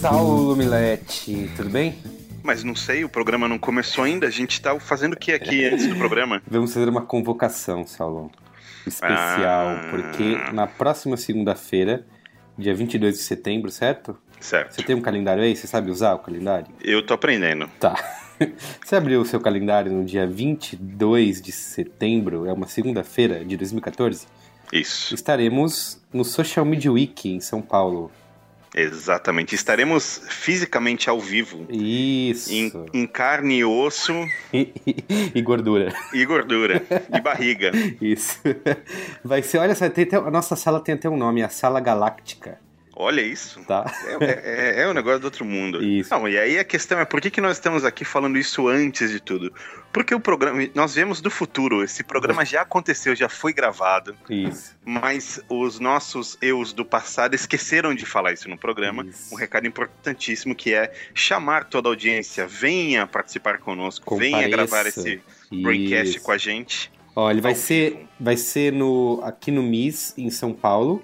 Saulo Milete, tudo bem? Mas não sei, o programa não começou ainda. A gente tá fazendo o que aqui antes do programa? Vamos fazer uma convocação, Saulo. Especial, Ah. porque na próxima segunda-feira, dia 22 de setembro, certo? Você Certo. tem um calendário aí? Você sabe usar o calendário? Eu tô aprendendo. Tá. Você abriu o seu calendário no dia 22 de setembro, é uma segunda-feira de 2014? Isso. Estaremos no Social Media Week em São Paulo. Exatamente. Estaremos fisicamente ao vivo. Isso. Em, em carne e osso E, e gordura. e gordura. e barriga. Isso. Vai ser, olha só, tem até- a nossa sala tem até um nome, a Sala Galáctica, Olha isso. tá? É, é, é um negócio do outro mundo. Isso. Não, e aí a questão é por que, que nós estamos aqui falando isso antes de tudo? Porque o programa. Nós viemos do futuro. Esse programa já aconteceu, já foi gravado. Isso. Mas os nossos eus do passado esqueceram de falar isso no programa. Isso. Um recado importantíssimo que é chamar toda a audiência. Venha participar conosco, venha Compareça. gravar esse broadcast com a gente. Ó, ele vai ser, vai ser no, aqui no MIS, em São Paulo.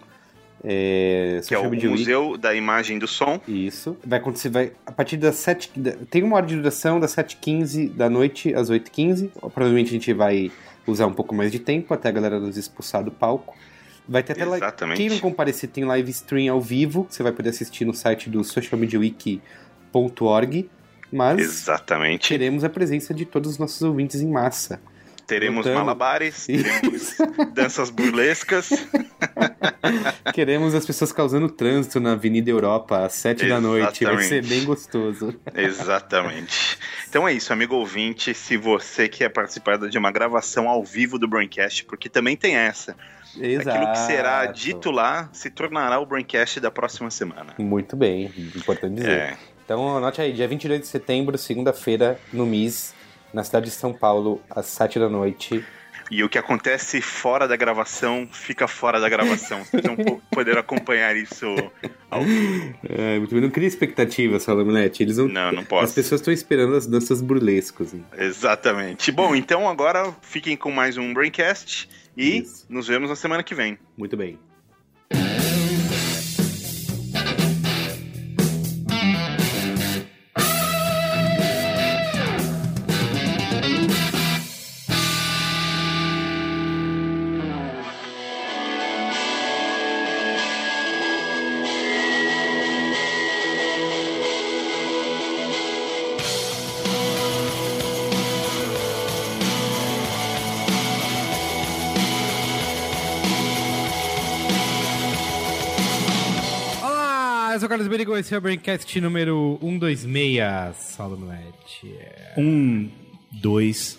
É, Que é o Week. Museu da Imagem do Som. Isso. Vai acontecer, vai, a partir das 7. da- Tem uma hora de duração, das 7h15 da noite às 8h15. Provavelmente a gente vai usar um pouco mais de tempo até a galera nos expulsar do palco. Vai ter até live. Exatamente. Quem não comparecer tem live stream ao vivo. Você vai poder assistir no site do socialmediawiki.org. Mas Exatamente. teremos a presença de todos os nossos ouvintes em massa. Teremos Voltando. malabares, teremos danças burlescas. Queremos as pessoas causando trânsito na Avenida Europa às 7 da noite. Vai ser bem gostoso. Exatamente. Então é isso, amigo ouvinte. Se você quer participar de uma gravação ao vivo do Braincast, porque também tem essa. Exato. Aquilo que será dito lá se tornará o Braincast da próxima semana. Muito bem, importante dizer. É. Então anote aí, dia 22 de setembro, segunda-feira, no MIS, na cidade de São Paulo, às 7 da noite. E o que acontece fora da gravação fica fora da gravação. Vocês vão po- poder acompanhar isso ao vivo. É, muito bem, não cria expectativa, Salomilete. Eles não... Não, não posso. As pessoas estão esperando as danças burlescas. Exatamente. Bom, então agora fiquem com mais um Braincast e Isso. nos vemos na semana que vem. Muito bem. Carlos Berigo, esse é o Braincast número 126, Saulo Milete. Um, dois,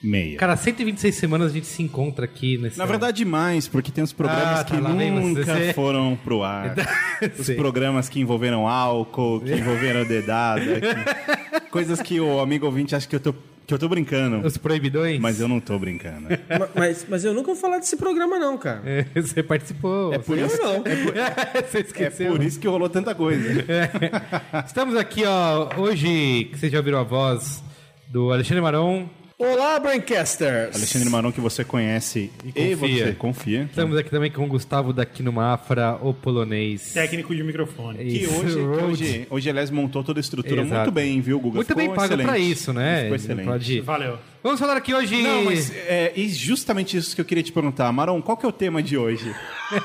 meia. Cara, 126 semanas a gente se encontra aqui nesse... Na verdade, mais, porque tem os programas Ah, tá, que lá nunca você. foram pro ar. Os programas que envolveram álcool, que envolveram dedada. que- Coisas que o amigo ouvinte acha que eu tô, que eu tô brincando. Os proibidões? Mas eu não tô brincando. Ma- Mas, mas eu nunca vou falar desse programa, não, cara. É, Você participou. É por Eu isso, não. Você é esqueceu. por isso que rolou tanta coisa. Estamos aqui, ó, hoje, que vocês já ouviram a voz do Alexandre Maron. Olá, Braincasters! Alexandre Maron, que você conhece e, confia. você confia. Estamos aqui também com o Gustavo daqui no Mafra, o polonês. técnico de microfone. Que hoje, que hoje, hoje, aliás, montou toda a estrutura Exato. muito bem, viu, Guga? Muito Ficou bem pago excelente. pra isso, né? Ficou Ele excelente. pode- Valeu. Vamos falar aqui hoje... Não, mas é e justamente isso que eu queria te perguntar. Maron, qual que é o tema de hoje?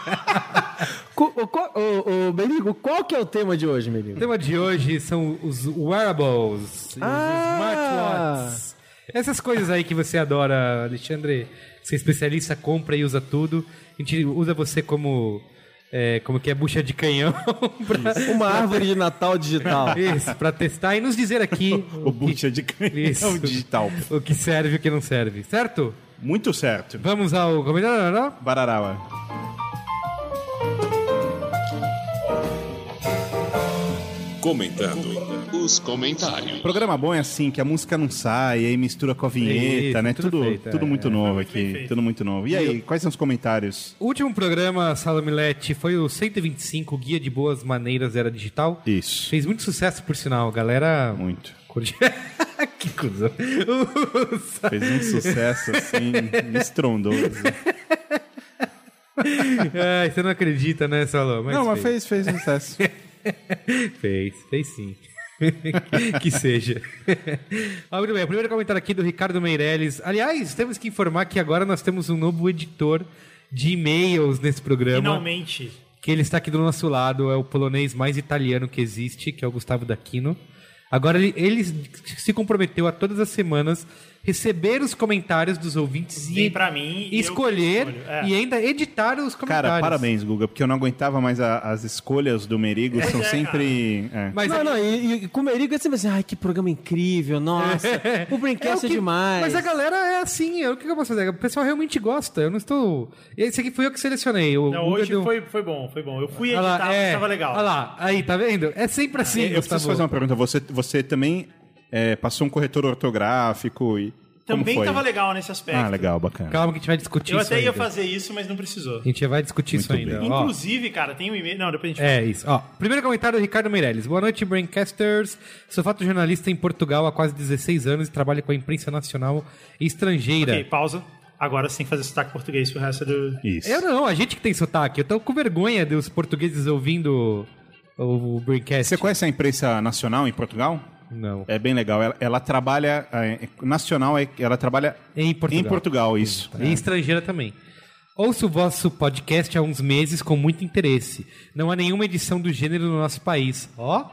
O, qual- o, o qual que é o tema de hoje, O Berigo? tema de hoje são os wearables, os Ah! smartwatches. Essas coisas aí que você adora, Alexandre. Você é especialista, compra e usa tudo. A gente usa você como, é, como que é bucha de canhão pra, Uma árvore de Natal digital. isso, pra testar e nos dizer aqui O bucha de Isso. canhão digital. o que serve e o que não serve, certo? Muito certo. Vamos ao comentário? Bararawa. Comentando os comentários. Programa bom é assim, que a música não sai, aí mistura com a vinheta, Isso, né? tudo Tudo, feito, tudo é, muito é. novo aqui. Tudo muito novo. E aí, quais são os comentários? O último programa, Salomilete, foi o 125, Guia de Boas Maneiras Era Digital. Isso. Fez muito sucesso, por sinal. Galera. Muito. Que cuzão. Fez um sucesso, assim, estrondoso. Ai, você não acredita, né, Salom? não, mas fez, fez sucesso. fez, fez sim. que seja. ah, muito bem, o primeiro comentário aqui do Ricardo Meirelles. Aliás, temos que informar que agora nós temos um novo editor de e-mails nesse programa. Finalmente. Que ele está aqui do nosso lado, é o polonês mais italiano que existe, que é o Gustavo Daquino. Agora ele, ele se comprometeu a todas as semanas receber os comentários dos ouvintes Vem e pra mim e escolher é. e ainda editar os comentários. Cara, parabéns, Guga, porque eu não aguentava mais a- as escolhas do Merigo, são é, sempre. é. Mas não, não, e, e com o Merigo é sempre assim, ai, que programa incrível, nossa, o É o é, que- demais. Mas a galera é assim, é o que eu posso fazer? O pessoal realmente gosta. Eu não estou. Esse aqui fui eu que selecionei. O Não, Guga hoje deu- foi, foi bom, foi bom. Eu fui editar, lá, mas é, tava legal. Olha lá, aí, tá vendo? É sempre assim. Eu preciso fazer uma pergunta. Você, você também é, passou um corretor ortográfico e. Também foi? tava legal nesse aspecto. Ah, legal, bacana. Calma que a gente vai discutir Eu isso até ia ainda. fazer isso, mas não precisou. A gente já vai discutir isso Muito ainda. bem. Ó, Inclusive, cara, tem um e-mail. Não, depois a gente fala. É isso. Ó, primeiro comentário do Ricardo Meirelles. Boa noite, Braincasters. Sou fotojornalista em Portugal há quase 16 anos e trabalho com a imprensa nacional e estrangeira. Ok, pausa. Agora que fazer sotaque português pro resto do. Isso. Eu não, a gente que tem sotaque. Eu tô com vergonha dos portugueses ouvindo o, o Braincast. Você conhece a imprensa nacional em Portugal? Não. É bem legal. Ela, ela trabalha. é, nacional, é- ela trabalha Em Portugal. em Portugal, isso. E estrangeira também. Ouço o vosso podcast há uns meses com muito interesse. Não há nenhuma edição do gênero no nosso país. Ó.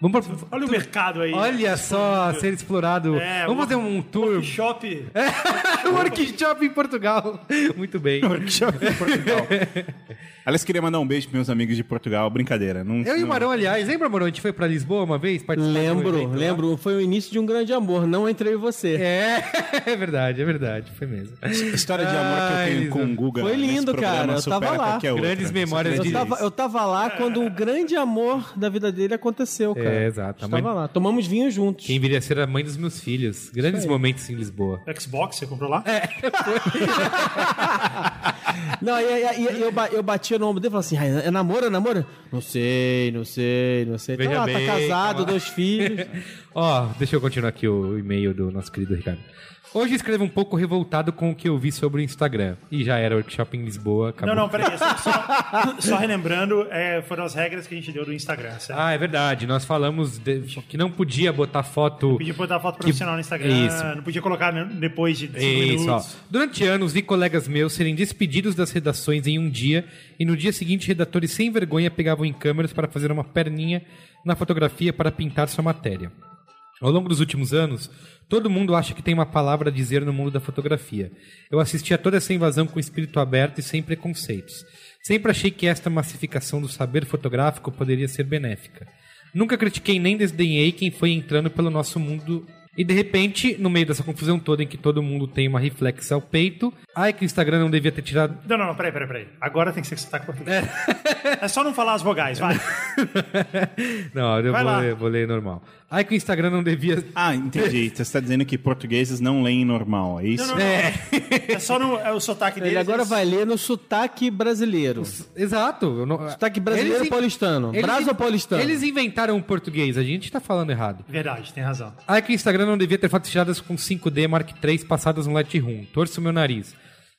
Vamos pra... Olha o mercado aí. Olha só a ser explorado. É, Vamos fazer um tour. Workshop. um workshop em Portugal. Muito bem. Workshop em Portugal. Aliás, queria mandar um beijo pros meus amigos de Portugal. Brincadeira. Não, Eu e o não- Marão, aliás, lembra, Marão? A gente foi pra Lisboa uma vez? de um Lembro, lá? lembro, foi o início de um grande amor, não entre eu e você. É, é verdade, é verdade. Foi mesmo. História de amor que eu tenho Lisa. com o Guga. Foi lindo, cara. Eu tava lá. Grandes Você memórias Eu tava, eu tava lá quando o grande amor da vida dele aconteceu, cara. É, exato. A Estava mãe- lá. Tomamos vinho juntos. Quem viria a ser a mãe dos meus filhos. Grandes momentos em Lisboa. Xbox, você comprou lá? É. Não, e, e- e- eu, eu batia no ombro dele e falava assim: "Ai, é namoro, é namoro? Não sei, não sei, não sei. Veja tá lá, bem, tá casado, calma dois filhos. Ó, deixa eu continuar aqui o e-mail do nosso querido Ricardo. Hoje escrevo um pouco revoltado com o que eu vi sobre o Instagram. E já era workshop em Lisboa, acabou. Não, não, peraí. Só, só, só relembrando, é, foram as regras que a gente deu do Instagram, certo? Ah, é verdade. Nós falamos de- que não podia botar foto. Podia botar foto profissional no Instagram, Isso. não podia colocar depois de Isso, ó. Durante anos, vi colegas meus serem despedidos das redações em um dia e no dia seguinte, redatores sem vergonha pegavam em câmeras para fazer uma perninha na fotografia para pintar sua matéria. Ao longo dos últimos anos, todo mundo acha que tem uma palavra a dizer no mundo da fotografia. Eu assisti a toda essa invasão com espírito aberto e sem preconceitos. Sempre achei que esta massificação do saber fotográfico poderia ser benéfica. Nunca critiquei nem desdenhei quem foi entrando pelo nosso mundo. E de repente, no meio dessa confusão toda em que todo mundo tem uma reflexa ao peito, ai que o Instagram não devia ter tirado. Não, não, não, peraí, peraí, peraí. Agora tem que ser sotaque português. É. só não falar as vogais, vai. não, eu Vai vou ler, vou ler normal. Ai que o Instagram não devia. Ah, entendi. Você está dizendo que portugueses não leem normal, é isso? Não, não, não. É só no, é o sotaque deles. Ele agora vai ler no sotaque brasileiro. Exato. não- Sotaque brasileiro Eles in- paulistano. eles in- paulistano? Eles inventaram o português, a gente tá falando errado. Verdade, tem razão. Ai que o Instagram não devia ter fotos tiradas com 5D Mark III passadas no Lightroom. Torço meu nariz.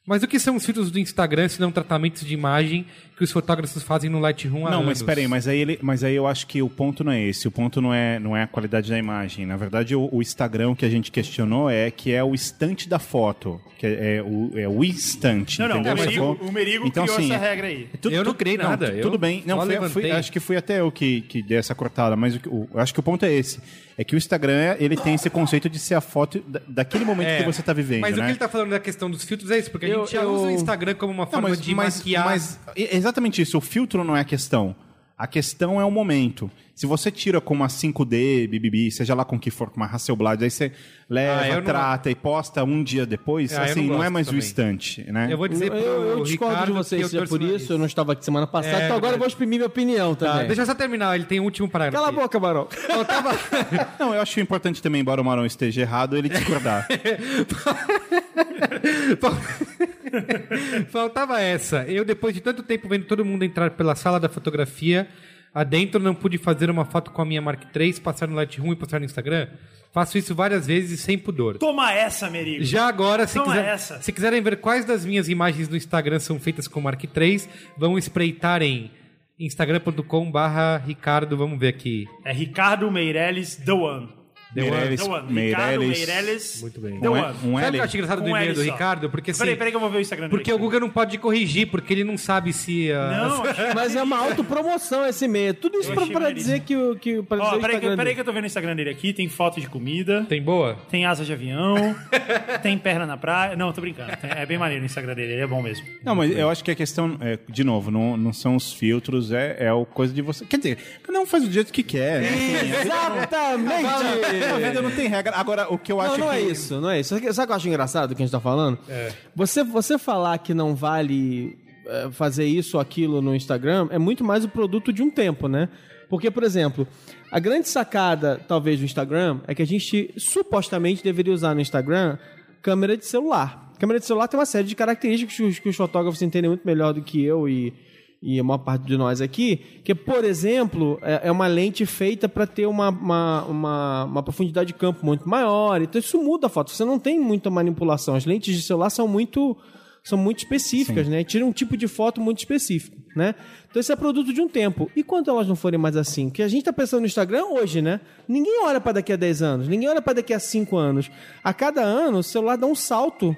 Mas o que são os filtros do Instagram se não tratamentos de imagem que os fotógrafos fazem no Lightroom há Não, anos? mas peraí, mas aí, ele, mas aí eu acho que o ponto não é esse. O ponto não é, não é a qualidade da imagem. Na verdade, o, o Instagram que a gente questionou é que é o instante da foto. Que é, é o, é o instante. Não, não, entendeu? o Merigo, Sacou? o Merigo Então, criou assim, essa é- regra aí. Tu- Eu não criei nada, tudo bem. Não, foi, acho que fui até eu que, que dei essa cortada, mas o, o- eu acho que o ponto é esse. É que o Instagram, ele tem esse conceito de ser a foto da- daquele momento É, que você está vivendo, Mas o né? que ele tá falando da questão dos filtros é isso, porque a Eu- gente já eu- usa o Instagram como uma Não, forma mas, de mas- maquiar. mas é exatamente isso. O filtro não é a questão. A questão é o momento. Se você tira com uma 5D, BBB, seja lá com que for, com uma Hasselblad, aí você leva, Ah, eu não- trata e posta um dia depois, Ah, eu assim, não não, é mais o também. instante, né? Eu vou dizer Eu, pro eu discordo Ricardo de vocês que eu se é torço por o nariz. isso. Eu não estava aqui semana passada, É, então agora eu vou exprimir minha opinião Tá, também. deixa eu só terminar, ele tem um último parágrafo. Cala a boca, Barão. Faltava... Não, eu acho importante também, embora o Marão esteja errado, ele discordar. Faltava essa. Eu, depois de tanto tempo vendo todo mundo entrar pela sala da fotografia, adentro não pude fazer uma foto com a minha Mark III, passar no Lightroom e postar no Instagram. Faço isso várias vezes e sem pudor. Toma essa, Merigo. Já agora, se, Toma quiser- essa. se quiserem ver quais das minhas imagens no Instagram são feitas com Mark III, vão espreitar em Instagram.com barra Ricardo, vamos ver aqui. É Ricardo Meirelles The One. Ricardo Meirelles. Meirelles Muito bem. The Um, One. um Sabe o L. que eu acho engraçado do Com e-mail L do só. Ricardo? Porque assim, Peraí, peraí que eu vou ver o Instagram dele porque o. Guga não pode corrigir, porque ele não sabe se... ah, Não, achei- Mas é uma autopromoção esse e-mail. Tudo isso pra, pra dizer que o. Que, pra dizer Ó, o peraí, que- peraí que eu tô vendo o Instagram dele aqui. Tem foto de comida, Tem boa? tem asa de avião, tem perna na praia. Não, tô brincando. É bem maneiro o Instagram dele, ele é bom mesmo. Não, mas eu acho que a questão, é, de novo, não, não são os filtros, é, é o coisa de você. Quer dizer, cada um faz do jeito que quer. né? Exatamente! A vida não tem regra. Agora, o que eu acho Não, não que. é isso, não é isso. Sabe o que eu acho engraçado do que a gente tá falando? Você, você falar que não vale é, fazer isso ou aquilo no Instagram é muito mais o produto de um tempo, né? Porque, por exemplo, a grande sacada, talvez, do Instagram é que a gente supostamente deveria usar no Instagram câmera de celular. Câmera de celular tem uma série de características que os, que os fotógrafos entendem muito melhor do que eu e, e a maior parte de nós aqui, que, por exemplo, é, é uma lente feita para ter uma, uma, uma, uma profundidade de campo muito maior. Então isso muda a foto. Você não tem muita manipulação. As lentes de celular são muito são muito específicas, né? Tira um tipo de foto muito específico, né? Então esse é produto de um tempo. E quando elas não forem mais assim? Porque a gente tá pensando no Instagram hoje, né? Ninguém olha para daqui a 10 anos, ninguém olha para daqui a 5 anos. A cada ano o celular dá um salto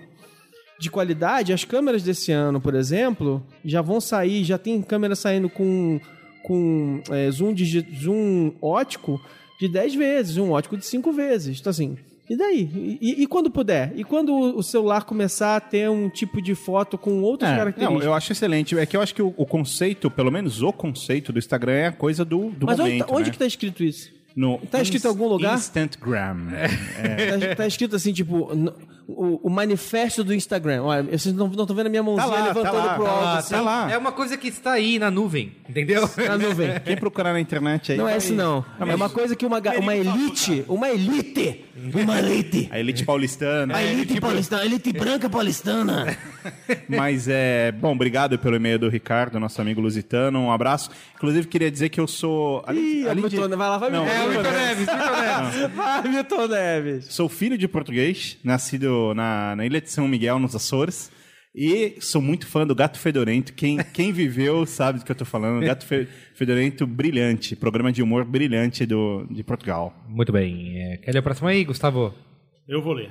de qualidade. As câmeras desse ano, por exemplo, já vão sair, já tem câmera saindo com, com é, zoom, digi- zoom ótico de 10 vezes, um ótico de 5 vezes. Então, assim, e daí? E, e quando puder? E quando o celular começar a ter um tipo de foto com outras É, não, características? eu acho excelente. É que eu acho que o, o conceito, pelo menos o conceito do Instagram é a coisa do, do Mas onde, momento. tá- onde né? que tá escrito isso? No tá escrito em algum lugar? Instantgram. Tá, tá escrito assim, tipo, n- o, o manifesto do Instagram. Olha, vocês não estão vendo a minha mãozinha lá, tá levantando lá, pro tá alto. lá, assim, tá lá. É uma coisa que está aí na nuvem, entendeu? Na nuvem. Quem procurar na internet aí. Não é vai- esse não. É uma coisa que uma, uma elite, uma elite, uma elite, A elite paulistana. a elite paulistana, a elite branca paulistana. Mas é. Bom, obrigado pelo e-mail do Ricardo, nosso amigo lusitano. Um abraço. Inclusive, queria dizer que eu sou. além- Ih, além de- vai lá, vai Não, Milton. É, o Milton Neves, Milton Neves. Vai, Milton Neves. Sou filho de português, nascido na, na ilha de São Miguel, nos Açores. E sou muito fã do Gato Fedorento. Quem, quem viveu sabe do que eu tô falando. Gato Fe- Fedorento brilhante, programa de humor brilhante do, de Portugal. Muito bem. É, quer ler o próximo aí, Gustavo? Eu vou ler.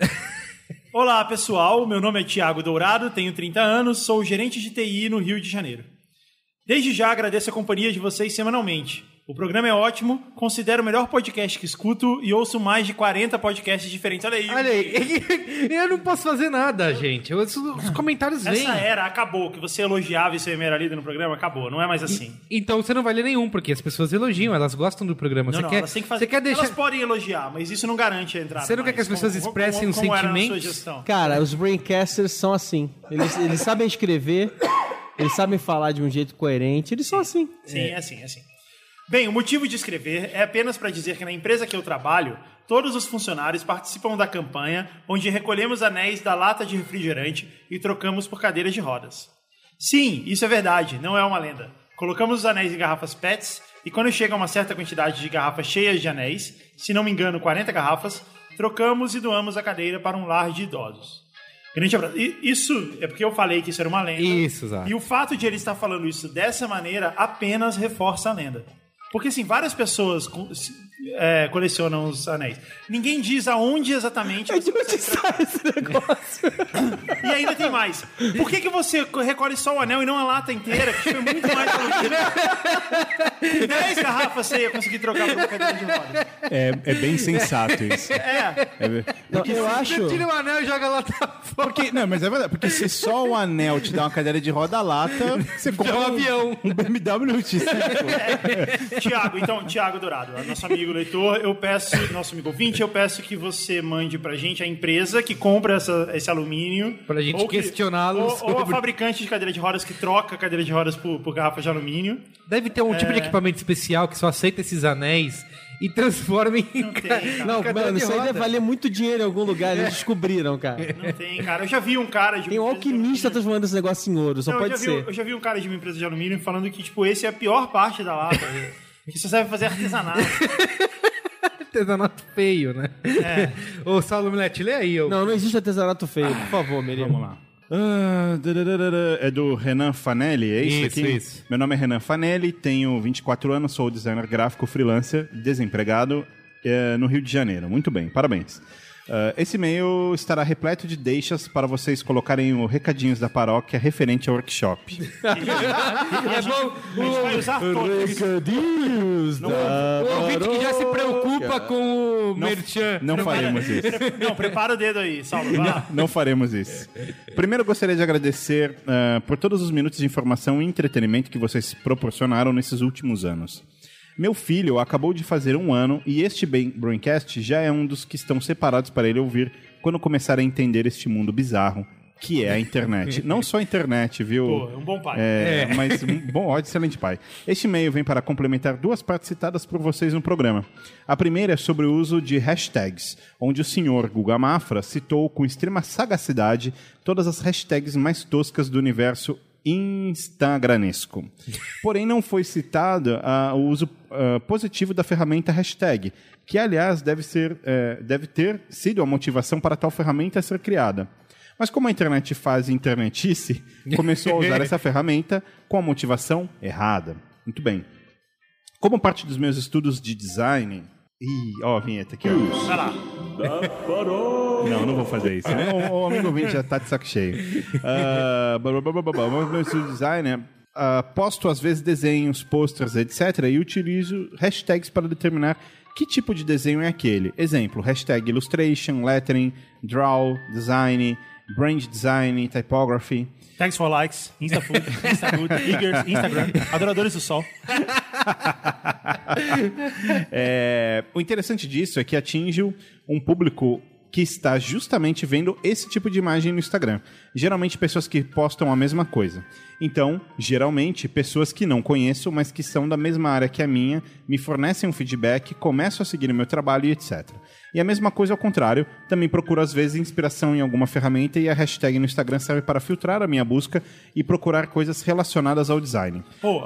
Olá, pessoal. Meu nome é Tiago Dourado, tenho 30 anos, sou gerente de TI no Rio de Janeiro. Desde já agradeço a companhia de vocês semanalmente. O programa é ótimo, considero o melhor podcast que escuto e ouço mais de 40 podcasts diferentes. Olha aí. Olha aí, eu não posso fazer nada, gente. Eu- Os, os comentários vêm. Essa era acabou, que você elogiava e você era lido no programa, acabou, não é mais assim. Então você não vai ler nenhum, porque as pessoas elogiam, elas gostam do programa. Não, você não, quer, elas têm que fazer. você quer deixar. Elas podem elogiar, mas isso não garante a entrada. Você não quer mais. que as pessoas Como- expressem como, os como sua sentimentos? gestão? Cara, os braincasters são assim. Eles, eles sabem escrever, eles sabem falar de um jeito coerente, eles são assim. Sim, é assim, é assim. Bem, o motivo de escrever é apenas para dizer que na empresa que eu trabalho, todos os funcionários participam da campanha onde recolhemos anéis da lata de refrigerante e trocamos por cadeiras de rodas. Sim, isso é verdade, não é uma lenda. Colocamos os anéis em garrafas PETs e quando chega uma certa quantidade de garrafas cheias de anéis, se não me engano 40 garrafas, trocamos e doamos a cadeira para um lar de idosos. Grande abraço. Isso é porque eu falei que isso era uma lenda. Isso, exato. E o fato de ele estar falando isso dessa maneira apenas reforça a lenda. Porque, assim, várias pessoas é, colecionam os anéis. Ninguém diz aonde exatamente É de você onde sai esse negócio? E ainda tem mais. Por que, que você recolhe só o anel e não a lata inteira? Que foi muito mais alugado. 10 garrafas você ia conseguir trocar por uma cadeira de rodas. É, é bem sensato isso. É. É, Não, eu acho. Tira o anel e joga lá pra fora. porque, não, mas é verdade, porque se só o anel te dá uma cadeira de roda lata, você compra um um, avião. um BMW X5. Tiago, então, Tiago Dourado, nosso amigo leitor, eu peço, nosso amigo ouvinte, eu peço que você mande pra gente a empresa que compra essa- esse alumínio. Pra gente ou que- questioná-los Ou, ou a sobre- fabricante de cadeira de rodas que troca a cadeira de rodas por, por garrafas de alumínio. Deve ter um tipo É. de equipamento especial que só aceita esses anéis e transforma em. Não tem, cara. Não, mano, de isso aí deve valer muito dinheiro em algum lugar, eles descobriram, cara. Não tem, cara. Eu já vi um cara de Tem um alquimista transformando esse negócio em ouro, só Não, eu pode já vi- ser. eu já vi um cara de uma empresa de alumínio falando que, tipo, esse é a pior parte da lata. que só serve fazer artesanato. Artesanato feio, né? É. Ô, Saulo Milete, lê aí. ô. Não, não existe artesanato feio, por favor, Miriam. Vamos lá. Ah, é do Renan Fanelli, é isso, Isso, aqui? isso. Meu nome é Renan Fanelli, tenho 24 anos, sou designer gráfico freelancer, desempregado eh, no Rio de Janeiro. Muito bem, parabéns. Ah, esse e-mail estará repleto de deixas para vocês colocarem o recadinhos da paróquia referente ao workshop. É bom A gente vai usar todos. Recadinhos da o ouvinte que já se preocupa com o Merchan. Não faremos isso. Não, prepara o dedo aí, Saulo. Vai lá. Não faremos isso. Primeiro, gostaria de agradecer ah, por todos os minutos de informação e entretenimento que vocês proporcionaram nesses últimos anos. Meu filho acabou de fazer um ano e este Braincast já é um dos que estão separados para ele ouvir quando começar a entender este mundo bizarro que é a internet. Não só a internet, viu? Pô, é um bom pai. É, mas um bom, ó, excelente pai. Este e-mail vem para complementar duas partes citadas por vocês no programa. A primeira é sobre o uso de hashtags, onde o senhor Guga Mafra citou com extrema sagacidade todas as hashtags mais toscas do universo instagranesco. Porém, não foi citado ah, o uso ah, positivo da ferramenta hashtag, que, aliás, deve, ser, eh, deve ter sido a motivação para tal ferramenta ser criada. Mas como a internet faz internetice, começou a usar essa ferramenta com a motivação errada. Muito bem. Como parte dos meus estudos de design... Ih, ó a vinheta aqui, ó. Vai lá. Não, não vou fazer isso. O, o amigo ouvinte já tá de saco cheio. Ah, blá, blá, blá, blá, blá. Mas meu design é, ah, posto às vezes desenhos, posters, etc. E utilizo hashtags para determinar que tipo de desenho é aquele. Exemplo, hashtag illustration, lettering, draw, design, brand design, typography. Thanks for likes, Instafood, Instafood, Eagers, Instagram, Adoradores do Sol. É, o interessante disso é que atinge um público que está justamente vendo esse tipo de imagem no Instagram. Geralmente pessoas que postam a mesma coisa. Então, geralmente, pessoas que não conheço, mas que são da mesma área que a minha, me fornecem um feedback, começam a seguir o meu trabalho e etc. E a mesma coisa ao contrário, também procuro às vezes inspiração em alguma ferramenta e a hashtag no Instagram serve para filtrar a minha busca e procurar coisas relacionadas ao design. Pô,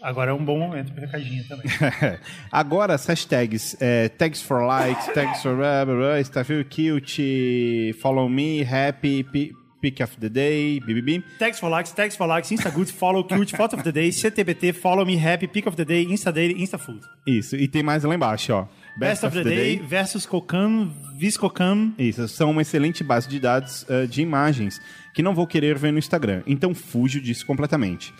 agora é um bom momento pro recadinho também. Agora as hashtags é, tags for likes, tags for blá, blá, está feel cute, follow me, happy, pi- pick of the day, BBB. Thanks for likes, thanks for likes, Instagood, follow, cute, photo of the day, CTBT, follow me, happy, pick of the day, Insta daily, Instafood. Isso, e tem mais lá embaixo, ó. Best, of, the, day, versus Cocan, Viscocan. Isso, são uma excelente base de dados eh, de imagens que não vou querer ver no Instagram. Então fujo disso completamente.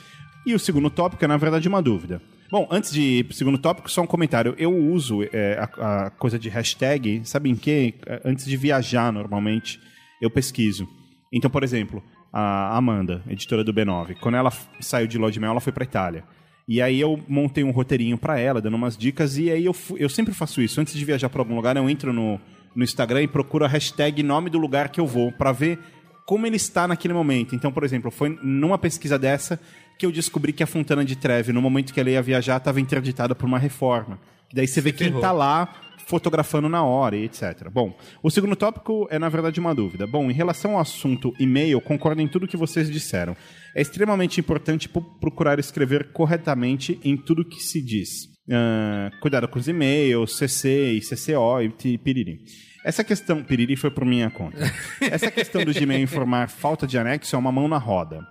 E o segundo tópico é, na verdade, uma dúvida. Bom, antes de ir pro segundo tópico, só um comentário. Eu uso eh, a, a coisa de hashtag, sabe em quê? Eh, Antes de viajar, normalmente, eu pesquiso. Então, por exemplo, a Amanda, editora do B9, quando ela saiu de Lua de Mel, ela foi pra Itália. E aí eu montei um roteirinho pra ela, dando umas dicas, e aí eu, eu sempre faço isso. Antes de viajar pra algum lugar, eu entro no, no Instagram e procuro a hashtag nome do lugar que eu vou, pra ver como ele está naquele momento. Então, por exemplo, foi numa pesquisa dessa que eu descobri que a Fontana de Treve, no momento que ela ia viajar, estava interditada por uma reforma. Daí você vê quem ferrou. tá lá fotografando na hora e etc. Bom, o segundo tópico é, na verdade, uma dúvida. Bom, em relação ao assunto e-mail, concordo em tudo que vocês disseram. É extremamente importante procurar escrever corretamente em tudo que se diz. Ah, cuidado com os e-mails, CC e CCO e piriri. Essa questão... Piriri foi por minha conta. Essa questão do Gmail informar falta de anexo é uma mão na roda.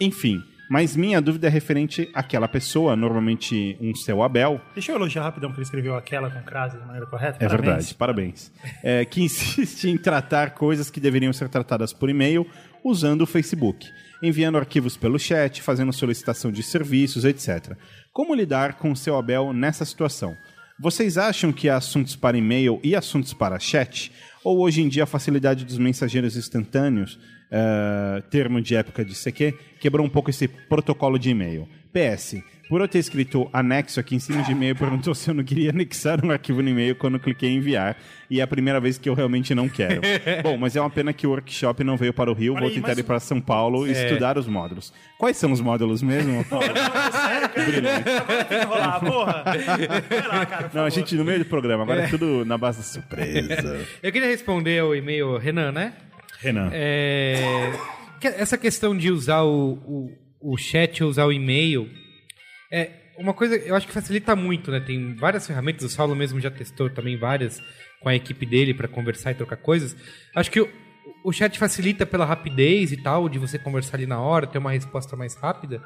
Enfim, mas minha dúvida é referente àquela pessoa, normalmente um seu Abel, Deixa eu elogiar rapidão que ele escreveu aquela com crase de maneira correta. é Parabéns. verdade, parabéns. É, que insiste em tratar coisas que deveriam ser tratadas por e-mail usando o Facebook, enviando arquivos pelo chat, fazendo solicitação de serviços, etc. Como lidar com o seu Abel nessa situação? Vocês acham que há assuntos para e-mail e assuntos para chat? Ou hoje em dia a facilidade dos mensageiros instantâneos, eh, termo de época de CQ, quebrou um pouco esse protocolo de e-mail? PS, por eu ter escrito anexo aqui em cima de e-mail, perguntou se eu não queria anexar um arquivo no e-mail quando eu cliquei em enviar. E é a primeira vez que eu realmente não quero. Bom, mas é uma pena que o workshop não veio para o Rio. Olha Vou aí, tentar mas- ir para São Paulo e estudar os módulos. Quais são os módulos mesmo, Paulo? Tem que rolar, porra. Vai lá, cara. por Não, a favor. gente no meio do programa, agora é tudo na base da surpresa. Eu queria responder ao e-mail Renan, né? Renan. É, essa questão de usar o, o, o chat, usar o e-mail, é uma coisa eu acho que facilita muito, né? Tem várias ferramentas, o Saulo mesmo já testou também várias com a equipe dele para conversar e trocar coisas. Acho que o, o chat facilita pela rapidez e tal, de você conversar ali na hora, ter uma resposta mais rápida.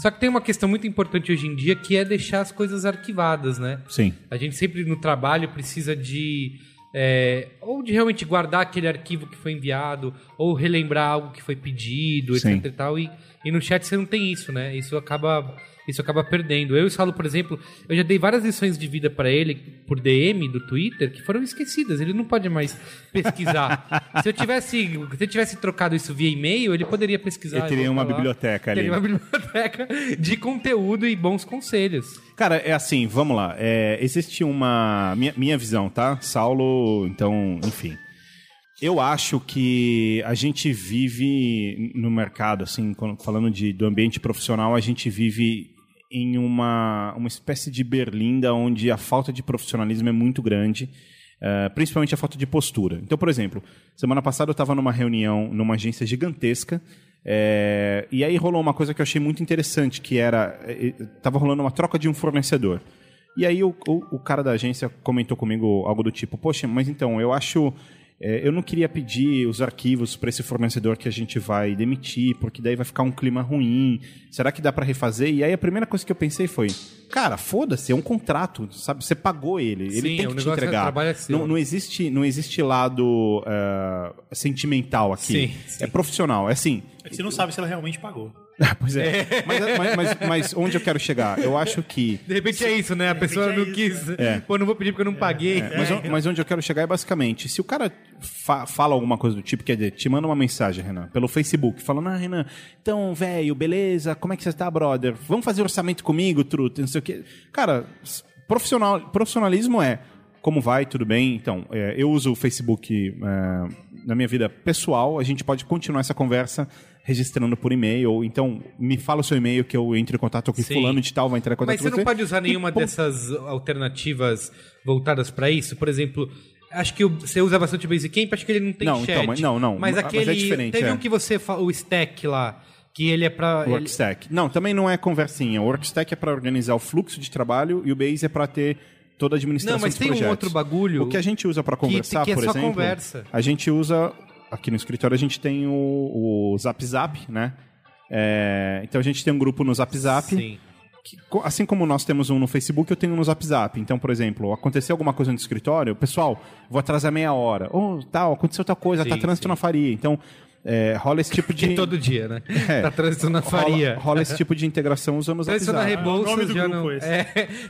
Só que tem uma questão muito importante hoje em dia que é deixar as coisas arquivadas, né? Sim. A gente sempre no trabalho precisa de. É, ou de realmente guardar aquele arquivo que foi enviado, ou relembrar algo que foi pedido, Sim. etc e tal. E, e no chat você não tem isso, né? Isso acaba. Isso acaba perdendo. Eu e o Saulo, por exemplo, eu já dei várias lições de vida para ele por DM do Twitter que foram esquecidas. Ele não pode mais pesquisar. se eu tivesse, se eu tivesse trocado isso via e-mail, ele poderia pesquisar. Ele e teria uma lá. biblioteca ali. Teria uma biblioteca de conteúdo e bons conselhos. Cara, é assim, vamos lá. É, existe uma. Minha, minha visão, tá? Saulo, então, enfim. Eu acho que a gente vive no mercado, assim, falando de, do ambiente profissional, a gente vive em uma, uma espécie de berlinda onde a falta de profissionalismo é muito grande, eh, principalmente a falta de postura. Então, por exemplo, semana passada eu estava numa reunião numa agência gigantesca eh, e aí rolou uma coisa que eu achei muito interessante, que era estava rolando uma troca de um fornecedor. E aí o, o, o cara da agência comentou comigo algo do tipo, poxa, mas então, eu acho... é, eu não queria pedir os arquivos para esse fornecedor que a gente vai demitir, porque daí vai ficar um clima ruim. Será que dá para refazer? E aí a primeira coisa que eu pensei foi, cara, foda-se, é um contrato, sabe? Você pagou ele, ele Sim, tem o que te é- entregar. é não, não existe, não existe lado eh, sentimental aqui. Sim, sim. É profissional, é assim. É que você não sabe se ela realmente pagou. Pois é. Mas, mas, mas, mas onde eu quero chegar? Eu acho que De repente é isso, né? A pessoa é não isso, quis. É. Pô, não vou pedir porque eu não paguei. É, mas, o- mas onde eu quero chegar é basicamente, se o cara fa- fala alguma coisa do tipo, quer dizer, te manda uma mensagem, Renan, pelo Facebook, falando, ah, Renan, então, velho, beleza, como é que você tá, brother? Vamos fazer orçamento comigo, truta, não sei o quê. Cara, profissional, profissionalismo é, como vai, tudo bem? Então, é, eu uso o Facebook é, na minha vida pessoal, a gente pode continuar essa conversa registrando por e-mail, ou então me fala o seu e-mail que eu entre em contato com Sim. fulano de tal, vai entrar em contato Mas com você você. não pode usar E nenhuma ponto. dessas alternativas voltadas pra isso? Por exemplo, acho que você usa bastante o Basecamp, acho que ele não tem Não, chat. então, mas- não, não. Mas Mas é aquele. diferente, teve é. um que você. O stack lá, que ele é ele- Workstack. Não, também não é conversinha. O Workstack é para organizar o fluxo de trabalho e o Base é para ter toda a administração Não, mas tem um projetos. outro bagulho O que a gente usa para conversar, que é por só exemplo, conversa. a gente usa aqui no escritório a gente tem o, o Zap Zap, né? É, então a gente tem um grupo no Zap Zap. Sim. que, assim como nós temos um no Facebook, eu tenho um no Zap Zap. Então, por exemplo, aconteceu alguma coisa no escritório, pessoal, vou atrasar meia hora. Ou tal, aconteceu tal coisa, tá Sim, trânsito sim. na faria. Então, é, rola esse tipo de. Que todo dia, né? É. Tá trânsito na faria. Rola, rola esse tipo de integração usando o Zap Trânsito na Zap. É o nome Rebouças do grupo não. esse. É,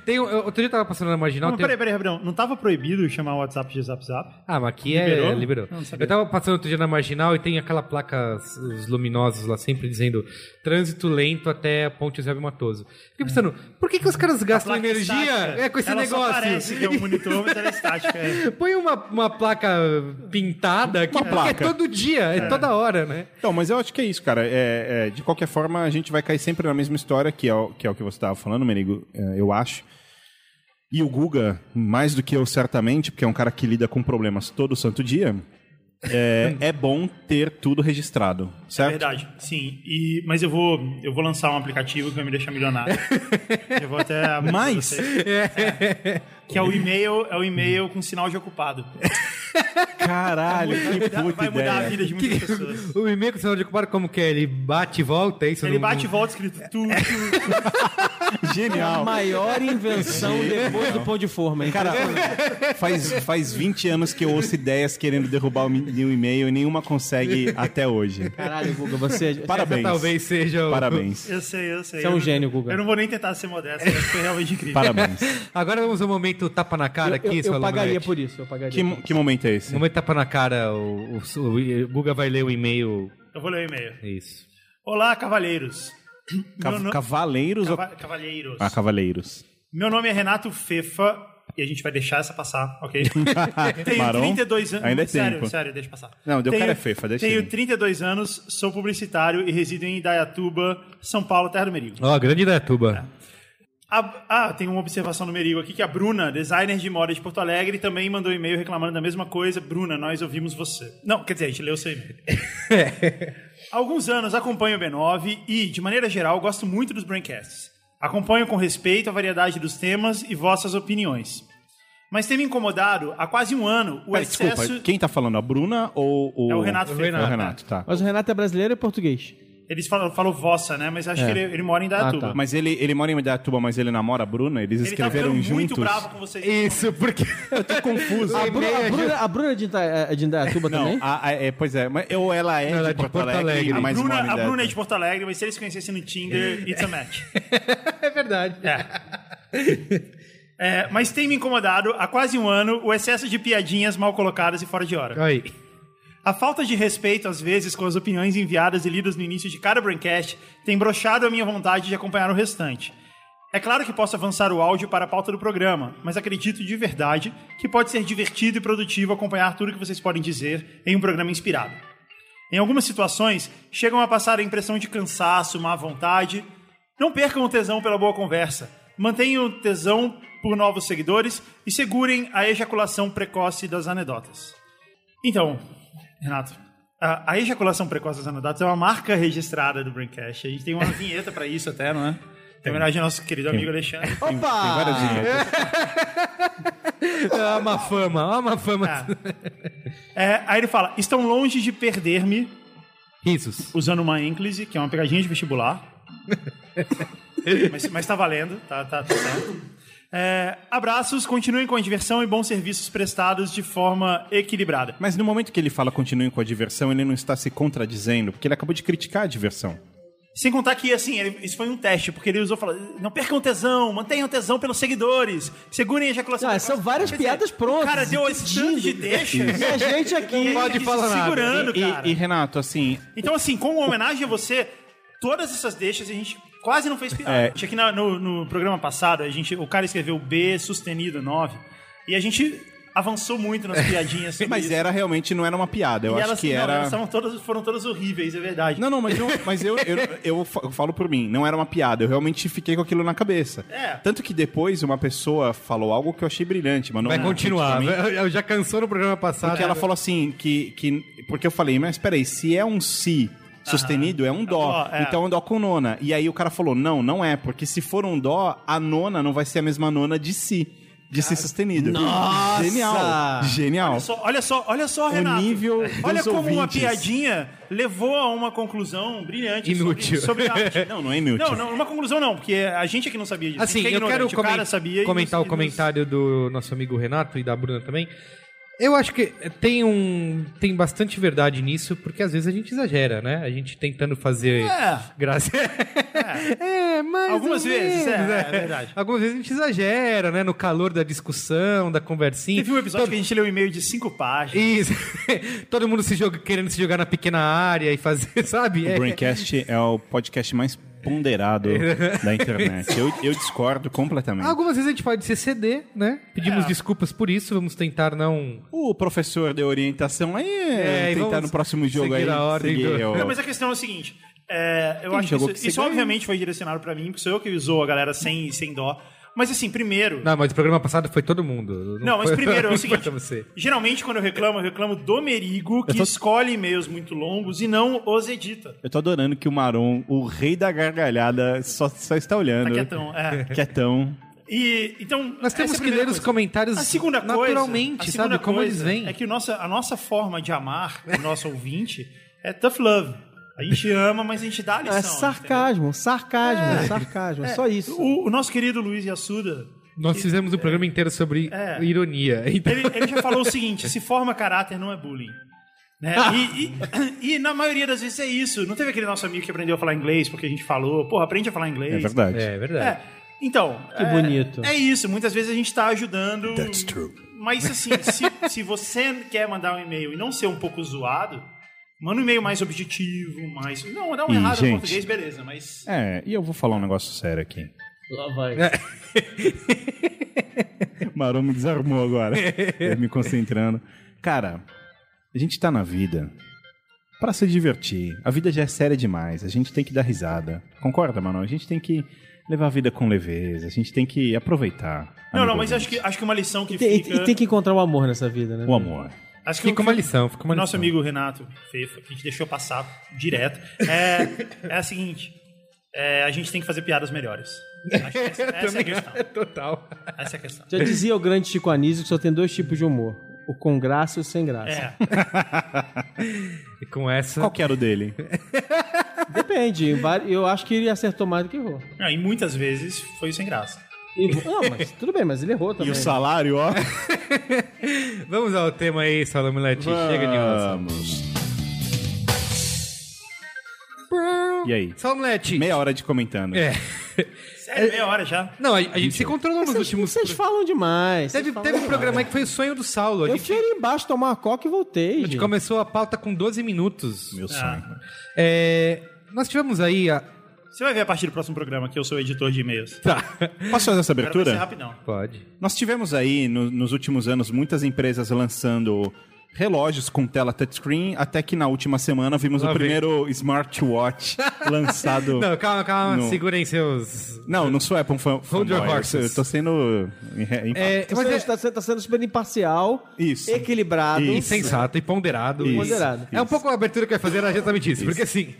tem, outro dia eu tava passando na marginal. Não, tem- peraí, peraí, rapidão. Não tava proibido chamar o WhatsApp de Zap Zap? Ah, mas aqui Liberou? é. Liberou. Não, eu tava passando outro dia na marginal e tem aquela placa, os luminosos lá sempre dizendo trânsito lento até a ponte Eusébio Matoso. Fiquei pensando, por que, que os caras gastam Placa energia estática. é, com esse Ela negócio? Só parece que é um monitor, mas ela é estática. é. Põe uma, uma placa pintada que Uma porque é placa. todo dia, é, toda hora, né? Então, mas eu acho que é isso, cara. É, é, de qualquer forma, a gente vai cair sempre na mesma história, que é o que, é o, que você estava falando, Merigo, é, eu acho. E o Guga, mais do que eu, certamente, porque é um cara que lida com problemas todo santo dia, é, é bom ter tudo registrado, É certo? verdade, sim. E, mas eu vou, eu vou lançar um aplicativo que vai me deixar milionário. eu vou até abrir Mas-. É. que é o e-mail, é o e-mail com sinal de ocupado. Caralho, que Vai puta mudar a ideia. vida de muitas pessoas. O e-mail com sinal de ocupado como que é? Ele bate e volta, é isso? Ele Não- bate e volta escrito tu, tu, A Genial. maior invenção depois do pão de forma, hein? Cara, faz, faz 20 anos que eu ouço ideias querendo derrubar o o e-mail e nenhuma consegue até hoje. Caralho, Guga, você, Parabéns. Talvez seja o... Parabéns. Eu sei, eu sei. você é um Eu- gênio, Guga. Eu não vou nem tentar ser modesto, mas foi realmente incrível. Parabéns. Agora vamos ao momento tapa na cara Eu, aqui, eu, eu pagaria por isso, eu pagaria. Que, mo- que momento é esse? Momento tapa na cara, o, o, o Guga vai ler o e-mail. Eu vou ler o e-mail. É isso. Olá, cavalheiros. Ca- Meu no- Cavaleiros ou... Cava- Cavalheiros. Ah, cavaleiros. Meu nome é Renato Fefa e a gente vai deixar essa passar, ok? Tenho Marrom? 32 anos. Ainda é sério, tempo. sério, deixa passar. Não, deu Tenho- cara é fefa, deixa Tenho ele. 32 anos, sou publicitário e resido em Idaiatuba, São Paulo, terra do Merigo. Ó, grande Dayatuba. A- ah, tem uma observação no Merigo aqui que a Bruna, designer de moda de Porto Alegre, também mandou um e-mail reclamando da mesma coisa. Bruna, nós ouvimos você. Não, quer dizer, a gente leu seu e-mail. Há alguns anos acompanho o B9 e, de maneira geral, gosto muito dos Braincasts. Acompanho com respeito a variedade dos temas e vossas opiniões. Mas tem me incomodado há quase um ano o Pera, excesso... desculpa, quem tá falando? A Bruna ou o. É o Renato É Fernandes. o Renato, tá. Mas o Renato é brasileiro e português. Eles falam, falou vossa, né? Mas acho É. que ele, ele mora em Dayatuba. Ah, tá. Mas ele, ele mora em Indaiatuba, mas ele namora a Bruna? Eles Ele tá escreveram ficando juntos? muito bravo com vocês. Isso, porque. Eu tô confuso. A, Bru- a Bruna, a Bruna é de Ita- é de Indaiatuba Não, também? a- a- é, pois é, mas ou ela é, ela de, é de Porto Porto Alegre, Alegre. A mas Bruna, a Bruna é de Porto Alegre, mas se eles se conhecessem no Tinder, it's a match. É verdade. É, mas tem me incomodado há quase um ano o excesso de piadinhas mal colocadas e fora de hora. Aí. A falta de respeito, às vezes, com as opiniões enviadas e lidas no início de cada Braincast tem brochado a minha vontade de acompanhar o restante. É claro que posso avançar o áudio para a pauta do programa, mas acredito de verdade que pode ser divertido e produtivo acompanhar tudo que vocês podem dizer em um programa inspirado. Em algumas situações, chegam a passar a impressão de cansaço, má vontade. Não percam o tesão pela boa conversa. Mantenham o tesão por novos seguidores e segurem a ejaculação precoce das anedotas. Então, Renato, a, a ejaculação precoce das anedotas é uma marca registrada do Braincast. A gente tem uma vinheta pra isso até, não é? Em homenagem ao nosso querido amigo Alexandre. Opa! Tem várias vinhetas. Ah, uma fama, ah, uma fama. É, aí ele fala: estão longe de perder-me Risos. usando uma ênclise, que é uma pegadinha de vestibular. mas, mas tá valendo, tá, tá, tá certo. É, abraços, continuem com a diversão e bons serviços prestados de forma equilibrada. Mas no momento que ele fala continuem com a diversão, ele não está se contradizendo, porque ele acabou de criticar a diversão. Sem contar que, assim, ele- isso foi um teste, porque ele usou falar: não percam o tesão, mantenham o tesão pelos seguidores, segurem a ejaculação. Ah, precoce." são várias Quer dizer, piadas prontas, O cara deu esse tanto de. E a gente aqui. Não pode falar nada. segurando, E, cara. e, Renato, assim, Então, assim, como homenagem a você, todas essas deixas a gente quase não fez piada. É. A gente Aqui na- no, no programa passado, a gente, o cara escreveu B sustenido 9 e a gente avançou muito nas piadinhas sobre mas isso. era realmente, não era uma piada. Eu E acho elas, que não, era. elas todas, foram todas horríveis, é verdade. Não, não, mas, eu, mas eu, eu, eu fa- eu falo por mim, não era uma piada, eu realmente fiquei com aquilo na cabeça. É. Tanto que depois uma pessoa falou algo que eu achei brilhante, mas não Vai não continuar. Eu já cansou no programa passado. Porque ela falou assim, que, que. Porque eu falei, mas peraí, se é um si sustenido, é um dó. dó, é. Então é um dó com nona. E aí o cara falou, não, não é, porque se for um dó, a nona não vai ser a mesma nona de si. De si sustenido. Nossa! Genial. Genial. Olha só, olha só, olha só, Renato. nível olha como uma ouvintes. piadinha levou a uma conclusão brilhante Inútil. sobre, sobre arte. Não, não é inútil. Não, não, uma conclusão não, porque a gente aqui não sabia disso. Assim, é eu quero ignorante. o comen- cara sabia e comentar nos- o comentário do nosso amigo Renato e da Bruna também. Eu acho que tem um tem bastante verdade nisso, porque às vezes a gente exagera, né? A gente tentando fazer É. graça. É, mas Algumas vezes, é, é verdade. Algumas vezes a gente exagera, né? No calor da discussão, da conversinha. Teve um episódio que a gente leu um e-mail de cinco páginas. Isso. Todo mundo se joga, querendo se jogar na pequena área e fazer, sabe? O É- Braincast é o podcast mais ponderado da internet. Eu, eu discordo completamente. Algumas vezes a gente pode se exceder, né? Pedimos É. desculpas por isso, vamos tentar não. O professor deu orientação aí, É, e tentar no próximo jogo aí. a ordem do- o- Não, mas a questão é o seguinte. é, eu Quem acho que isso, que isso obviamente foi direcionado pra mim, porque sou eu que usou a galera sem, sem dó. Mas assim, primeiro. Não, mas o programa passado foi todo mundo. Não, mas foi- primeiro é não o seguinte. Geralmente, quando eu reclamo, eu reclamo do Merigo, que tô- escolhe e-mails muito longos e não os edita. Eu tô adorando que o Maron, o rei da gargalhada, só, só está olhando. Tá quietão. É. Quietão. E, então, Nós temos é que ler os coisa. comentários A segunda coisa, naturalmente, a segunda sabe? Como coisa eles vêm. É que nossa, a nossa forma de amar o nosso ouvinte é tough love. A gente ama, mas a gente dá a lição. É sarcasmo, sarcasmo, sarcasmo. É só isso. entendeu? O, o nosso querido Luiz Yassuda, Nós fizemos um programa inteiro sobre É. ironia. Então, ele, ele já falou o seguinte: se forma caráter, não é bullying. Né? E, e- e na maioria das vezes é isso. Não teve aquele nosso amigo que aprendeu a falar inglês porque a gente falou, porra, aprende a falar inglês. É verdade. é verdade. É. Então. Que é- bonito. É isso. Muitas vezes a gente tá ajudando. That's true. Mas assim, se, se você quer mandar um e-mail e não ser um pouco zoado, manda um e-mail mais objetivo, mais. Não, dá um Ih, errado gente. no português, beleza, mas. É, e eu vou falar um negócio sério aqui. Lá vai. Maron me desarmou agora. Eu me concentrando. Cara, a gente tá na vida pra se divertir. A vida já é séria demais. A gente tem que dar risada. Concorda, mano? A gente tem que levar a vida com leveza. A gente tem que aproveitar. Não, não, mas acho que, acho que uma lição que E tem, fica. e tem que encontrar o amor nessa vida, né? O amor. Acho que Fica o- uma lição, fica uma o nosso lição. amigo Renato Fefa, que a gente deixou passar direto, é, é a seguinte: é, a gente tem que fazer piadas melhores. Acho que essa, essa é a questão. Total. Essa é a questão. Já dizia o grande Chico Anísio que só tem dois tipos de humor. O com graça e o sem graça. É. E com essa. Qual que era o dele? Depende. Eu acho que ele acertou mais do que errou. Não, e muitas vezes foi sem graça. E- Não, mas tudo bem, mas ele errou E também. o salário, ó. Vamos ao tema aí, Salomilete. Chega de. Vamos. E aí? Salomilete. Meia hora de comentando. É. Sério, meia hora já. Não, a, a gente se controlou nos últimos. vocês falam demais. Teve, falam teve um programa aí que foi o sonho do Saulo. A Eu gente, fui ali embaixo tomar uma coca e voltei. a gente gente. começou a pauta com 12 minutos. Meu sonho. Ah. É, nós tivemos aí a. Você vai ver a partir do próximo programa que eu sou editor de e-mails. Tá. Posso fazer essa vai ser abertura? rapidão. Pode. Nós tivemos aí, no- nos últimos anos, muitas empresas lançando relógios com tela touchscreen, até que na última semana vimos Lá o vem. primeiro smartwatch lançado... Não, calma, calma. No- Segurem seus. Não, não sou Apple fan, Hold your horses. Eu tô sendo... É, Você mas é está tá sendo super imparcial, Isso. equilibrado. Isso. sensato e ponderado. Isso. Ponderado. É um pouco a abertura que eu ia fazer, era exatamente isso. Porque assim,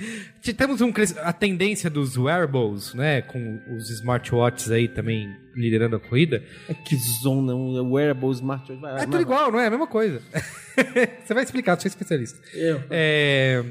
temos um cres- a tendência dos wearables, né? Com os smartwatches aí também liderando a corrida. Que zona, um wearable smartwatch. Vai, É vai, tudo igual, não é? A mesma coisa. Você vai explicar, você é especialista. Eu. É,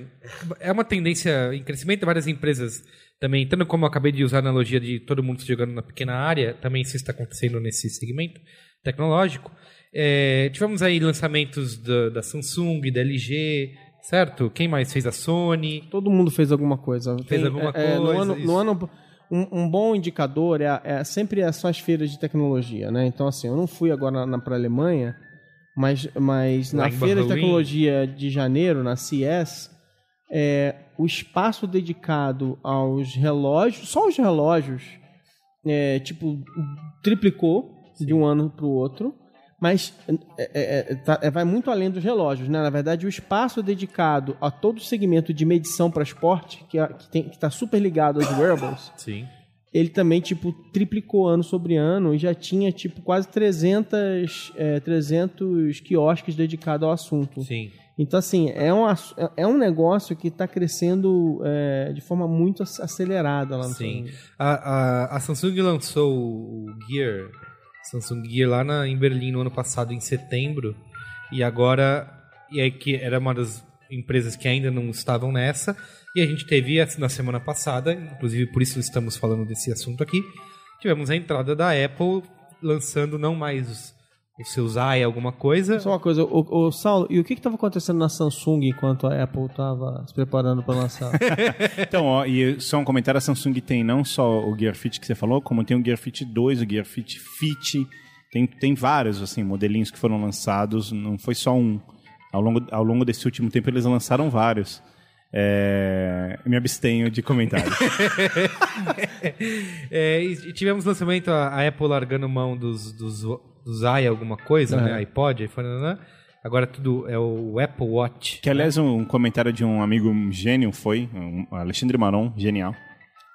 é uma tendência em crescimento, várias empresas também, tanto como eu acabei de usar a analogia de todo mundo jogando na pequena área, também isso está acontecendo nesse segmento tecnológico. É, tivemos aí lançamentos da, da Samsung, da LG, certo? Quem mais fez a Sony? Todo mundo fez alguma coisa. Fez alguma é, é, no coisa, ano, isso. no ano- um, um bom indicador é, é sempre é só as feiras de tecnologia, né? Então, assim, eu não fui agora na, para a Alemanha, mas, mas na feira de tecnologia de janeiro, na CES, é, o espaço dedicado aos relógios, só os relógios, é, tipo, triplicou de um ano para o outro. Mas é, é, é, tá- é, vai muito além dos relógios, né? Na verdade, o espaço dedicado a todo o segmento de medição para esporte, que é- que está super ligado aos wearables, Sim. ele também, tipo, triplicou ano sobre ano e já tinha, tipo, quase 300, é, 300 quiosques dedicados ao assunto. Sim. Então, assim, é um, é- é um negócio que está crescendo é, de forma muito ac- acelerada lá no Sim. A, a, a Samsung lançou o Gear, Samsung Gear lá na, em Berlim no ano passado, em setembro, e agora, e aí que era uma das empresas que ainda não estavam nessa, e a gente teve na semana passada, inclusive por isso estamos falando desse assunto aqui, tivemos a entrada da Apple lançando não mais os seus AI alguma coisa, Só uma coisa, o, o Saulo, e o que estava acontecendo na Samsung enquanto a Apple estava se preparando para lançar? Então, ó, e só um comentário, a Samsung tem não só o Gear Fit que você falou, como tem o Gear Fit 2, o Gear Fit Fit, tem, tem vários, assim, modelinhos que foram lançados, não foi só um. Ao longo, ao longo desse último tempo eles lançaram vários. É, me abstenho de comentários. É, tivemos lançamento, a, a Apple largando mão dos, dos, i alguma coisa, É. né? iPod, iPhone, né? agora tudo é o Apple Watch. que, aliás, um, um comentário de um amigo gênio foi, um, Alexandre Maron, genial,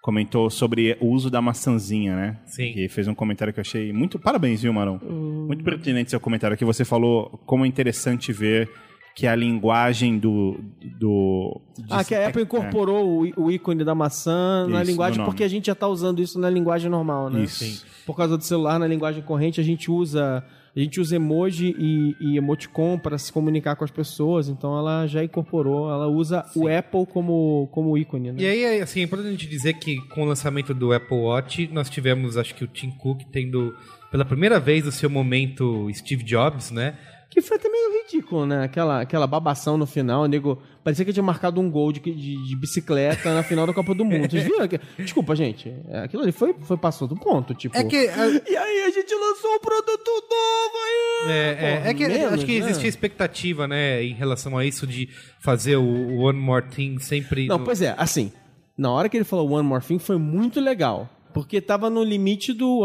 comentou sobre o uso da maçãzinha, né? Sim. Que fez um comentário que eu achei muito... Parabéns, viu, Maron? Muito pertinente seu comentário, que você falou como é interessante ver que a linguagem do... do de- ah, que a Apple incorporou o, o ícone da maçã na Isso, linguagem, no nome. porque a gente já está usando isso na linguagem normal, né? Isso. Sim. Por causa do celular, na linguagem corrente, a gente usa. A gente usa emoji e, e emoticon para se comunicar com as pessoas, então ela já incorporou, ela usa o Apple como, como ícone, né? E aí, assim, é importante dizer que com o lançamento do Apple Watch, nós tivemos, acho que o Tim Cook tendo, pela primeira vez, o seu momento Steve Jobs, né? Que foi até meio ridículo, né? Aquela, aquela babação no final, o nego. Parecia que tinha marcado um gol de, de, de bicicleta na final da Copa do Mundo. Vocês viram? Desculpa, gente. é, Aquilo ali foi, foi passou do ponto. Tipo. É que... a- E aí a gente lançou um produto novo aí! É, é, é que menos, acho que né? existia expectativa, né, em relação a isso de fazer o, o One More Thing sempre. Não, no- pois é, assim, na hora que ele falou One More Thing foi muito legal. Porque tava no limite do.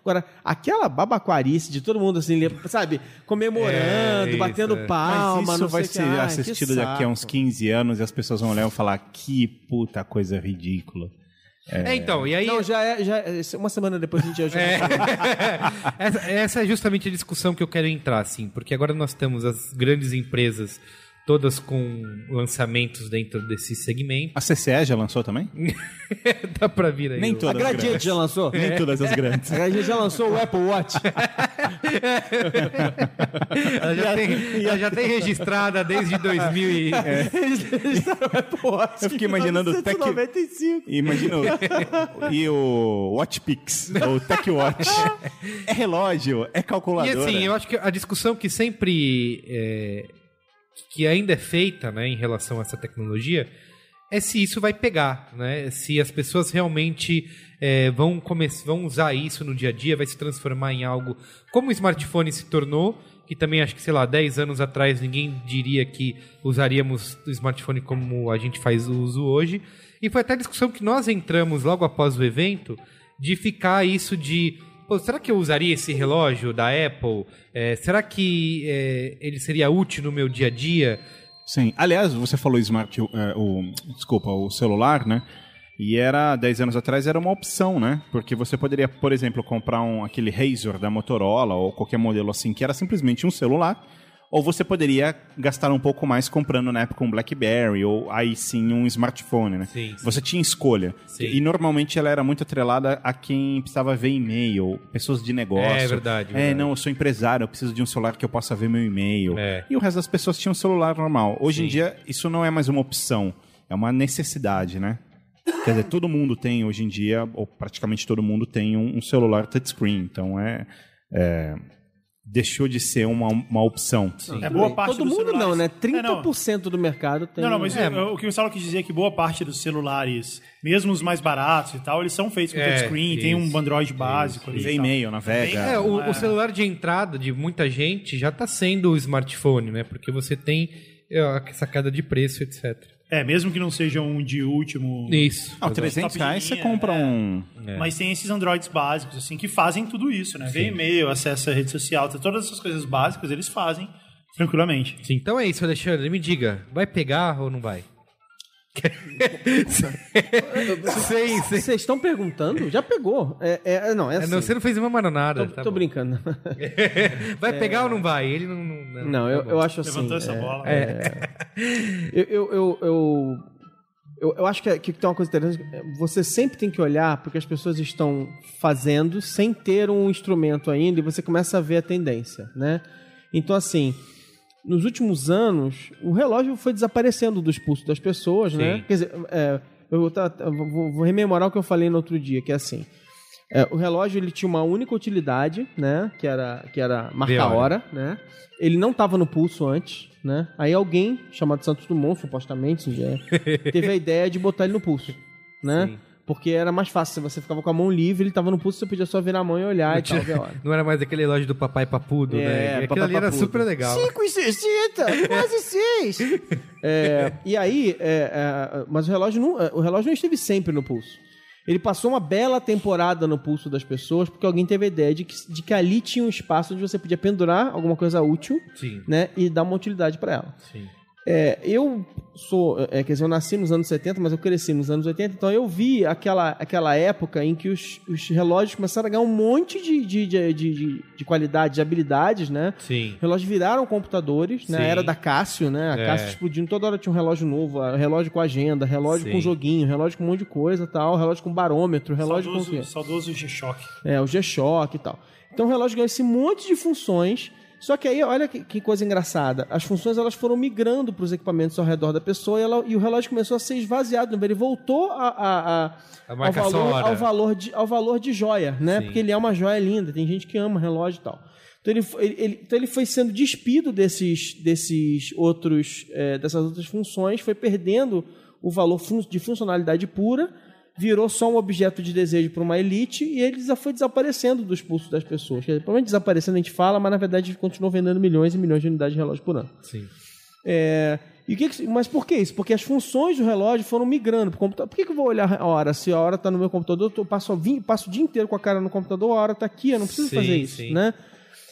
Agora, aquela babaquarice de todo mundo assim, sabe, comemorando, É, isso, batendo é. palma, Mas isso não vai sei ser que. Assistido daqui a uns saco. 15 anos e as pessoas vão olhar e falar que puta coisa ridícula. É, então, e aí. Não, já é, já é- uma semana depois a gente já É. essa, essa é justamente a discussão que eu quero entrar, assim, porque agora nós temos as grandes empresas todas com lançamentos dentro desse segmento. A CCE já lançou também? Dá pra vir aí. Nem o- A todas as Gradiente grandes. já lançou? Nem todas as grandes. A Gradiente já lançou o Apple Watch. Ela já, tem, ela já tem registrada desde 2000 e... Lançaram o Apple Watch. Eu fiquei imaginando o Tech- 1995. Imagina o, e o Watchpix, o Tech Watch. É relógio, é E calculadora. assim, eu acho que a discussão que sempre. é, que ainda é feita né, em relação a essa tecnologia é se isso vai pegar, né? Se as pessoas realmente é, vão, come vão usar isso no dia a dia, vai se transformar em algo como o smartphone se tornou, que também acho que, sei lá, 10 anos atrás ninguém diria que usaríamos o smartphone como a gente faz o uso hoje. E foi até a discussão que nós entramos logo após o evento de ficar isso de Pô, será que eu usaria esse relógio da Apple? É, será que é, ele seria útil no meu dia a dia? Sim. Aliás, você falou smart, é, o, desculpa, o celular, né? E era, 10 anos atrás, era uma opção, né? Porque você poderia, por exemplo, comprar um, aquele Razr da Motorola ou qualquer modelo assim, que era simplesmente um celular. Ou você poderia gastar um pouco mais comprando na época um BlackBerry ou aí sim um smartphone, né? Sim, sim. Você tinha escolha. Sim. E normalmente ela era muito atrelada a quem precisava ver e-mail, pessoas de negócio. É verdade, É, verdade. não, eu sou empresário, eu preciso de um celular que eu possa ver meu e-mail. É. E o resto das pessoas tinham um celular normal. Hoje em dia, isso não é mais uma opção, é uma necessidade, né? Quer dizer, todo mundo tem hoje em dia, ou praticamente todo mundo tem um, um celular touchscreen. Então é, é, deixou de ser uma, uma opção. É boa parte Todo dos mundo celulares- não, né? É, não. 30% do mercado tem. Não, não, mas É, eu- o que o Saulo quis dizer é que boa parte dos celulares, mesmo os mais baratos e tal, eles são feitos com É, touchscreen, tem isso, um Android básico. ali e tal. e-mail, navega. É, o, é. o celular de entrada de muita gente já está sendo o smartphone, né? Porque você tem é, essa queda de preço, etc. É, mesmo que não seja um de último. Isso. Ah, 300 Top de reais você linha, compra é. um... Mas tem esses Androids básicos, assim, que fazem tudo isso, né? Vê e-mail, acessa a rede social, todas essas coisas básicas eles fazem tranquilamente. Sim, então é isso, Alexandre. Me diga, vai pegar ou não vai? Sim, sim. Vocês estão perguntando? Já pegou. É, é- não, é É, assim. não, você não fez uma maronada. tô, tá tô brincando. Vai pegar ou não vai? Ele não. Não, Não, tá eu, bom. eu acho assim. Levantou essa é, bola. Eu, eu, eu, eu, eu, eu acho que, que tem uma coisa interessante. Você sempre tem que olhar porque as pessoas estão fazendo sem ter um instrumento ainda e você começa a ver a tendência, né? Então, assim, nos últimos anos, o relógio foi desaparecendo dos pulsos das pessoas, né? Sim. Quer dizer, é, eu tá- vou, vou rememorar o que eu falei no outro dia, que é assim. é, o relógio ele tinha uma única utilidade, né? Que era, que era marcar a hora. hora, né? Ele não estava no pulso antes, né? Aí alguém, chamado Santos Dumont, supostamente, já é, teve a ideia de botar ele no pulso, né? Sim. Porque era mais fácil, você ficava com a mão livre, ele estava no pulso, você podia só virar a mão e olhar e tal, ver a hora. Não era mais aquele relógio do papai papudo, É, né? Aquilo papai ali era papudo. super legal. 5 e 60, quase 6. É, e aí, é, é, mas o relógio, não, é, o relógio não esteve sempre no pulso. Ele passou uma bela temporada no pulso das pessoas porque alguém teve a ideia de que, de que ali tinha um espaço onde você podia pendurar alguma coisa útil Sim, né, e dar uma utilidade para ela. sim. É, eu sou, é, quer dizer, eu nasci nos anos 70, mas eu cresci nos anos 80, então eu vi aquela, aquela época em que os, os relógios começaram a ganhar um monte de, de, de, de, de qualidade, de habilidades, né? Sim. Os relógios viraram computadores, né? Sim. Era da Cássio, né? A É. Cássio explodindo, toda hora tinha um relógio novo, relógio com agenda, relógio Sim. com joguinho, relógio com um monte de coisa tal, relógio com barômetro, relógio com... Saudoso, saudoso G-Shock. É, o G-Shock e tal. Então o relógio ganhou esse monte de funções. Só que aí, olha que, que coisa engraçada. As funções elas foram migrando para os equipamentos ao redor da pessoa e, ela- e o relógio começou a ser esvaziado. Ele voltou a, a- a- A ao, valor, ao, valor de, ao valor de joia, né? Sim. Porque ele é uma joia linda. Tem gente que ama relógio e tal. Então ele, foi- ele- ele- então ele foi sendo despido desses, desses outros, é, dessas outras funções, foi perdendo o valor de funcionalidade pura, virou só um objeto de desejo para uma elite e ele já foi desaparecendo dos pulsos das pessoas. Quer dizer, provavelmente desaparecendo a gente fala, mas na verdade continuou vendendo milhões e milhões de unidades de relógio por ano. Sim. É, e que que- mas por que isso? Porque as funções do relógio foram migrando para o computador. Por que, que eu vou olhar a hora? Se a hora está no meu computador, eu passo, passo o dia inteiro com a cara no computador, a hora está aqui, eu não preciso Sim, fazer isso. sim. Né?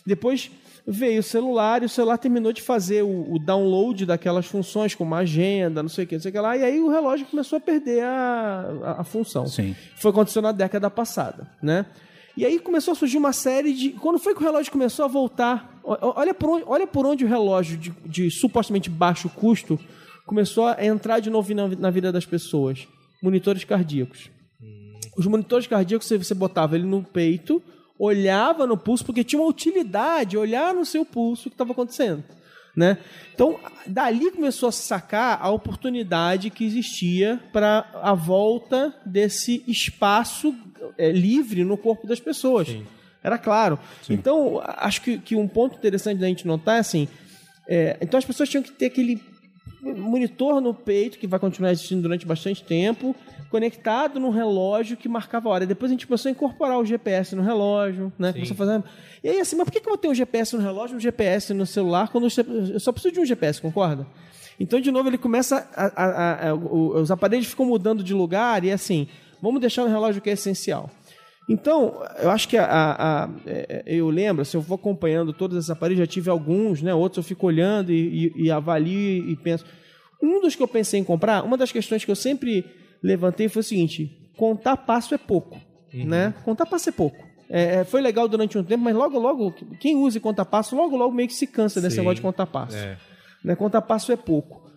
Depois veio o celular e o celular terminou de fazer o, o download daquelas funções, como a agenda, não sei o que, não sei o que lá, e aí o relógio começou a perder a, a, a função. Sim. Foi acontecendo na década passada, né? E aí começou a surgir uma série de. Quando foi que o relógio começou a voltar? Olha por onde, olha por onde o relógio de, de supostamente baixo custo começou a entrar de novo na, na vida das pessoas. Monitores cardíacos. Os monitores cardíacos, você botava ele no peito, olhava no pulso, porque tinha uma utilidade olhar no seu pulso o que estava acontecendo. Né? Então, dali começou a sacar a oportunidade que existia para a volta desse espaço é, livre no corpo das pessoas. Era claro. Então, acho que, que um ponto interessante da gente notar é assim: é, então as pessoas tinham que ter aquele monitor no peito, que vai continuar existindo durante bastante tempo, conectado num relógio que marcava a hora. E depois a gente começou a incorporar o GPS no relógio, né? Começou a fazer... E aí, assim, mas por que que eu vou ter um GPS no relógio e um GPS no celular quando eu só preciso de um GPS, concorda? Então, de novo, ele começa a, a- a- os aparelhos ficam mudando de lugar e assim, vamos deixar no relógio que é essencial. Então, eu acho que a, a- a- é, eu lembro, assim, eu vou acompanhando todos esses aparelhos, já tive alguns, né? Outros eu fico olhando e, e- e avalio e penso. Um dos que eu pensei em comprar, uma das questões que eu sempre levantei foi o seguinte: contar passo é pouco, né? Contar passo é pouco. É, é, foi legal durante um tempo, mas logo, logo, quem usa e conta passo, logo, logo meio que se cansa desse Sim. negócio de contar passo. É. Né? Contar passo é pouco.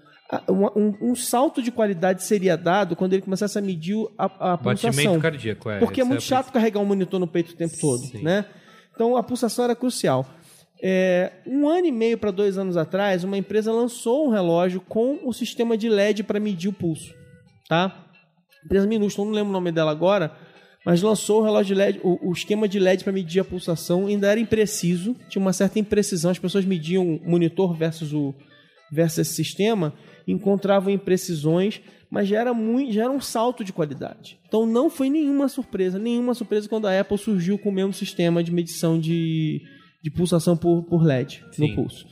Uma- Um, um salto de qualidade seria dado quando ele começasse a medir a, a pulsação. Batimento cardíaco, é. Porque é essa muito a chato carregar um monitor no peito o tempo todo, Sim. né? Então a pulsação era crucial. É, um ano e meio para dois anos atrás, uma empresa lançou um relógio com o sistema de LED para medir o pulso, tá? Empresa minúscula, não lembro o nome dela agora, mas lançou o relógio de LED, o, o esquema de LED para medir a pulsação, ainda era impreciso, tinha uma certa imprecisão, as pessoas mediam o monitor versus o versus esse sistema, encontravam imprecisões, mas já era muito, já era um salto de qualidade. Então não foi nenhuma surpresa, nenhuma surpresa quando a Apple surgiu com o mesmo sistema de medição de, de pulsação por, por LED Sim. no pulso.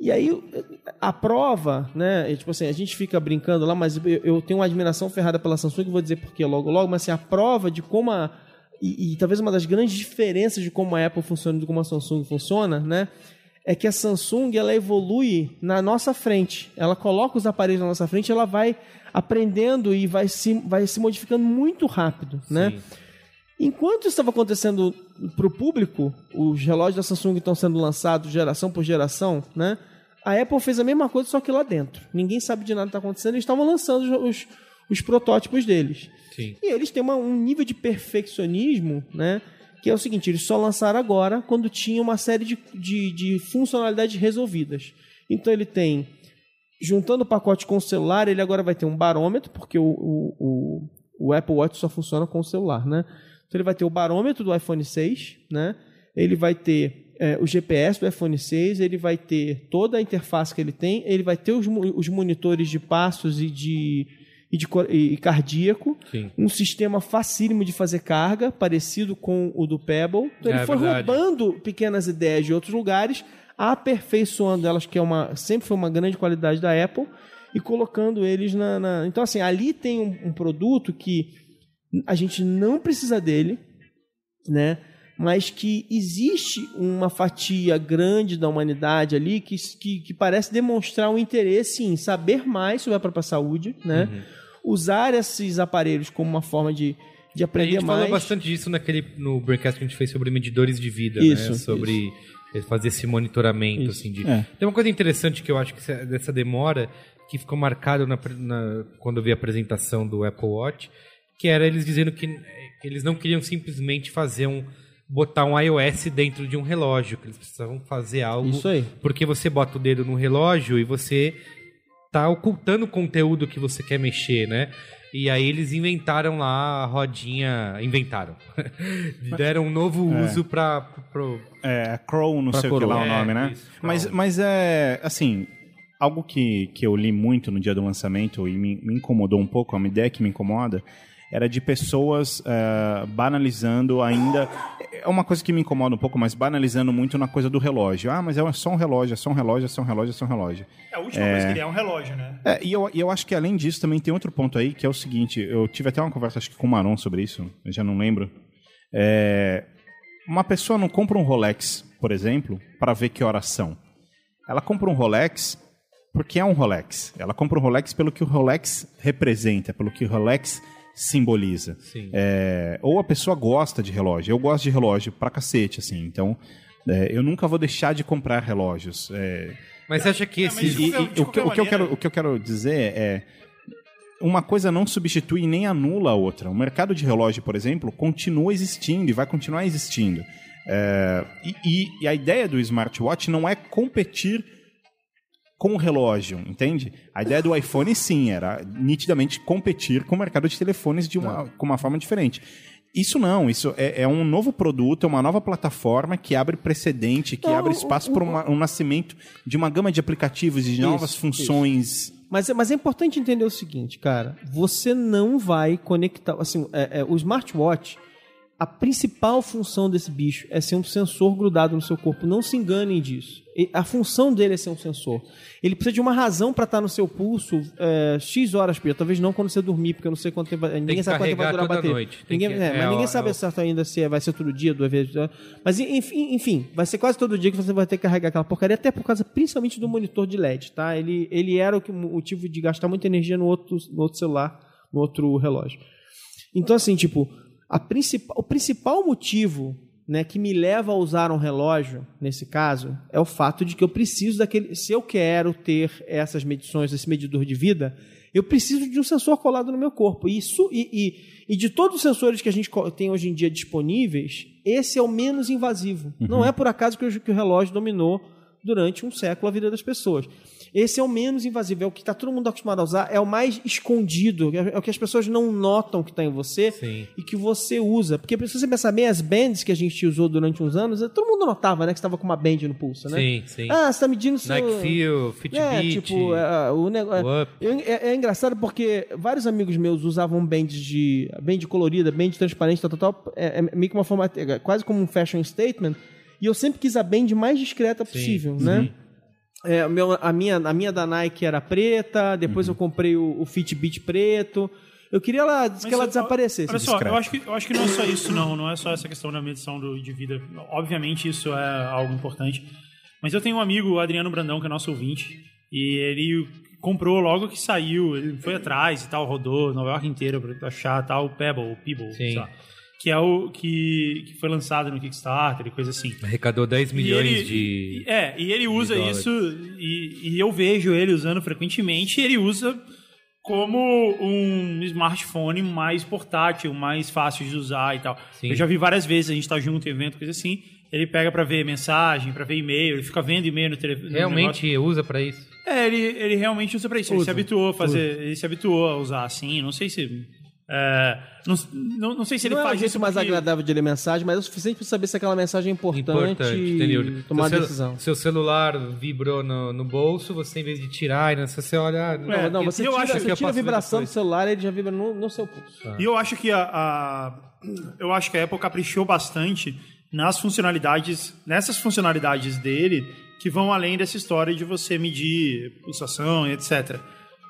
E aí a prova, né? Tipo assim, a gente fica brincando lá, mas eu, eu tenho uma admiração ferrada pela Samsung, vou dizer porque logo logo, mas assim, a prova de como a. E, e talvez uma das grandes diferenças de como a Apple funciona e de como a Samsung funciona, né? É que a Samsung ela evolui na nossa frente. Ela coloca os aparelhos na nossa frente, ela vai aprendendo e vai se, vai se modificando muito rápido, né? Enquanto isso estava acontecendo para o público, os relógios da Samsung estão sendo lançados geração por geração, né? A Apple fez a mesma coisa, só que lá dentro. Ninguém sabe de nada que está acontecendo, eles estavam lançando os, os, os protótipos deles. Sim. E eles têm uma- um nível de perfeccionismo, né? Que é o seguinte, eles só lançaram agora quando tinha uma série de, de, de funcionalidades resolvidas. Então ele tem, juntando o pacote com o celular, ele agora vai ter um barômetro, porque o, o, o, o Apple Watch só funciona com o celular, né? Então ele vai ter o barômetro do iPhone 6, né? Ele vai ter é, o GPS do iPhone 6, ele vai ter toda a interface que ele tem, ele vai ter os, os monitores de passos e de, e de e cardíaco, Sim. um sistema facílimo de fazer carga, parecido com o do Pebble. Então ele É foi verdade. roubando pequenas ideias de outros lugares, aperfeiçoando elas, que é uma, sempre foi uma grande qualidade da Apple, e colocando eles na. na- Então, assim, ali tem um, um produto que a gente não precisa dele, né? Mas que existe uma fatia grande da humanidade ali que, que, que parece demonstrar um interesse em saber mais sobre a própria saúde, né? Usar esses aparelhos como uma forma de, de A aprender gente mais. falou bastante disso naquele, no Braincast que a gente fez sobre medidores de vida, Isso, né? Sobre fazer esse monitoramento, Isso. assim, de... É. Tem uma coisa interessante que eu acho que essa- dessa demora, que ficou marcado na, na- quando eu vi a apresentação do Apple Watch, que era eles dizendo que eles não queriam simplesmente fazer um botar um iOS dentro de um relógio, que eles precisavam fazer algo Isso aí. porque você bota o dedo no relógio e você tá ocultando o conteúdo que você quer mexer, né? E aí eles inventaram lá a rodinha. Inventaram. Deram um novo É. uso pra. Pro, É, Crow, não sei o que lá coroa. o nome, É, né? isso, mas, mas é, assim, algo que, que eu li muito no dia do lançamento e me, me incomodou um pouco, uma ideia que me incomoda, era de pessoas é, banalizando ainda. É uma coisa que me incomoda um pouco, mas banalizando muito na coisa do relógio. Ah, mas é só um relógio, é só um relógio, é só um relógio, é só um relógio. É a última coisa que ele é um relógio, né? É, e eu, e eu acho que além disso também tem outro ponto aí, que é o seguinte, eu tive até uma conversa acho que com o Maron sobre isso, eu já não lembro. É, uma pessoa não compra um Rolex, por exemplo, para ver que horas são. Ela compra um Rolex porque é um Rolex. Ela compra um Rolex pelo que o Rolex representa, pelo que o Rolex simboliza. Sim. É, ou a pessoa gosta de relógio. Eu gosto de relógio pra cacete, assim. Então, é, eu nunca vou deixar de comprar relógios. É, Mas você acha que esse. de e- qualquer- e o, que, o que eu quero, o que eu quero dizer é. Uma coisa não substitui nem anula a outra. O mercado de relógio, por exemplo, continua existindo e vai continuar existindo. É, e, e- e a ideia do smartwatch não é competir com o relógio, entende? A ideia do iPhone, sim, era nitidamente competir com o mercado de telefones de uma, com uma forma diferente. Isso não, isso é, é um novo produto, é uma nova plataforma que abre precedente, que Não, abre espaço para um nascimento de uma gama de aplicativos, de novas Isso, funções. Mas, é- mas é importante entender o seguinte, cara. Você não vai conectar. Assim, é- é, o smartwatch, a principal função desse bicho é ser um sensor grudado no seu corpo. Não se enganem disso. A função dele é ser um sensor. Ele precisa de uma razão para estar no seu pulso é, X horas por dia. Talvez não quando você dormir, porque eu não sei quanto tempo. vai- Ninguém sabe quanto tempo vai durar a bateria. noite. Ninguém, que- é, é, mas ninguém sabe é certo ainda se é- vai ser todo dia, duas vezes. Mas enfim, enfim, vai ser quase todo dia que você vai ter que carregar aquela porcaria, até por causa principalmente do monitor de LED, tá? Ele, ele era o motivo de gastar muita energia no outro, no outro celular, no outro relógio. Então, assim, tipo, a principal, o principal motivo né, que me leva a usar um relógio, nesse caso, é o fato de que eu preciso daquele. Se eu quero ter essas medições, esse medidor de vida, eu preciso de um sensor colado no meu corpo. E, Isso, e, e, e de todos os sensores que a gente tem hoje em dia disponíveis, esse é o menos invasivo. Não é por acaso que o, que o relógio dominou durante um século a vida das pessoas. Esse é o menos invasivo, é o que está todo mundo acostumado a usar, é o mais escondido, é o que as pessoas não notam que está em você Sim. e que você usa. Porque se você pensar bem, as bands que a gente usou durante uns anos, todo mundo notava né, que estava com uma band no pulso, né? Sim, sim. Ah, você está medindo seu... Nike Feel, Fitbit. É, tipo, é, o negócio. É, é engraçado porque vários amigos meus usavam bands de. band colorida, band transparente, tal, tal, tal. É, é meio que uma forma. é quase como um fashion statement. E eu sempre quis a band mais discreta possível, né? É, meu, a, minha, a minha da Nike era preta, depois eu comprei o, o Fitbit preto. Eu queria ela, que ela eu- desaparecesse. Olha só, discreto. eu acho, que, eu acho que não é só isso, não. Não é só essa questão da medição do, de vida. Obviamente, isso é algo importante. Mas eu tenho um amigo, o Adriano Brandão, que é nosso ouvinte, e ele comprou logo que saiu, ele foi atrás e tal, rodou Nova York inteira pra achar tal, o Pebble, o Pebble, Sim. sei lá, que é o que, que foi lançado no Kickstarter e coisa assim. Arrecadou 10 E milhões ele- de. É, e ele usa isso, e, e eu vejo ele usando frequentemente, e ele usa como um smartphone mais portátil, mais fácil de usar e tal. Sim. Eu já vi várias vezes, a gente tá junto em evento, coisa assim, ele pega pra ver mensagem, pra ver e-mail, ele fica vendo e-mail no telefone. Realmente usa pra isso. É, ele, ele realmente usa pra isso. Ele Usa, se habituou a fazer. Ele se habituou a usar assim. Não sei se. É, não, não, não sei se ele não é faz jeito isso mais porque- agradável de ler mensagem, mas é o suficiente para saber se aquela mensagem é importante, Importante, e tomar seu, decisão. Seu celular vibrou no, no bolso, você em vez de tirar, né, você olha. Não, É, não, você eu tira, acho você que tira a vibração do celular ele já vibra no, no seu pulso. E eu acho que a, a- eu acho que a Apple caprichou bastante nas funcionalidades, nessas funcionalidades dele que vão além dessa história de você medir pulsação e etc.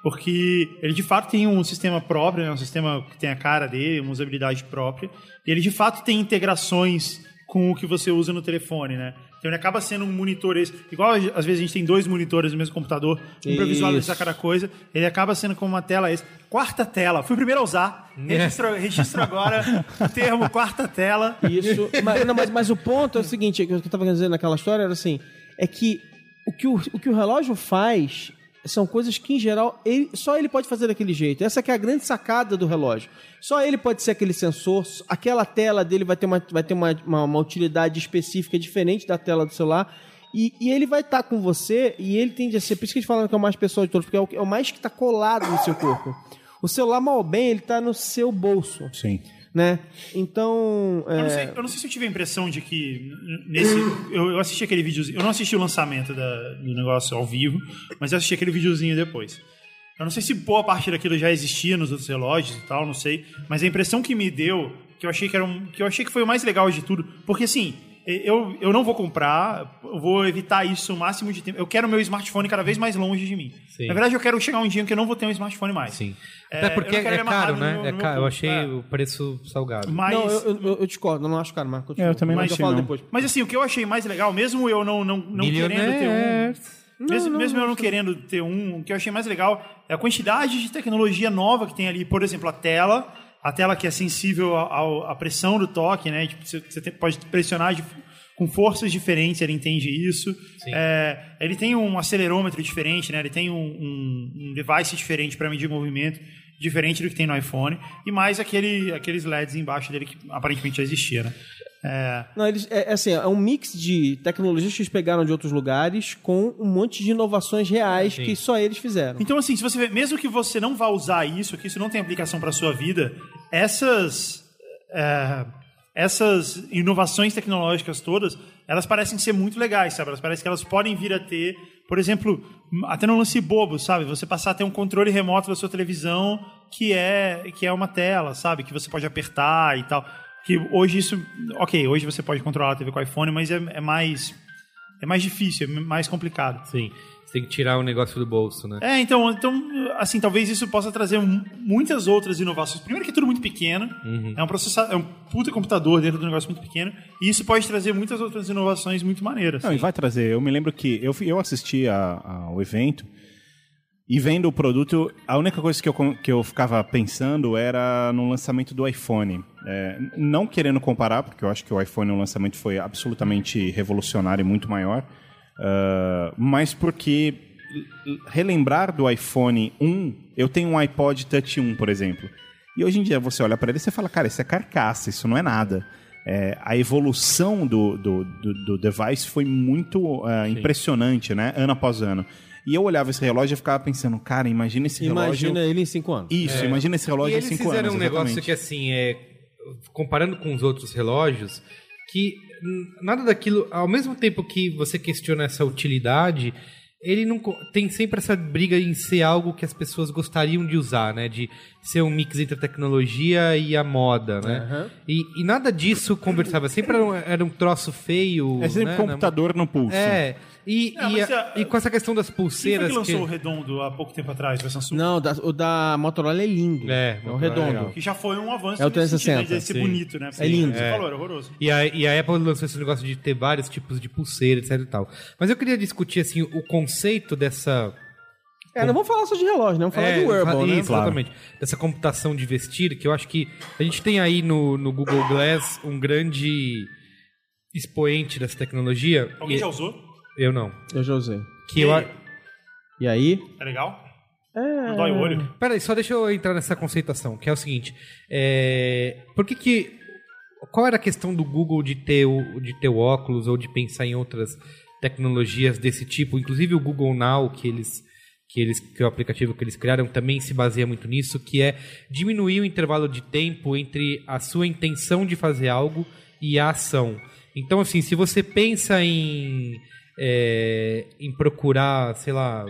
Porque ele de fato tem um sistema próprio, né, um sistema que tem a cara dele, uma usabilidade própria. E ele de fato tem integrações com o que você usa no telefone, né? Então ele acaba sendo um monitor esse, igual às vezes a gente tem dois monitores no mesmo computador, um para visualizar cada coisa, ele acaba sendo como uma tela esse. Quarta tela, fui o primeiro a usar. Registro, registro agora o termo quarta tela. Isso, mas, não, mas, mas o ponto é o seguinte, o que eu estava querendo dizer naquela história era assim, é que o que o, o que o relógio faz são coisas que, em geral, ele- só ele pode fazer daquele jeito. Essa que é a grande sacada do relógio. Só ele pode ser aquele sensor, aquela tela dele vai ter uma, vai ter uma, uma, uma utilidade específica diferente da tela do celular. E, e ele vai estar com você e ele tende a ser, por isso que a gente fala que é o mais pessoal de todos, porque é o, é o mais que está colado no seu corpo. O celular, mal ou bem, ele está no seu bolso Sim. Né? Então, Eu, não é, sei, eu não sei se eu tive a impressão de que nesse. Eu, eu assisti aquele videozinho. Eu não assisti o lançamento da- do negócio ao vivo, mas eu assisti aquele videozinho depois. Eu não sei se boa parte daquilo já existia nos outros relógios e tal, não sei. Mas a impressão que me deu, que eu achei que era um, que eu achei que foi o mais legal de tudo, porque assim, eu, eu não vou comprar, eu vou evitar isso o máximo de tempo. Eu quero o meu smartphone cada vez mais longe de mim. Sim. Na verdade, eu quero chegar um dia em que eu não vou ter um smartphone mais. Sim. É, Até porque não é caro, né? no é no meu caro. Eu achei É. o preço salgado. Mas, não, eu, eu, eu discordo, eu não acho caro, Marco. É, eu também não mas achei, eu falo não. depois. Mas assim, o que eu achei mais legal, mesmo eu não, não, não querendo ter um. Milionaires. mesmo não, mesmo eu não, não querendo ter um, o que eu achei mais legal é a quantidade de tecnologia nova que tem ali. Por exemplo, a tela a tela que é sensível ao- à pressão do toque, né? Tipo, você, tem- pode pressionar de- com forças diferentes, ele entende isso. É, ele tem um acelerômetro diferente, né? Ele tem um, um- um device diferente para medir movimento, diferente do que tem no iPhone. E mais aquele, aqueles LEDs embaixo dele que aparentemente já existia, né? É, Não, eles, é, é assim, é um mix de tecnologias que eles pegaram de outros lugares com um monte de inovações reais Sim. que só eles fizeram. Então, assim, se você vê, mesmo que você não vá usar isso, que isso não tem aplicação para sua vida, essas é, essas inovações tecnológicas todas, elas parecem ser muito legais, sabe? Elas parecem que elas podem vir a ter, por exemplo, até no lance bobo, sabe? Você passar a ter um controle remoto da sua televisão que é que é uma tela, sabe? Que você pode apertar e tal. Que hoje isso, ok, hoje você pode controlar a TV com o iPhone, mas é, é mais é mais difícil, é mais complicado. Sim. Você tem que tirar o negócio do bolso, né? É, então, então, assim, talvez isso possa trazer mu- muitas outras inovações. Primeiro que é tudo muito pequeno, é um processador, é um puta computador dentro de um negócio muito pequeno, e isso pode trazer muitas outras inovações muito maneiras. Não, e vai trazer. Eu me lembro que eu, eu assisti a- ao evento e vendo o produto, a única coisa que eu, que eu ficava pensando era no lançamento do iPhone. É, não querendo comparar, porque eu acho que o iPhone, o lançamento foi absolutamente revolucionário e muito maior, ah, mas porque relembrar do iPhone 1, eu tenho um iPod Touch 1, por exemplo. E hoje em dia você olha para ele e você fala, cara, isso é carcaça, isso não é nada. É, a evolução do, do, do, do device foi muito ah, impressionante, né? Ano após ano. E eu olhava esse relógio e ficava pensando, cara, imagina esse Imagina relógio. ele em cinco anos. Isso, imagina esse E relógio em eles cinco fizeram anos. um negócio exatamente. que, assim, é, comparando com os outros relógios, que nada daquilo, ao mesmo tempo que você questiona essa utilidade, ele não tem sempre essa briga em ser algo que as pessoas gostariam de usar, né? De ser um mix entre a tecnologia e a moda, né? Aham. E, e nada disso conversava. Sempre era um, era um troço feio. É sempre né? computador no pulso. É. E, É, e, mas a- é- e com essa questão das Quem foi pulseiras. que lançou o redondo há pouco tempo atrás, da Samsung? Não, da- o da Motorola é lindo. É, o Motorola é redondo. legal. Que já foi um avanço É o nesse sentido, né, 360, de ser sim. bonito, né? É lindo. Você É. falou, era horroroso. E a, e a Apple lançou esse negócio de ter vários tipos de pulseira, etc e tal. Mas eu queria discutir, assim, o conceito dessa... É, não vamos falar só de relógio, não vamos falar É, de wearable, né? Isso, exatamente. Dessa computação de vestir, que eu acho que a gente tem aí no, no Google Glass um grande expoente dessa tecnologia. Alguém E- já usou? Eu não. Eu já usei. Que eu, a- E aí? É legal? É... Não dói o olho? Peraí, só deixa eu entrar nessa conceituação, que é o seguinte. É, por que que... Qual era a questão do Google de ter, o, de ter o óculos ou de pensar em outras tecnologias desse tipo? Inclusive o Google Now, que eles... Que, eles, que o aplicativo que eles criaram também se baseia muito nisso, que é diminuir o intervalo de tempo entre a sua intenção de fazer algo e a ação. Então, assim, se você pensa em, é, em procurar, sei lá,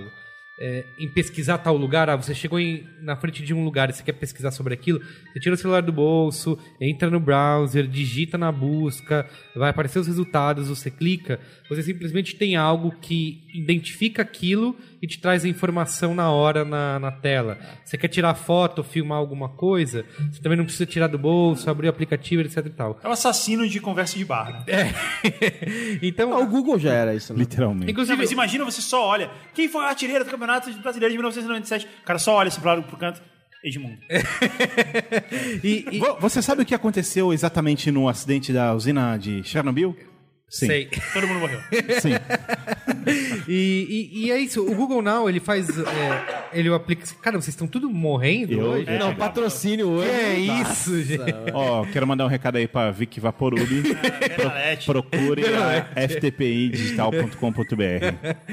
é, em pesquisar tal lugar, ah, você chegou em- na frente de um lugar e você quer pesquisar sobre aquilo, você tira o celular do bolso, entra no browser, digita na busca, vai aparecer os resultados, você clica, você simplesmente tem algo que identifica aquilo e te traz a informação na hora na, na tela. Você quer tirar foto, filmar alguma coisa, você também não precisa tirar do bolso, abrir o aplicativo, etc e tal. É o assassino de conversa de bar, né? então, Ah, o Google já era isso, né? Literalmente. Não, inclusive, mas imagina você só olha. Quem foi a artilheira do campeonato brasileiro de 1997? O cara só olha assim pro, lado, pro canto. Edmundo. e, e- Vo- Você sabe o que aconteceu exatamente no acidente da usina de Chernobyl? Sim. sei. Todo mundo morreu. Sim. E, e- e é isso, o Google Now, ele faz. é, ele aplica. Cara, vocês estão tudo morrendo Eu- hoje? É. Não, patrocínio hoje. Que é isso, gente? Ó, quero mandar um recado aí pra Vic Vaporub. Benalete. Procure a ftpidigital.com.br.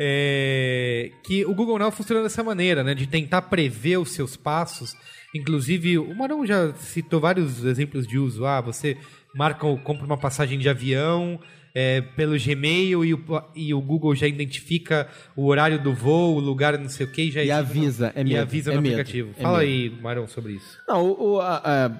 É, que o Google Now funciona dessa maneira, né? De tentar prever os seus passos. Inclusive, o Marão já citou vários exemplos de uso. Ah, você marca, ou compra uma passagem de avião é, pelo Gmail e o, e o Google já identifica o horário do voo, o lugar, não sei o que, e já E avisa, é e medo, avisa é no medo, aplicativo. é Fala medo. aí, Marão, sobre isso. Não, o, o- a- a-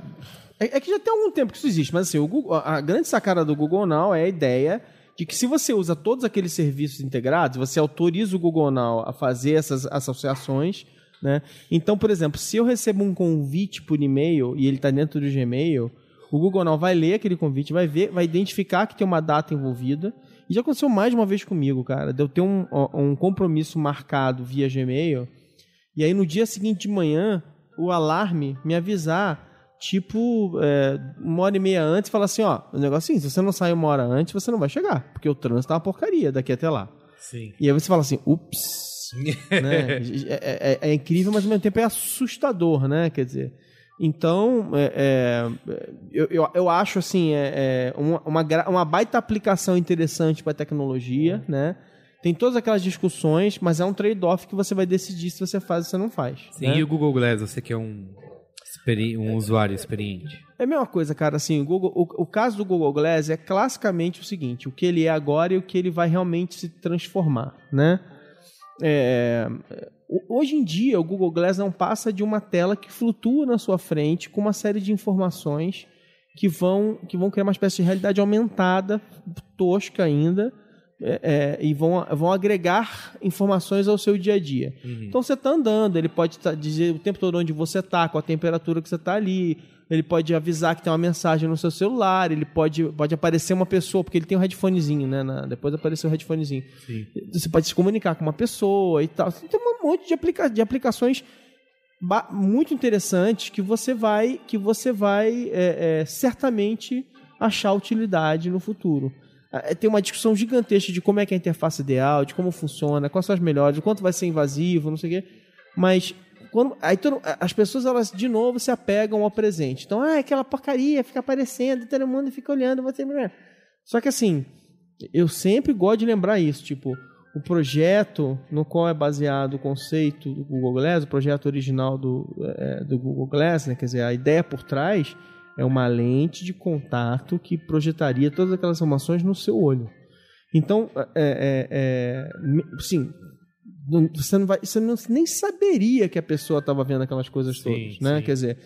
é, é que já tem algum tempo que isso existe, mas assim, o Google- a a grande sacada do Google Now é a ideia de que se você usa todos aqueles serviços integrados, você autoriza o Google Now a fazer essas associações, né? Então, por exemplo, se eu recebo um convite por e-mail e ele está dentro do Gmail, o Google Now vai ler aquele convite, vai ver, vai identificar que tem uma data envolvida. E já aconteceu mais de uma vez comigo, cara, de eu ter um, um compromisso marcado via Gmail e aí no dia seguinte de manhã, o alarme me avisar tipo, é, uma hora e meia antes, fala assim, ó, o negócio é assim, se você não sair uma hora antes, você não vai chegar, porque o trânsito tá uma porcaria daqui até lá. Sim. E aí você fala assim, ups, né? é, é- é incrível, mas ao mesmo tempo é assustador, né? Quer dizer, então, é, é, eu, eu, eu acho assim, é, é uma, uma, uma baita aplicação interessante para tecnologia, né? Tem todas aquelas discussões, mas é um trade-off que você vai decidir se você faz ou se não faz. Sim, né? e o Google Glass, você que é um, um usuário experiente. É a mesma coisa, cara. Assim, o, Google- o- o caso do Google Glass é classicamente o seguinte: o que ele é agora e o que ele vai realmente se transformar, né? É, hoje em dia, o Google Glass não passa de uma tela que flutua na sua frente com uma série de informações que vão, que vão criar uma espécie de realidade aumentada, tosca ainda, é, é, e vão, vão agregar informações ao seu dia a dia. Então você está andando, ele pode tá- dizer o tempo todo onde você está, qual a temperatura que você está ali, ele pode avisar que tem uma mensagem no seu celular, ele pode, pode aparecer uma pessoa, porque ele tem um headphonezinho, né? na- depois apareceu o headphonezinho. Você pode se comunicar com uma pessoa e tal. Tem um monte de, aplica de aplicações muito interessantes que você vai, que você vai é, é, certamente achar utilidade no futuro. É, Tem uma discussão gigantesca de como é que é a interface ideal, de como funciona, quais são as melhores, o quanto vai ser invasivo, não sei o quê. Mas quando, aí todo- as pessoas elas de novo se apegam ao presente. Então, ah, aquela porcaria fica aparecendo, todo mundo fica olhando, você. Só que assim, eu sempre gosto de lembrar isso, tipo, o projeto no qual é baseado o conceito do Google Glass, o projeto original do, eh, do Google Glass, né? quer dizer, a ideia por trás é uma lente de contato que projetaria todas aquelas informações no seu olho. Então, é, é, é, sim, você não vai, você não, nem saberia que a pessoa estava vendo aquelas coisas Sim, todas, né? sim. Quer dizer,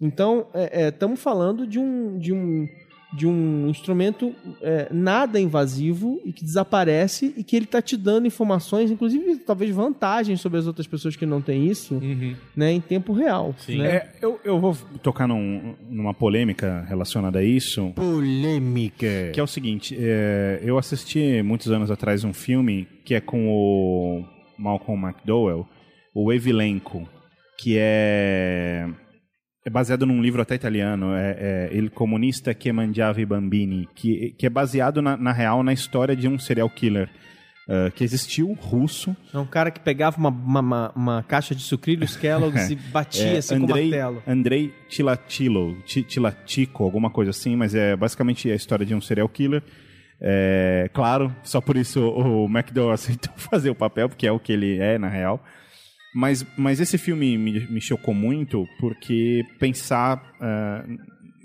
então estamos falando de um de um de um instrumento é, nada invasivo e que desaparece e que ele está te dando informações, inclusive talvez vantagens sobre as outras pessoas que não têm isso, Uhum. né, em tempo real. Sim. Né? É, eu, eu vou tocar num- numa polêmica relacionada a isso. Polêmica. Que é o seguinte, é, eu assisti muitos anos atrás um filme que é com o Malcolm McDowell, o Evilenco, que é, é baseado num livro até italiano, é, é Il Comunista che mangiava i bambini, que, que é baseado na, na real na história de um serial killer eh, que existiu, russo, É um cara que pegava uma, uma, uma- uma caixa de sucrilhos Kellogg's e batia É, assim com Andrei, martelo. Andrei Tilatilo, Ti- Tilatico, alguma coisa assim, mas é basicamente a história de um serial killer. É, claro, só por isso o McDowell aceitou fazer o papel, porque é o que ele é na real. Mas, mas esse filme me, me chocou muito porque pensar ah,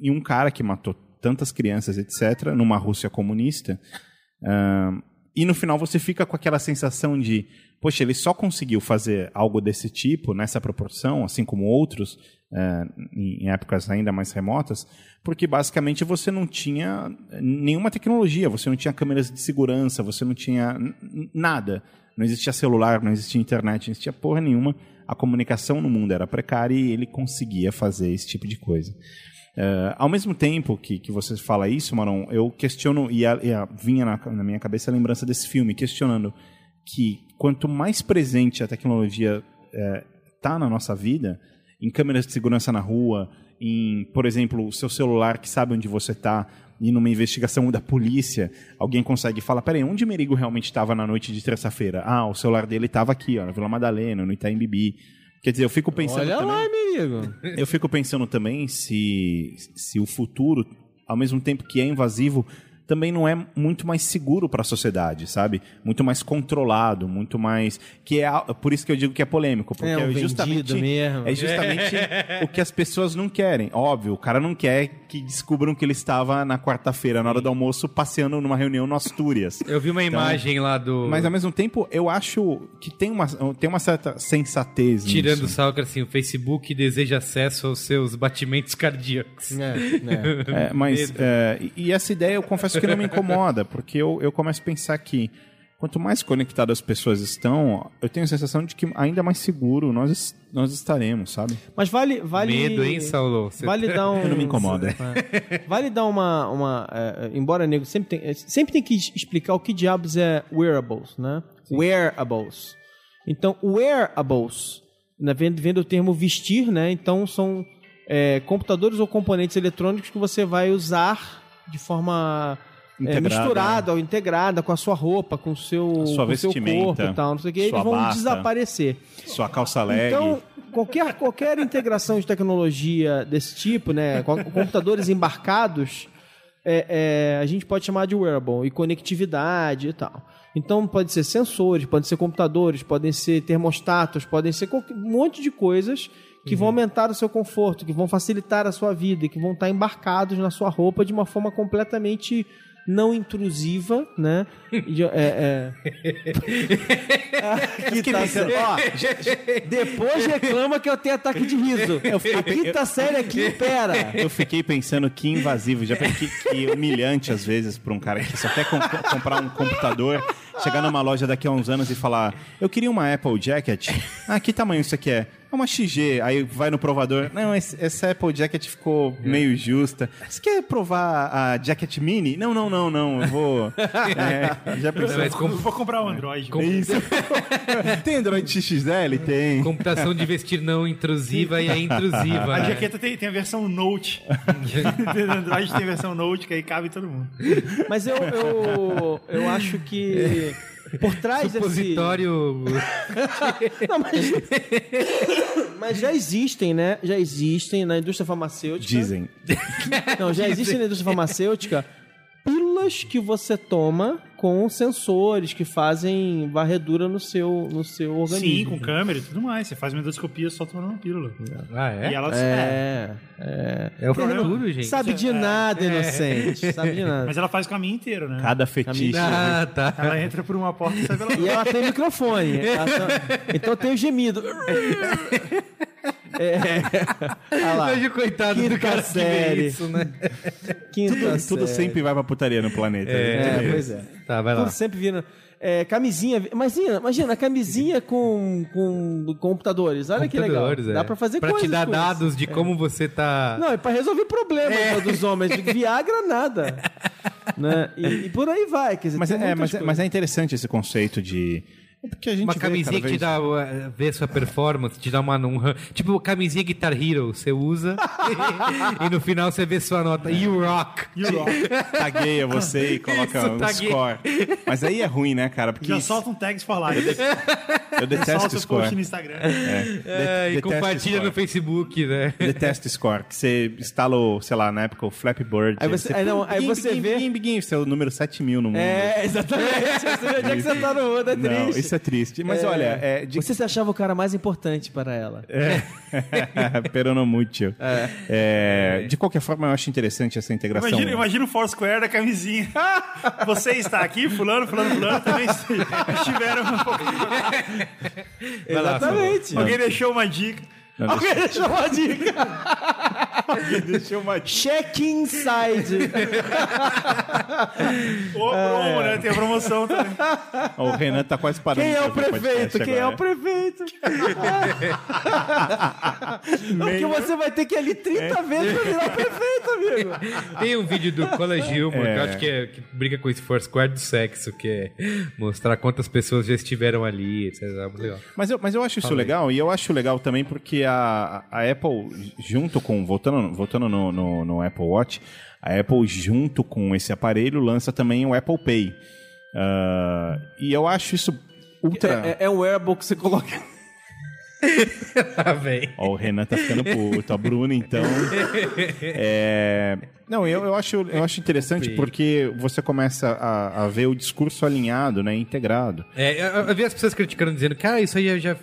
em um cara que matou tantas crianças, etc., numa Rússia comunista. ah, e no final você fica com aquela sensação de, poxa, ele só conseguiu fazer algo desse tipo, nessa proporção, assim como outros, eh, em épocas ainda mais remotas, porque basicamente você não tinha nenhuma tecnologia, você não tinha câmeras de segurança, você não tinha nada. Não existia celular, não existia internet, não existia porra nenhuma. A comunicação no mundo era precária e ele conseguia fazer esse tipo de coisa. Eh, ao mesmo tempo que, que você fala isso, Maron, eu questiono, e, a- e a- vinha na, na minha cabeça a lembrança desse filme, questionando que quanto mais presente a tecnologia está na nossa vida, em câmeras de segurança na rua, em, por exemplo, o seu celular que sabe onde você está, e numa investigação da polícia, alguém consegue falar, peraí, onde Merigo realmente estava na noite de terça-feira? Ah, o celular dele estava aqui, ó, na Vila Madalena, no Itaim Bibi. Quer dizer, eu fico pensando Olha também... lá, amigo. Eu fico pensando também se, se o futuro, ao mesmo tempo que é invasivo, também não é muito mais seguro para a sociedade, sabe? Muito mais controlado, muito mais. que é Por isso que eu digo que é polêmico, porque É um é, justamente, mesmo. é justamente o que as pessoas não querem. Óbvio, o cara não quer que descubram que ele estava na quarta-feira, na hora do almoço, passeando numa reunião no Astúrias. Eu vi uma imagem lá do. Mas ao mesmo tempo, eu acho que tem uma, tem uma certa sensatez Tirando o nisso. sal, que assim, o Facebook deseja acesso aos seus batimentos cardíacos. É, é. É, mas é, e essa ideia eu confesso que não me incomoda, porque eu, eu começo a pensar que quanto mais conectadas as pessoas estão, eu tenho a sensação de que ainda mais seguro nós, nós estaremos, sabe? Mas vale, vale. Medo, hein, Saulo? Você- Vale dar um. Não me incomoda. É. Vale dar uma. uma é, embora nego sempre tem, sempre tem que explicar o que diabos é wearables, né? Wearables. Então, wearables, né, vem, vem do termo vestir, né? Então são é, computadores ou componentes eletrônicos que você vai usar de forma é, misturada ou integrada com a sua roupa, com o seu, sua com seu corpo e tal, não sei o que, eles vão bata. desaparecer. Sua calça leg. Então, qualquer, qualquer integração de tecnologia desse tipo, né, com computadores embarcados, é, é, a gente pode chamar de wearable, e conectividade e tal. Então, pode ser sensores, podem ser computadores, podem ser termostatos, podem ser um monte de coisas que vão aumentar o seu conforto, que vão facilitar a sua vida, e que vão estar embarcados na sua roupa de uma forma completamente não intrusiva, né? De- é, é... Aqui tá sério. Ó, depois reclama que eu tenho ataque de riso. A quinta série aqui, pera. Eu fiquei pensando que invasivo, já que, que humilhante às vezes para um cara que só quer com- comprar um computador, chegar numa loja daqui a uns anos e falar: Eu queria uma Apple Jacket. Ah, que tamanho isso aqui é? É uma XG. Aí vai no provador: Não, esse- essa Apple Jacket ficou meio justa. Você quer provar a Jacket Mini? Não, não, não, não. Eu vou. É, já pensou? Mas com- vou comprar um Android. com- Tem Android XXL? Tem. computação de vestir não intrusiva e é intrusiva. A né? jaqueta tem, tem a versão Note. No Android tem a versão Note, que aí cabe todo mundo. Mas eu, eu, eu acho que por trás desse... Supositório. Não, mas... mas já existem, né? Já existem na indústria farmacêutica. Dizem. Não, já existe na indústria farmacêutica pílulas que você toma com sensores que fazem varredura no seu, no seu organismo. Sim, com câmera e tudo mais. Você faz uma endoscopia só tomando uma pílula. Ah, E é? ela é. É, é. É o futuro, gente. Sabe de nada, inocente. Sabe de nada. Mas ela faz o caminho inteiro, né? Cada fetiche. Ah, tá. Ela entra por uma porta e sai pela E outra. ela tem microfone. Ela tá- Então tem o gemido. É. Olha lá. Veja coitado do Quinta cara que vê série. isso, né? Quinta Tudo série. sempre vai pra putaria no planeta. É, né? pois é. Tá, vai lá. Tudo sempre vira. É, camisinha. Imagina, imagina, camisinha com, com computadores. Olha que legal. Computadores, é. Dá pra fazer Pra coisas te dar dados de como você tá. Não, é pra resolver problemas É. dos homens. De Viagra, nada. né? e, e por aí vai. Dizer, Mas é, mas, é, mas é interessante esse conceito de. É porque a gente Uma vê camisinha que te vez- dá uh, vê sua performance, te dá uma um, tipo camisinha Guitar Hero, você usa e no final você vê sua nota. You rock. tagueia você e coloca Isso, um tagueia. score. Mas aí é ruim, né, cara? Porque Já isso- solta um tags for life. eu detesto Solta o score. post no Instagram. É, É, de- e compartilha score. no Facebook, né? Detesto score. Que você instala, o, sei lá, na época, o Flappy Bird. Aí você- aí não, aí biguim, você biguim, vê- biguim, você é o número 7 mil no mundo. É, exatamente. Você vê onde é que você tá no mundo, é triste. Não, isso é triste. Mas É. olha, é, de Você se achava o cara mais importante para ela. Peronomútil. É, de qualquer forma, eu acho interessante essa integração. Imagina, imagina o Foursquare da camisinha. Você está aqui, fulano, fulano, fulano, também estiveram um lá, Exatamente. Alguém deixou uma dica. Não, Alguém deixou uma dica. Deixa uma Check inside. Ou promo, né? Tem a promoção também. O Renan tá quase parando. Quem é o prefeito? Quem é o agora. prefeito? Porque você vai ter que ir ali 30 vezes pra virar prefeito, amigo. Tem um vídeo do College Humor que É. eu acho que, é, que briga com esse Foursquare do sexo, que é mostrar quantas pessoas já estiveram ali, etc. É. Mas eu, mas eu acho isso legal, e eu acho legal também porque a, a Apple, junto com. Voltando, voltando no, no, no Apple Watch, a Apple, junto com esse aparelho, lança também o Apple Pay. Ah, e eu acho isso ultra. É, é um wearable que você coloca. Ah, velho. Ó, o Renan tá ficando puto, a Bruna, então. É, Não, eu, eu, acho, eu acho interessante porque você começa a, a ver o discurso alinhado, né? Integrado. É, eu, eu vi as pessoas criticando, dizendo que ah, isso aí já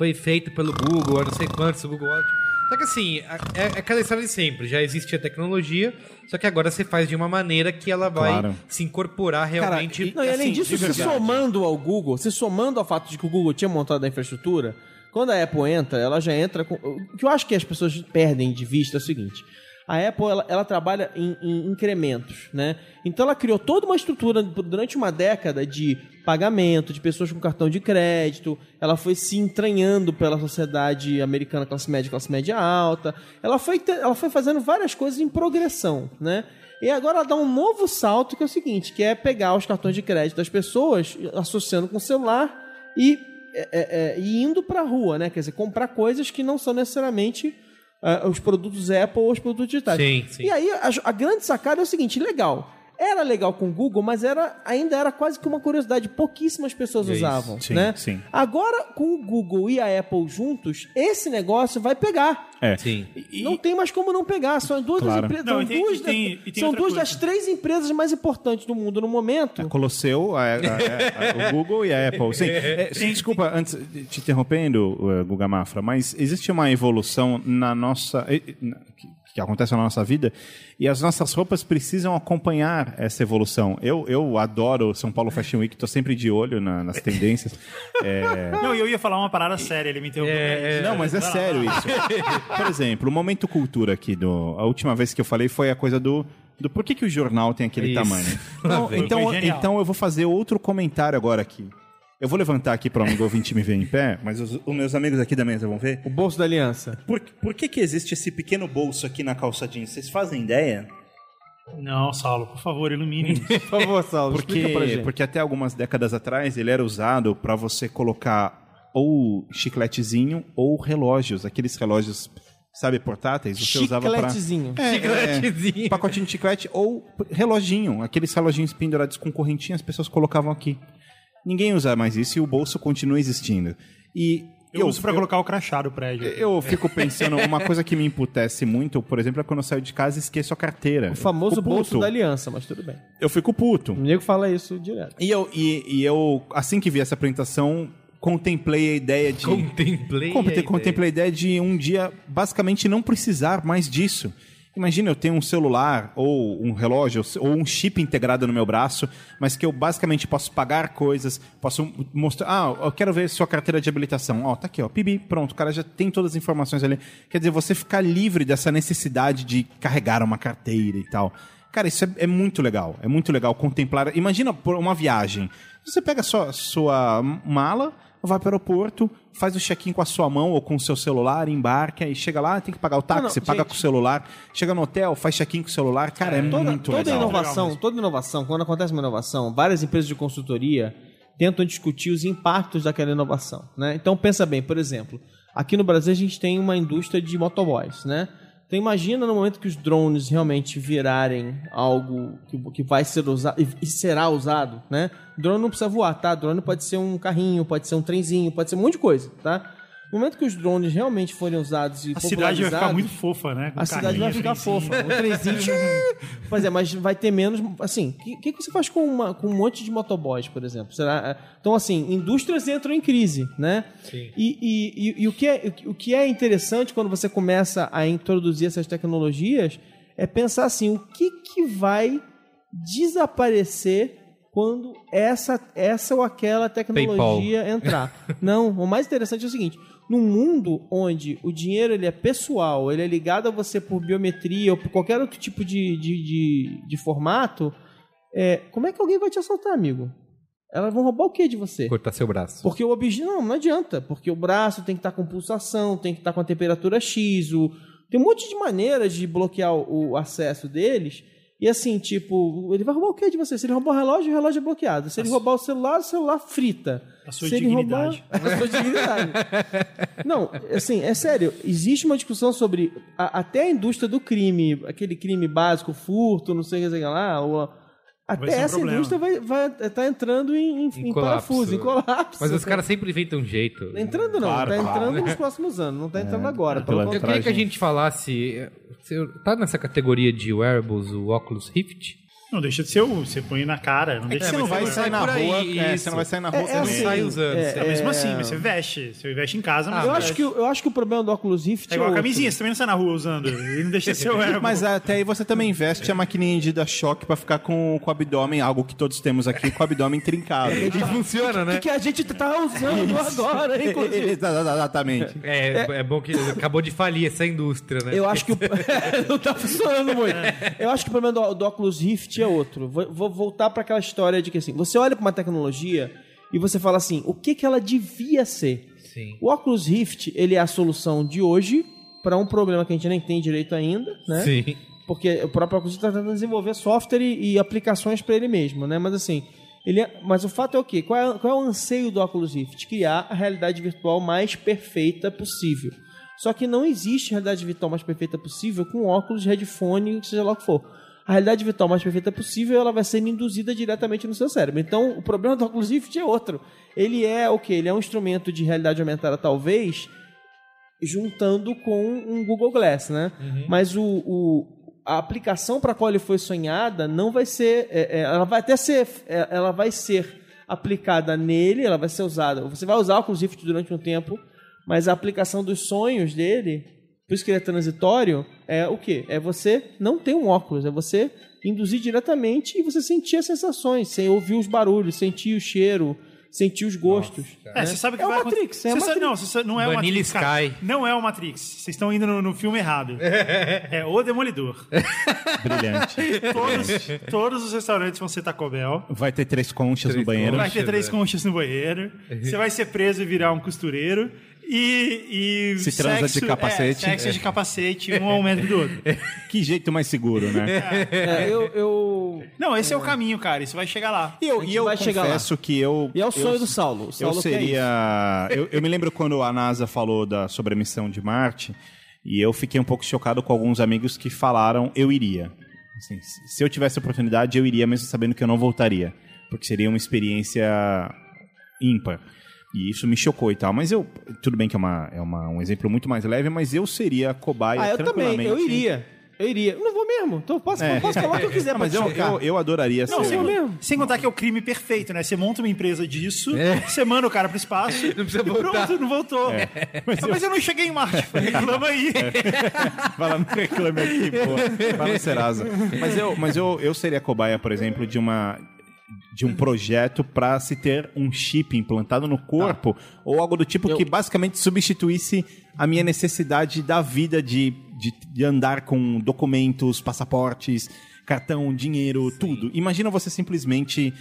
foi feito pelo Google, há não sei quantos, o Google Watch. Só que assim, a- é, é aquela história de sempre. Já existe a tecnologia, só que agora você faz de uma maneira que ela vai Claro. se incorporar realmente. Não, e além assim, disso, se somando ao Google, se somando ao fato de que o Google tinha montado a infraestrutura, quando a Apple entra, ela já entra com. O que eu acho que as pessoas perdem de vista é o seguinte. A Apple ela, ela trabalha em, em incrementos, né? Então ela criou toda uma estrutura durante uma década de pagamento de pessoas com cartão de crédito. Ela foi se entranhando pela sociedade americana classe média, classe média alta. Ela foi, ela foi fazendo várias coisas em progressão, né? E agora ela dá um novo salto que é o seguinte, que é pegar os cartões de crédito das pessoas, associando com o celular e, é, é, é, e indo pra rua, né? Quer dizer, comprar coisas que não são necessariamente ah, os produtos Apple ou os produtos digitais. Sim, sim. E aí, a, a grande sacada é o seguinte, legal. Era legal com o Google, mas era, ainda era quase que uma curiosidade. Pouquíssimas pessoas É usavam, Sim, né? sim. Agora, com o Google e a Apple juntos, esse negócio vai pegar. É. Sim. Não tem mais como não pegar. São duas Claro. das empresas. Não, são e tem- duas, e tem- das- e tem são duas das três empresas mais importantes do mundo no momento. A Colosseu, a- a- a- o Google e a Apple. Sim, é, sim, desculpa, antes te interrompendo, uh, Guga Mafra, mas existe uma evolução na nossa. Que, acontece na nossa vida e as nossas roupas precisam acompanhar essa evolução. Eu, eu adoro São Paulo Fashion Week, estou sempre de olho na- nas tendências. É, Não, e eu ia falar uma parada séria, ele me interrompeu. É, Não, mas é sério isso. Por exemplo, o momento cultura aqui do. A última vez que eu falei foi a coisa do. Do por que, que o jornal tem aquele Isso. tamanho. Então, então, então eu vou fazer outro comentário agora aqui. Eu vou levantar aqui para o amigo ouvinte me ver em pé, mas os, os meus amigos aqui da mesa vão ver. O bolso da aliança. Por, por que, que existe esse pequeno bolso aqui na calça jeans? Vocês fazem ideia? Não, Saulo, por favor, ilumine. Por favor, Saulo, explica pra Porque, gente. porque até algumas décadas atrás ele era usado para você colocar ou chicletezinho ou relógios, aqueles relógios, sabe, portáteis. Você usava para Chicletezinho. É, Chicletezinho. é, pacotinho de chiclete ou reloginho, aqueles reloginhos pendurados com correntinha, as pessoas colocavam aqui. Ninguém usa mais isso e o bolso continua existindo. E Eu, uso pra colocar o crachá do prédio. eu fico pensando, uma coisa que me imputece muito, por exemplo, é quando eu saio de casa e esqueço a carteira. O famoso bolso da aliança, mas tudo bem. Eu fico puto. O nego fala isso direto. E eu, e, e eu, assim que vi essa apresentação, contemplei a ideia de. Contemplei. Conte- a ideia. contemplei a ideia de um dia basicamente não precisar mais disso. Imagina eu tenho um celular ou um relógio ou um chip integrado no meu braço, mas que eu basicamente posso pagar coisas, posso mostrar, ah, eu quero ver sua carteira de habilitação. Ó, tá aqui, ó, pibi, pronto, o cara já tem todas as informações ali. Quer dizer, você ficar livre dessa necessidade de carregar uma carteira e tal. Cara, isso é, é muito legal. É muito legal contemplar. Imagina uma viagem. Você pega sua, sua mala, vai para o aeroporto, faz o check-in com a sua mão ou com o seu celular, embarca e chega lá, tem que pagar o táxi, Não, não, paga gente. com o celular, chega no hotel, faz check-in com o celular. Cara, é, Toda, muito toda legal. inovação, Legal toda inovação, quando acontece uma inovação, várias empresas de consultoria tentam discutir os impactos daquela inovação, né? Então pensa bem, por exemplo, aqui no Brasil a gente tem uma indústria de motoboys, né? Então imagina no momento que os drones realmente virarem algo que, que vai ser usado e, será usado, né? Drone não precisa voar, tá? Drone pode ser um carrinho, pode ser um trenzinho, pode ser um monte de coisa, tá? No momento que os drones realmente forem usados e A cidade vai ficar muito fofa, né? Com a cidade vai ficar trenzinho. fofa. Um trenzinho. pois é, mas vai ter menos. Assim, o que, que que você faz com, uma- com um monte de motoboys, por exemplo? Será, então, assim, indústrias entram em crise, né? Sim. E, e, e, e o, que é, o que é interessante quando você começa a introduzir essas tecnologias é pensar assim: o que, que vai desaparecer quando essa, essa ou aquela tecnologia entrar? Não, o mais interessante é o seguinte: num mundo onde o dinheiro ele é pessoal, ele é ligado a você por biometria ou por qualquer outro tipo de, de, de, de formato, é, como é que alguém vai te assaltar, amigo? Elas vão roubar o que de você? Cortar seu braço. Porque o objeto. Não, não adianta. Porque o braço tem que estar com pulsação, tem que estar com a temperatura X. O... Tem um monte de maneiras de bloquear o, o acesso deles. E assim, tipo, ele vai roubar o que de você? Se ele roubar o relógio, o relógio é bloqueado. Se ele roubar o celular, o celular frita. A sua Se dignidade. Roubar, a sua dignidade. Não, assim, é sério. Existe uma discussão sobre a- até a indústria do crime, aquele crime básico, furto, não sei o que lá. Ou, até um essa problema. indústria vai, vai tá entrando em, em, em colapso. parafuso, em colapso. Mas os caras sempre inventam um jeito. Tá entrando não, Claro, tá claro. entrando nos próximos anos, não tá entrando agora. pelo Eu queria que a gente falasse. Tá nessa categoria de wearables, o Oculus Rift? Não deixa de ser o. Você põe na cara. Não deixa Você de não ser vai sair na aí, rua. é, isso. você não vai sair na rua É, é também. assim, sai usando. é, É, mesmo é, assim, mas você veste. Você veste em casa, mas Eu você acho, veste. que, eu acho que o problema do Oculus Rift É igual a camisinha, você também não sai na rua usando. Ele não deixa de ser o. Mas até aí você também investe a maquininha de dar choque pra ficar com, com o abdômen, algo que todos temos aqui, com o abdômen trincado. E funciona, né? que a gente tá usando agora, inclusive. Exatamente. É, é bom que acabou de falir essa indústria, né? Eu acho que o... não tá funcionando muito. Eu acho que o problema do, do Oculus Rift é outro. Vou, vou voltar para aquela história de que assim, você olha para uma tecnologia e você fala assim, o que que ela devia ser? Sim. O Oculus Rift, ele é a solução de hoje para um problema que a gente nem tem direito ainda, né? Sim. Porque o próprio Oculus está tentando desenvolver software e, e aplicações para ele mesmo, né? Mas assim, ele é- mas o fato é o quê? Qual é, qual é o anseio do Oculus Rift? Criar a realidade virtual mais perfeita possível. Só que não existe realidade virtual mais perfeita possível com óculos, headphone, seja lá o que for. A realidade virtual mais perfeita possível, ela vai sendo induzida diretamente no seu cérebro. Então, o problema do Oculus Rift é outro. Ele é o quê? Ele é um instrumento de realidade aumentada, talvez, juntando com um Google Glass, né? Mas o, o- a aplicação para a qual ele foi sonhada não vai ser, é, é, ela vai até ser, é, ela vai ser aplicada nele, ela vai ser usada. Você vai usar o Oculus Rift durante um tempo, mas a aplicação dos sonhos dele, por isso que ele é transitório, é o quê? É você não ter um óculos, é você induzir diretamente e você sentir as sensações, sem ouvir os barulhos, sentir o cheiro, sentir os gostos. É, você sabe que É o vai Matrix, é sabe- Matrix. Não, sabe- não é o Matrix. cara. Sky. Não é o Matrix. Vocês estão indo no, no filme errado. é o Demolidor. Brilhante. Todos, todos os restaurantes vão ser Taco Bell. Vai ter três conchas no banheiro. Vai ter três né? conchas no banheiro. Você vai ser preso e virar um costureiro. E. e Se transa de capacete. É, sexo de capacete, um ao metro do outro. Que jeito mais seguro, né? É, eu, eu- Não, esse é o caminho, cara. Isso vai chegar lá. E eu, e eu vai chegar confesso que eu. E é o eu- sonho do Saulo. O Saulo Eu isso. seria. Eu, eu me lembro quando a NASA falou da, sobre a missão de Marte, e eu fiquei um pouco chocado com alguns amigos que falaram eu iria. Assim, se se eu tivesse a oportunidade, eu iria, mesmo sabendo que eu não voltaria. Porque seria uma experiência ímpar. E isso me chocou e tal. Mas eu. Tudo bem que é, uma, é uma, um exemplo muito mais leve, mas eu seria cobaia Ah, eu também, tranquilamente. eu iria. Eu iria. Eu não vou mesmo. Então eu posso, É. posso falar o que eu quiser, Não, mas pra eu, eu, eu adoraria Não, ser. sem, mesmo. sem contar que é o crime perfeito, né? Você monta uma empresa disso, você manda o cara pro espaço Não precisa e voltar. pronto, não voltou. Mas, eu... não cheguei em Marte. Reclama aí. Vai lá no Reclame Aqui, pô. No Serasa. Mas eu, mas eu, eu seria cobaia, por exemplo, de uma de um projeto para se ter um chip implantado no corpo ou algo do tipo que basicamente substituísse a minha necessidade da vida de, de, de andar com documentos, passaportes, cartão, dinheiro, tudo. Imagina você simplesmente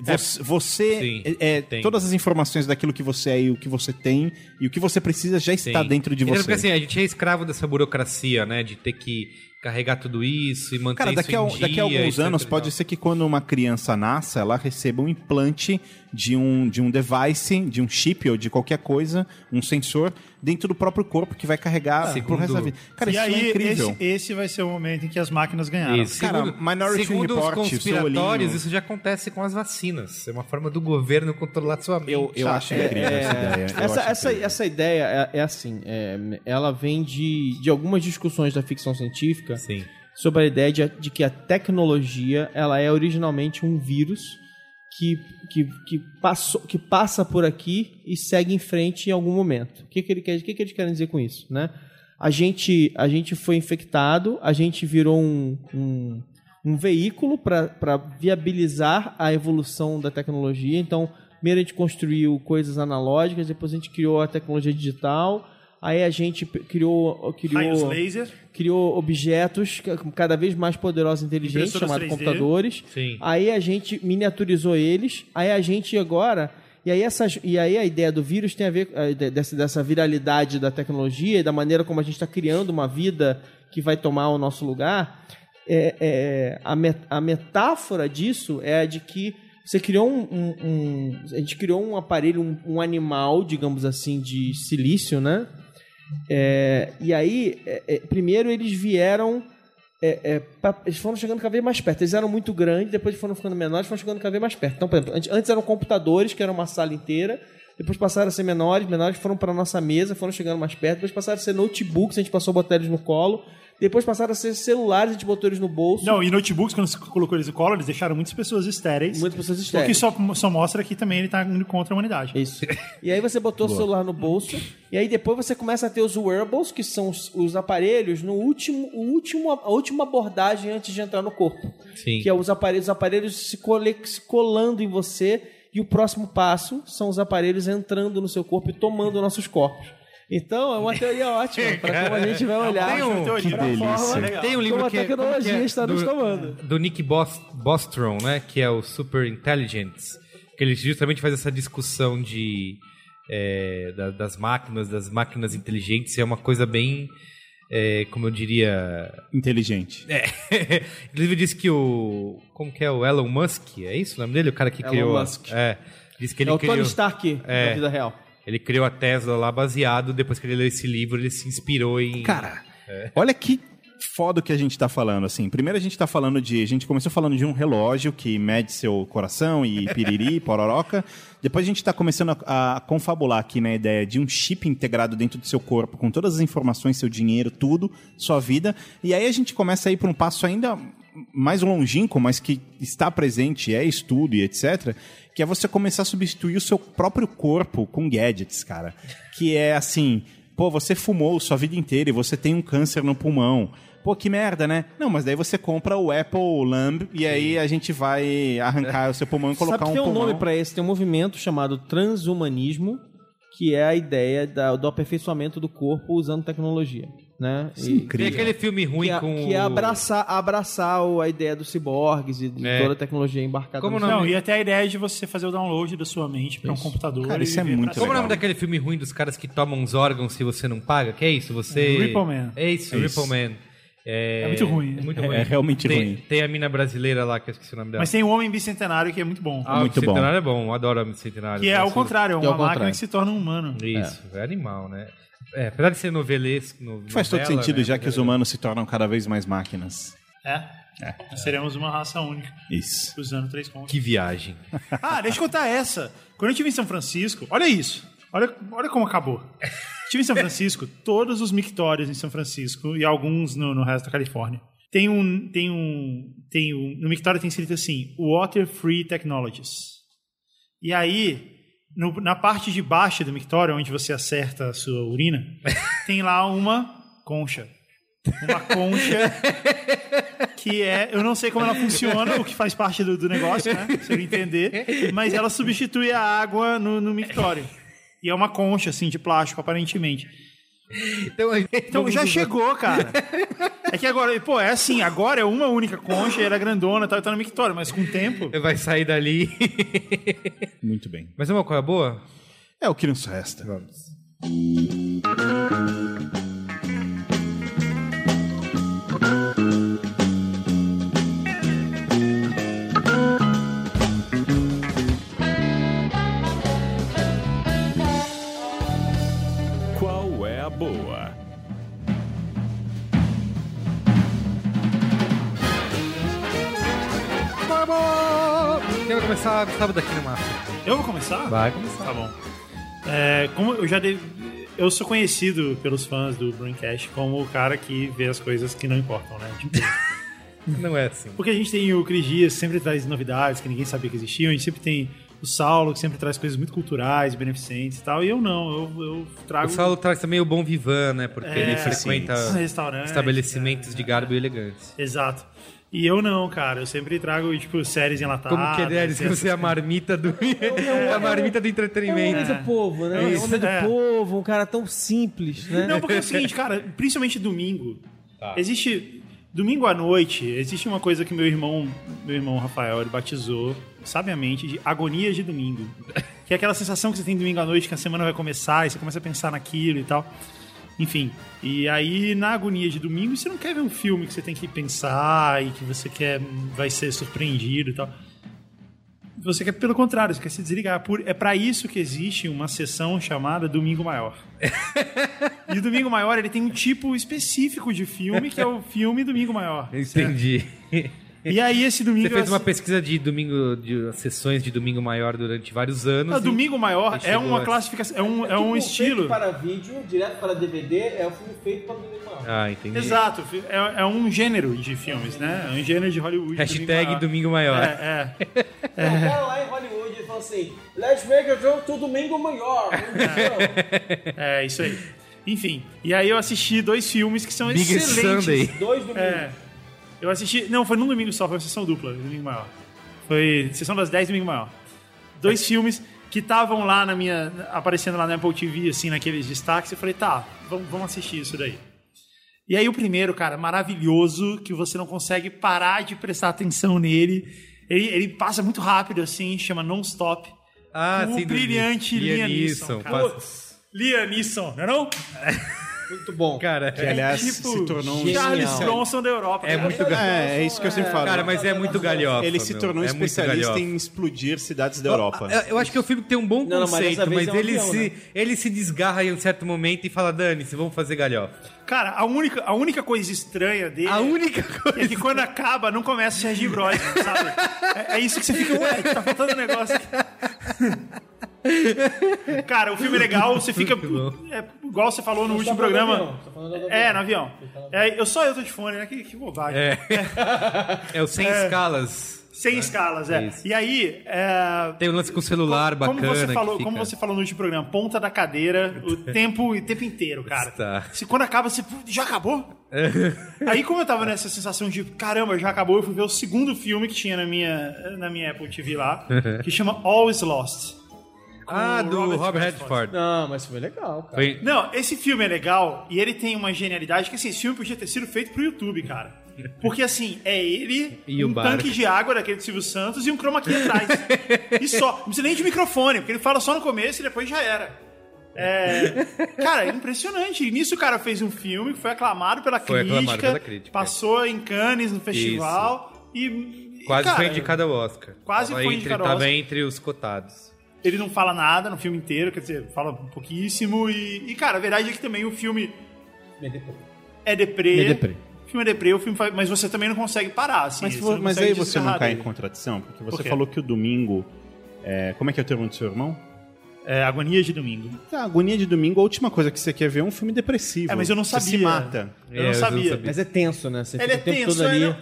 você, você Sim, é, é, todas as informações daquilo que você é e o que você tem e o que você precisa já está Sim. dentro de Então, você. Porque assim, a gente é escravo dessa burocracia, né? De ter que carregar tudo isso e manter Cara, isso daqui a, em dia, daqui a alguns anos pode ser que quando uma criança nasça, ela receba um implante de um, de um device, de um chip ou de qualquer coisa, um sensor, dentro do próprio corpo que vai carregar Segundo- pro resto da vida. Cara, e isso aí, é incrível. esse, esse vai ser o momento em que as máquinas ganharam. Isso. Cara, segundo, Minority segundo Report, os conspiratórios, isso já acontece com as vacinas. É uma forma do governo controlar sua mente. Eu, eu acho incrível essa ideia. Essa, essa, incrível. essa ideia é, é assim, é, ela vem de, de algumas discussões da ficção científica Sim. sobre a ideia de, de que a tecnologia ela é originalmente um vírus que, que, que, passou, que passa por aqui e segue em frente em algum momento. O que, que, ele quer, o que, que eles querem dizer com isso? Né? A, gente, a gente foi infectado, a gente virou um, um, um veículo para viabilizar a evolução da tecnologia. Então, primeiro a gente construiu coisas analógicas, depois a gente criou a tecnologia digital, aí a gente criou, criou criou objetos ca- cada vez mais poderosos e inteligentes, chamados 3D. computadores. Sim. Aí a gente miniaturizou eles, aí a gente agora. E aí, essas, e aí a ideia do vírus tem a ver dessa, dessa viralidade da tecnologia e da maneira como a gente está criando uma vida que vai tomar o nosso lugar. É, é, a, met- a metáfora disso é a de que você criou um, um- um- a gente criou um aparelho, um, um animal, digamos assim, de silício, né? É, e aí, é, é, primeiro eles vieram. é, é, pra- eles foram chegando cada vez mais perto. Eles eram muito grandes, depois foram ficando menores, foram chegando cada vez mais perto. Então, por exemplo, antes, antes eram computadores, que era uma sala inteira. Depois passaram a ser menores, menores foram para nossa mesa, foram chegando mais perto. Depois passaram a ser notebooks, a gente passou a botar eles no colo. Depois passaram a ser celulares, a gente botou eles no bolso. Não, e notebooks, quando você colocou eles no colo, eles deixaram muitas pessoas estéreis. Muitas pessoas O que estéreis. só, só mostra que também ele tá indo contra a humanidade. Isso. E aí você botou o celular no bolso, e aí depois você começa a ter os wearables, que são os, os aparelhos no último, o último, a última abordagem antes de entrar no corpo. Sim. Que é os aparelhos, os aparelhos se, cole- se colando em você, e o próximo passo são os aparelhos entrando no seu corpo e tomando nossos corpos. Então, é uma teoria ótima para como a gente vai olhar Tem um- que delícia. forma Tem um livro como a que é- tecnologia que é? está nos Do- tomando. do Nick Bos- Bostrom, né? Que é o Super Intelligence. Que ele justamente faz essa discussão de é, da- das máquinas, das máquinas inteligentes. É uma coisa bem, é, como eu diria... Inteligente. É. Inclusive diz que o... Como que é? O Elon Musk, é isso o nome dele? O cara que Elon criou... Musk. É. Diz que ele É o criou... Tony Stark É. da vida real. Ele criou a Tesla lá baseado, depois que ele leu esse livro, ele se inspirou em. Cara, olha que foda o que a gente tá falando, assim. Primeiro a gente tá falando de... A gente começou falando de um relógio que mede seu coração e piriri, pororoca. Depois a gente tá começando a, a confabular aqui na ideia de um chip integrado dentro do seu corpo, com todas as informações, seu dinheiro, tudo, sua vida. E aí a gente começa a ir para um passo ainda mais longínquo, mas que está presente, é estudo e etc., que é você começar a substituir o seu próprio corpo com gadgets, cara. Que é assim, pô, você fumou sua vida inteira e você tem um câncer no pulmão. Pô, que merda, né? Não, mas daí você compra o Apple Lamb e aí a gente vai arrancar o seu pulmão e colocar Sabe um que tem um pulmão. nome pra esse? Tem um movimento chamado transhumanismo, que é a ideia da- do aperfeiçoamento do corpo usando tecnologia, né? E- Tem Incrível. aquele filme ruim que é, com. que é o- abraçar, abraçar o- a ideia dos ciborgues e de É. toda a tecnologia embarcada Como no Não, e até a ideia de você fazer o download da sua mente para um computador. Cara, e isso é viver muito pra Como é o legal. nome daquele filme ruim dos caras que tomam os órgãos se você não paga? Que é isso? Você. Ripple Man. É isso, É isso. Ripple Man. É... É muito ruim. É muito É- ruim. é realmente tem, ruim. Tem a mina brasileira lá, que eu esqueci o nome dela. Mas tem o Homem Bicentenário que é muito bom. Ah, Muito o Bicentenário é bom, eu adoro o Bicentenário. que é ao contrário, é Que uma é ao máquina contrário. que se torna um humano. Isso, é animal, né? É, apesar de ser novelesco. No, Faz todo novela, sentido, né, já que os humanos se tornam cada vez mais máquinas. É? Nós seremos uma raça única, Isso. usando três pontos. Que viagem. Ah, deixa eu contar essa. Quando eu estive em São Francisco, olha isso. Olha, olha como acabou. Estive em São Francisco, todos os mictórios em São Francisco e alguns no, no resto da Califórnia. Tem um, tem um, tem um, no mictório tem escrito assim, Water Free Technologies. E aí, no- na parte de baixo do mictório, onde você acerta a sua urina, tem lá uma concha. Uma concha que é. Eu não sei como ela funciona, o que faz parte do, do negócio, né? Se eu entender. Mas ela substitui a água no, no mictório. E é uma concha, assim, de plástico, aparentemente. Então, Então já chegou, cara. É que agora, pô, é assim, agora é uma única concha, e ela é grandona e tá no mictório, mas com o tempo. Vai sair dali. Muito bem. Mas é uma coisa boa? É o que nos resta. Vamos. Qual começar, Gustavo, daqui no massa. Eu vou começar? Vai começar. Tá bom. É, como eu já dei, eu sou conhecido pelos fãs do Braincast como o cara que vê as coisas que não importam, né? Tipo, Não é assim. porque a gente tem o Cris Dias, que sempre traz novidades que ninguém sabia que existiam, a gente sempre tem o Saulo, que sempre traz coisas muito culturais, beneficentes e tal, e eu não, eu, eu trago O Saulo traz também o bom vivan, né? Porque É, ele frequenta Restaurantes, estabelecimentos é, de garbo e elegância. Exato. E eu não, cara, eu sempre trago, tipo, séries enlatadas. Como que é? Diz que você é a marmita do... é a marmita do É um entretenimento. homem do povo, né? É Isso, homem do é. povo, um cara tão simples, né? Não, porque é o seguinte, cara, principalmente domingo. Tá. Existe. Domingo à noite, existe uma coisa que meu irmão, meu irmão Rafael, ele batizou sabiamente de agonia de domingo. Que é aquela sensação que você tem domingo à noite, que a semana vai começar, e você começa a pensar naquilo e tal. Enfim. E aí, na agonia de domingo, você não quer ver um filme que você tem que pensar e que você quer. vai ser surpreendido e tal. Você quer, pelo contrário, você quer se desligar. É para isso que existe uma sessão chamada Domingo Maior. e o Domingo Maior ele tem um tipo específico de filme, que é o filme Domingo Maior. Entendi. E aí esse domingo. Você fez eu uma assi- pesquisa de domingo, de sessões de domingo maior durante vários anos. Ah, e- Domingo Maior é uma classificação, é um, é um Tipo, estilo. Feito para vídeo, direto para DVD, é o filme feito para DVD maior. Ah, entendi. Exato, é, é um gênero de filmes, né? É um gênero de Hollywood. Hashtag Maior. domingo maior. É, é. O cara lá em Hollywood ele falou assim: Let's make a joke to domingo maior. É, isso aí. Enfim, e aí eu assisti dois filmes que são Biggest excelentes. Sunday. Dois domingos. É. Eu assisti. Não, foi num domingo só, foi uma sessão dupla, domingo maior. Foi sessão das 10 domingo maior. Dois filmes que estavam lá na minha. aparecendo lá na Apple TV, assim, naqueles destaques. Eu falei, tá, vamos, vamos assistir isso daí. E aí o primeiro, cara, maravilhoso, que você não consegue parar de prestar atenção nele. Ele, ele passa muito rápido, assim, chama Non-Stop. Ah, o sim. brilhante Liam Neeson, Liam Neeson, não é não? Muito bom. Cara, Que, aliás, tipo, se tornou um genial. Charles Bronson da Europa. é cara. muito. É, é isso que eu sempre falo. Cara, mas é muito galhofa. Ele se tornou um É especialista em explodir cidades da Europa. Eu, eu acho que é um filme tem um bom Não, não, mas conceito, dessa mas, vez é um ele, avião, se, né? ele se desgarra em um certo momento e fala, Dane-se, vamos fazer galhofa. Cara, a única, a única coisa estranha dele A única coisa... é que quando acaba, não começa o Serginho Brosnan, sabe? É, é isso que você fica, ué, tá faltando um negócio aqui. Cara, o filme é legal, você fica. É, igual você falou no último programa. É, no avião. É, eu só eu tô de fone, né? Que, que bobagem. É. É o sem escalas. Sem escalas, é. Isso. E aí. É... Tem o lance com o celular como bacana. você falou, fica- como você falou no último programa, ponta da cadeira o tempo o tempo inteiro, cara. Está. Se quando acaba você "Pô, já acabou? Aí como eu tava nessa sensação de caramba, já acabou, eu fui ver o segundo filme que tinha na minha na minha Apple TV lá, que chama Always Lost. Ah, do Robert Robert Redford. Redford. Não, mas foi legal, cara. Foi... Não, esse filme é legal e ele tem uma genialidade que assim, esse filme podia ter sido feito pro YouTube, cara. Porque assim, é ele, E o um tanque de água daquele do Silvio Santos e um chroma key atrás. e só. Não precisa nem de microfone, porque ele fala só no começo e depois já era. É, cara, é impressionante. E nisso o cara fez um filme que foi aclamado pela, Foi crítica, aclamado pela crítica. passou em Cannes no festival e. Quase cara, foi indicado ao Oscar. Quase Tava foi entre, indicado ao Tava Oscar. entre os cotados. Ele não fala nada no filme inteiro, quer dizer, fala um pouquíssimo. E, e, cara, a verdade é que também o filme é deprê. É deprê. O filme é deprê, o filme faz- mas você também não consegue parar, assim. Mas, você mas aí você não cai em dele. contradição? Porque Por você quê? falou que o domingo. é, como é que é o termo do seu irmão? É, Agonia de Domingo. A agonia de domingo, a última coisa que você quer ver é um filme depressivo. É, mas eu não Você sabia. se mata. Eu É, não sabia. Mas é tenso, né? Você Ele fica é tenso, todo ali. é, não-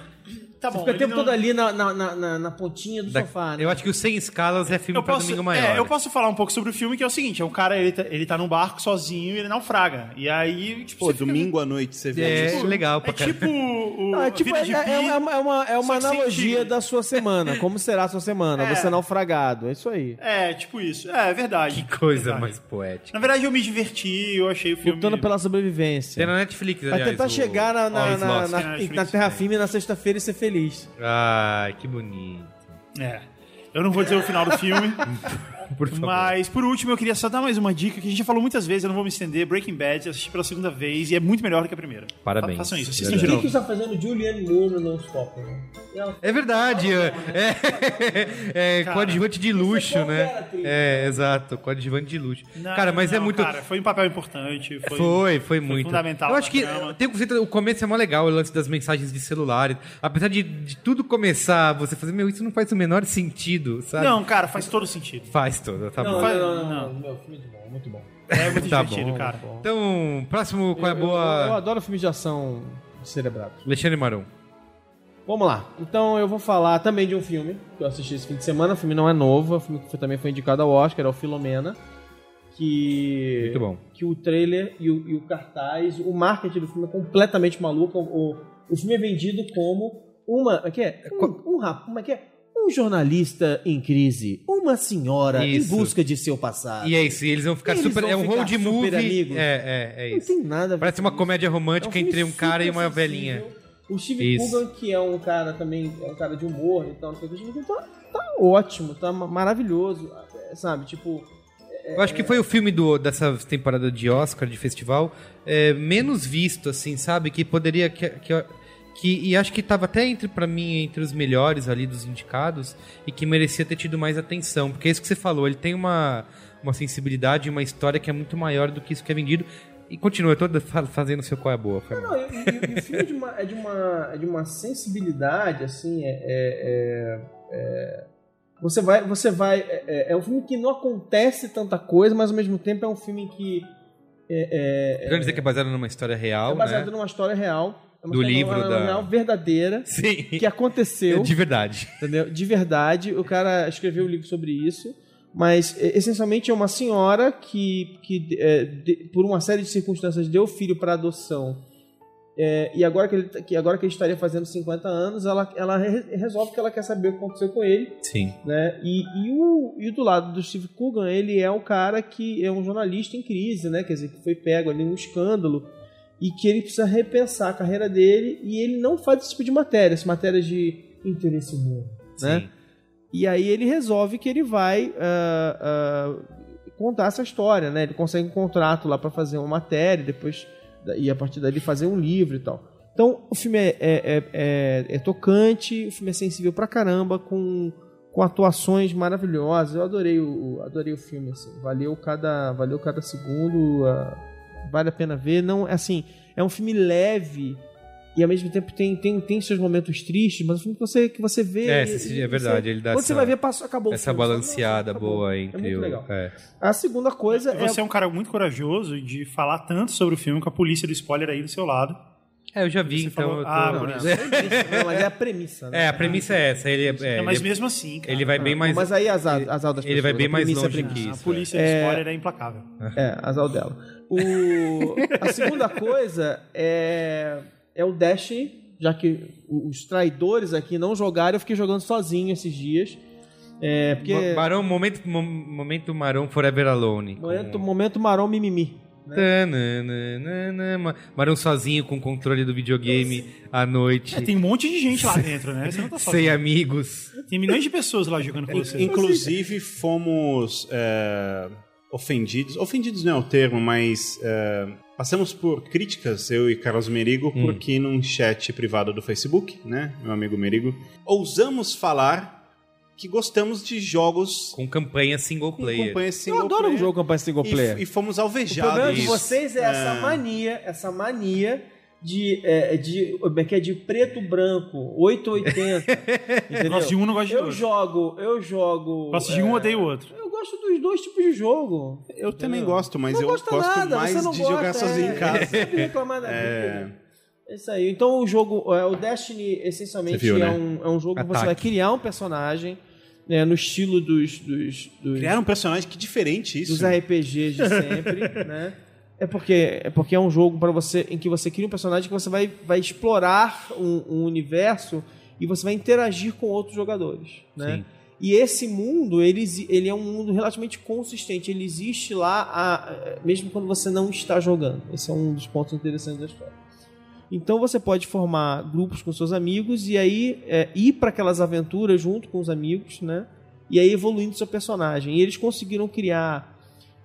Tá Você bom. fica o tempo não- todo ali na, na, na, na- na pontinha do Da- sofá, né? Eu acho que o Sem Escalas é filme Eu pra posso, domingo maior. é, eu posso falar um pouco sobre o filme, que é o seguinte: é um cara, ele tá, ele tá num barco sozinho e ele naufraga. E aí, tipo, Pô, você fica- domingo à noite você vê É, isso. legal pra É caramba. tipo o. Não, é tipo, é, é- é uma, é uma, é uma analogia da sua semana. Como será a sua semana? É. Você naufragado. É isso aí. É, tipo isso. É, é verdade. Que coisa Verdade. mais poética. Na verdade, eu me diverti, eu achei o filme. Lutando pela sobrevivência. Tem na Netflix, Vai aliás. tentar o chegar na, na, na, na- terra firme na sexta-feira e ser feliz. Ai, que bonito. É. Eu não vou dizer o final do filme, Por favor. mas por último eu queria só dar mais uma dica que a gente já falou muitas vezes, eu não vou me estender. Breaking Bad, eu assisti pela segunda vez e é muito melhor do que a primeira. Parabéns. Fa- Façam isso, assistam de novo. que está fazendo Julianne Moore no Stop? Né? Ela- É verdade. É, é Cara, coadjuvante de luxo, qualquer né? atriz. É, exato. Coadjuvante de luxo. Não, cara, mas é não, muito. Cara, foi um papel importante. Foi, Foi, foi, muito. fundamental Eu acho que trama. tem um conceito, o começo é mó legal, o lance das mensagens de celular. Apesar de, de tudo começar, você fazer, meu, isso não faz o menor sentido, sabe? Não, cara, faz todo sentido. Faz tá Não, bom. não, Faz- não, não, não. não. Meu, filme de bom, muito bom. É muito Tá divertido, bom. cara. Então, próximo, qual é a Eu- eu- Eu, boa? adoro filmes de ação cerebrados. Alexandre Marum. Vamos lá. Então eu vou falar também de um filme que eu assisti esse fim de semana. O filme não é novo, um filme que também foi indicado ao Oscar, é o Filomena. Que. Muito bom. Que o trailer e o, e o cartaz, o marketing do filme é completamente maluco. O, o filme é vendido como uma. O que é? Um, um rap, como é que é? Um jornalista em crise, uma senhora Isso. em busca de seu passado. E é isso, e eles vão ficar Eles super. vão é um ficar road super movie. amigos. É, é, é Não isso. tem nada Parece uma comédia É um romântica entre um cara e uma super velhinha. sensível. O Steve Isso. Coogan, que é um cara também, é um cara de humor, então não o Steve Coogan tá, tá ótimo, tá ma- maravilhoso, é, sabe? Tipo, Eu acho que foi o filme do, dessa temporada de Oscar, de festival, é, menos visto, assim, sabe? Que poderia. Que, que, que- e acho que tava até entre, para mim, entre os melhores ali dos indicados e que merecia ter tido mais atenção. Porque é isso que você falou, ele tem uma, uma sensibilidade, uma história que é muito maior do que isso que é vendido. E continua, fa- fazendo o seu qual é boa. Mal. Não, e, e- o filme é de uma, é de uma, é de uma sensibilidade, assim, é, é- é- é- você vai, você vai, é, é- é um filme que não acontece tanta coisa, mas ao mesmo tempo é um filme que é, é, dizer que é baseado numa história real, é baseado né? numa história real, é Do livro uma- da- uma verdadeira Sim. que aconteceu. De verdade. entendeu? De verdade, o cara escreveu um livro sobre isso, mas essencialmente é uma senhora que, que é, de- por uma série de circunstâncias deu filho para adoção. É, e agora que, ele, que agora que ele estaria fazendo 50 anos, ela, ela re- resolve que ela quer saber o que aconteceu com ele, Sim. né? E, e, o, e do lado do Steve Coogan, ele é o cara que é um jornalista em crise, né? Quer dizer, que foi pego ali num escândalo e que ele precisa repensar a carreira dele e ele não faz esse tipo de matéria, essa matéria de interesse humano, né? E aí ele resolve que ele vai ah, ah, contar essa história, né? Ele consegue um contrato lá para fazer uma matéria, depois e a partir dali fazer um livro e tal. Então o filme é, é, é, é- é tocante, o filme é sensível pra caramba, com, com atuações maravilhosas. Eu adorei o, adorei o filme, assim. valeu cada valeu cada segundo, ah, vale a pena ver. Não, assim, é um filme leve e ao mesmo tempo tem, tem, tem seus momentos tristes, mas é um filme que você, que você vê. É, e- é verdade, Você, ele dá quando essa- você vai ver, passou, acabou o Essa filme. Você balanceada boa É entre muito o. legal. é. A segunda coisa é. Você é um cara muito corajoso de falar tanto sobre o filme com a polícia do spoiler aí do seu lado. É, eu já vi, Você então. falou- eu tô- Ah, Não, é, a premissa, não, mas é a premissa, né? É, a premissa é essa. Ele, é, É, mas ele, mesmo assim, cara. ele vai bem mais. mas aí azar, azar das ele vai bem a mais premissa é a longe que A isso. polícia do spoiler é implacável. É, azar dela. O... A segunda coisa é, é o Destiny, já que os traidores aqui não jogaram, eu fiquei jogando sozinho esses dias. É, porque. Marão, momento, mo- momento Marão Forever Alone. Momento, momento marrom mimimi. Tananana, Ma- Marão sozinho com o controle do videogame à noite. É, tem um monte de gente lá dentro, né? Você não tá Sem amigos. Tem milhões de pessoas lá jogando com você. Inclusive, fomos é, ofendidos. Ofendidos não é o termo, mas é, passamos por críticas, eu e Carlos Merigo, porque num chat privado do Facebook, né, meu amigo Merigo, ousamos falar que gostamos de jogos Com campanha single com player. campanha Eu single adoro um player. jogo campanha single player. E, e fomos O alvejados. problema de vocês é essa mania, essa mania de, é, de, é que é, de preto branco, 880. entendeu? Gosto de um, não gosto de eu outro. jogo, eu jogo. Gosto de um, odeio o outro. Eu gosto dos dois tipos de jogo. Eu também Entendeu? gosto, mas não eu gosto nada, mais você não de gosta, jogar sozinho é, em casa. Sempre reclamar da É. vida. É isso aí. Então o jogo, é, o Destiny essencialmente viu, é, né? um, é um jogo que você Ataque. vai criar um personagem né, no estilo dos, dos, dos, Criaram um personagem que diferente isso. dos RPGs de sempre, né? É porque é porque é um jogo para você em que você cria um personagem que você vai, vai explorar um, um universo e você vai interagir com outros jogadores, né? Sim. E esse mundo, ele, ele é um mundo relativamente consistente. Ele existe lá, a- mesmo quando você não está jogando. Esse é um dos pontos interessantes da história. Então você pode formar grupos com seus amigos e aí é, ir para aquelas aventuras junto com os amigos, né? E aí evoluindo seu personagem. E eles conseguiram criar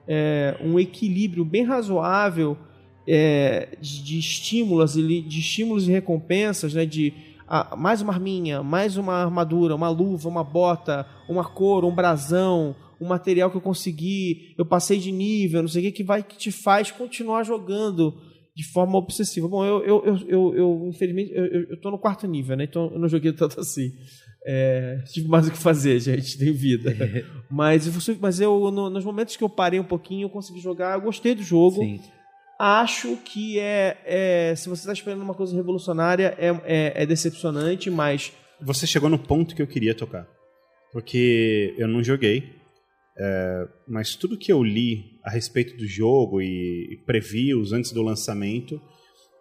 é, um equilíbrio bem razoável é, de, de estímulos e de estímulos e recompensas, né? De ah, mais uma arminha, mais uma armadura, uma luva, uma bota, uma cor, um brasão, um material que eu consegui, eu passei de nível, não sei o que, que vai que te faz continuar jogando de forma obsessiva. Bom, eu, eu, eu, eu, eu, infelizmente, eu, eu, eu tô no quarto nível, né? Então eu não joguei tanto assim. É, tive mais o que fazer, gente, tem vida. mas, mas eu, no- nos momentos que eu parei um pouquinho, eu consegui jogar, eu gostei do jogo. Sim. Acho que é, é- Se você está esperando uma coisa revolucionária, é, é, é decepcionante, mas. Você chegou no ponto que eu queria tocar. Porque eu não joguei, é, mas tudo que eu li a respeito do jogo e, e previews antes do lançamento,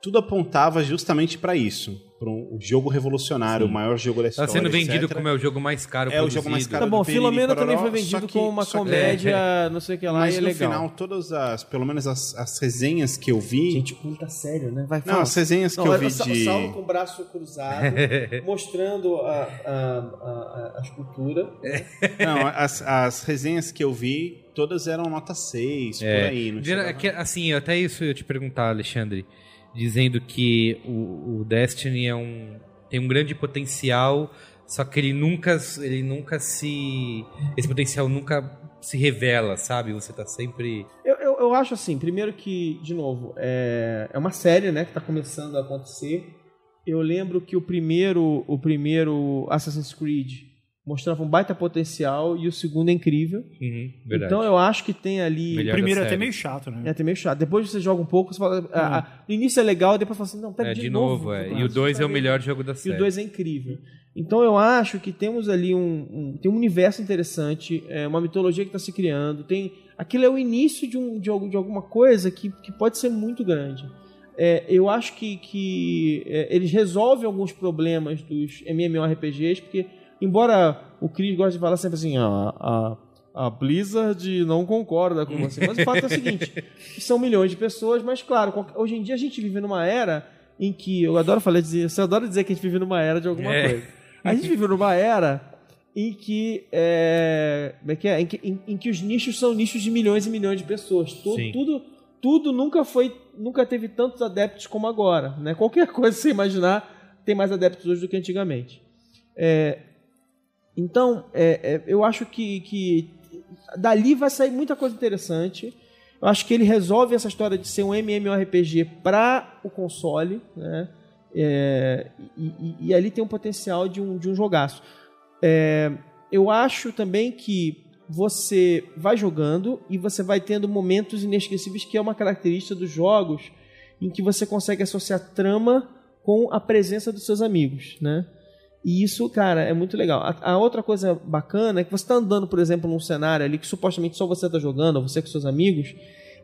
tudo apontava justamente para isso. Para um jogo revolucionário, o maior jogo da Tá história. sendo vendido etc. como é o jogo mais caro É o jogo mais produzido. caro. Tá bom, Filomena também foi vendido que- como uma só que- comédia, não sei o que lá, Mas e é no legal. final, todas as, pelo menos as, as resenhas que eu vi. Gente, puta sério, né? Vai não, as resenhas que Não, eu vi o de. o Saulo com o braço cruzado, mostrando a, a, a, a escultura. Não, as, as resenhas que eu vi, todas eram nota 6, por aí. Não Gera- chegava- que, assim, até isso eu ia te perguntar, Alexandre, dizendo que o, o Destiny é um, tem um grande potencial, só que ele nunca, ele nunca se. Esse potencial nunca se revela, sabe? Você tá sempre. Eu, eu, eu acho assim, primeiro que, de novo, é, é uma série, né, que tá começando a acontecer. Eu lembro que o primeiro, o primeiro Assassin's Creed mostrava um baita potencial e o segundo é incrível. Uhum. Então eu acho que tem ali. Melhor O primeiro é até meio chato, né? É até meio chato. Depois você joga um pouco, você fala. ah, ah, no início é legal, depois fala assim, não, pera É, de, de novo, é. cara, E o isso 2 tá é o melhor jogo da E série. o 2 é incrível. Então eu acho que temos ali um, um- tem um universo interessante, é, uma mitologia que está se criando, tem aquilo é o início de, um, de, algum- de alguma coisa que, que pode ser muito grande. É, eu acho que, que é, eles resolvem alguns problemas dos MMORPGs, porque embora o Chris goste de falar sempre assim, a, a, a Blizzard não concorda com você, mas o fato é o seguinte, são milhões de pessoas, mas claro, hoje em dia a gente vive numa era em que, eu adoro falar, dizer, eu adoro dizer que a gente vive numa era de alguma É. coisa. A gente vive numa era em que, é, é que é? Em, que, em- em que os nichos são nichos de milhões e milhões de pessoas. Tu- Sim. tudo, tudo nunca foi, nunca teve tantos adeptos como agora, né? Qualquer coisa que você imaginar tem mais adeptos hoje do que antigamente. É, então, é, é, eu acho que, que dali vai sair muita coisa interessante. Eu acho que ele resolve essa história de ser um MMORPG para o console, né? É, e, e- ali tem um potencial de um, de um jogaço. É, eu acho também que você vai jogando e você vai tendo momentos inesquecíveis, que é uma característica dos jogos em que você consegue associar trama com a presença dos seus amigos, né? E isso, cara, é muito legal. A, a outra coisa bacana é que você está andando, por exemplo, num cenário ali que supostamente só você está jogando, ou você com seus amigos,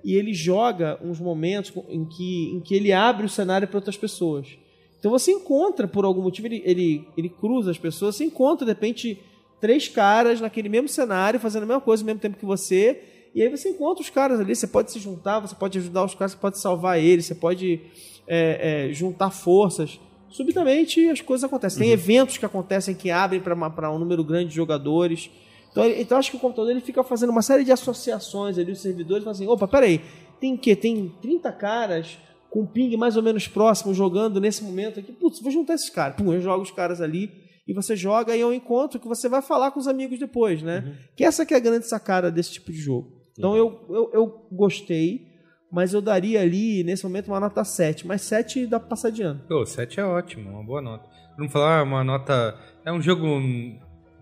e ele joga uns momentos em que, em que ele abre o cenário para outras pessoas. Então você encontra, por algum motivo, ele, ele, ele cruza as pessoas, você encontra, de repente, três caras naquele mesmo cenário, fazendo a mesma coisa ao mesmo tempo que você, e aí você encontra os caras ali, você pode se juntar, você pode ajudar os caras, você pode salvar eles, você pode é, é, juntar forças. Subitamente as coisas acontecem. Tem eventos que acontecem que abrem para um número grande de jogadores. Então, então acho que o computador ele fica fazendo uma série de associações ali, os servidores falam assim, opa, peraí, tem o quê? Tem 30 caras com um ping mais ou menos próximo jogando nesse momento aqui. Putz, vou juntar esses caras. Pum, eu jogo os caras ali e você joga e é um encontro que você vai falar com os amigos depois, né? Que essa que é a grande sacada desse tipo de jogo. Então eu, eu, eu gostei, mas eu daria ali, nesse momento, uma nota 7. Mas 7 dá pra passar de ano. Pô, 7 é ótimo, uma boa nota. Vamos falar uma nota. É um jogo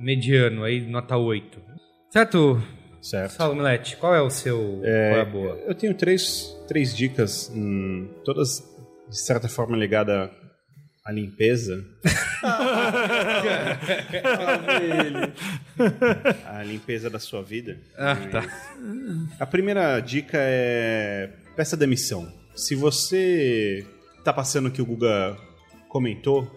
mediano, aí nota 8. Certo, Certo. Saulo Milete? Qual é o seu. Qual é a boa? Eu tenho três, três dicas, hum, todas de certa forma ligadas à limpeza. a limpeza da sua vida. Ah, tá. A primeira dica é peça demissão. Se você tá passando o que o Guga comentou,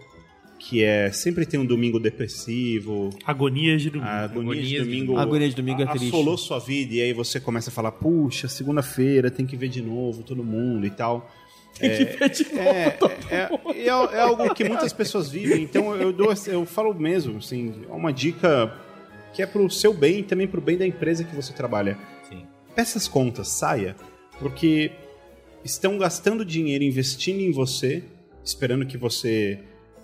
que é sempre tem um domingo depressivo, Agonias de domingo. a agonia de Agonias de domingo, A agonia de domingo é triste. assolou sua vida e aí você começa a falar, puxa, segunda-feira tem que ver de novo todo mundo e tal. Tem que ver de novo. É, é, é, é algo que muitas pessoas vivem, então eu dou, eu falo mesmo, assim, é uma dica que é pro seu bem e também pro bem da empresa que você trabalha. Sim. Peça as contas, saia, porque estão gastando dinheiro investindo em você, esperando que você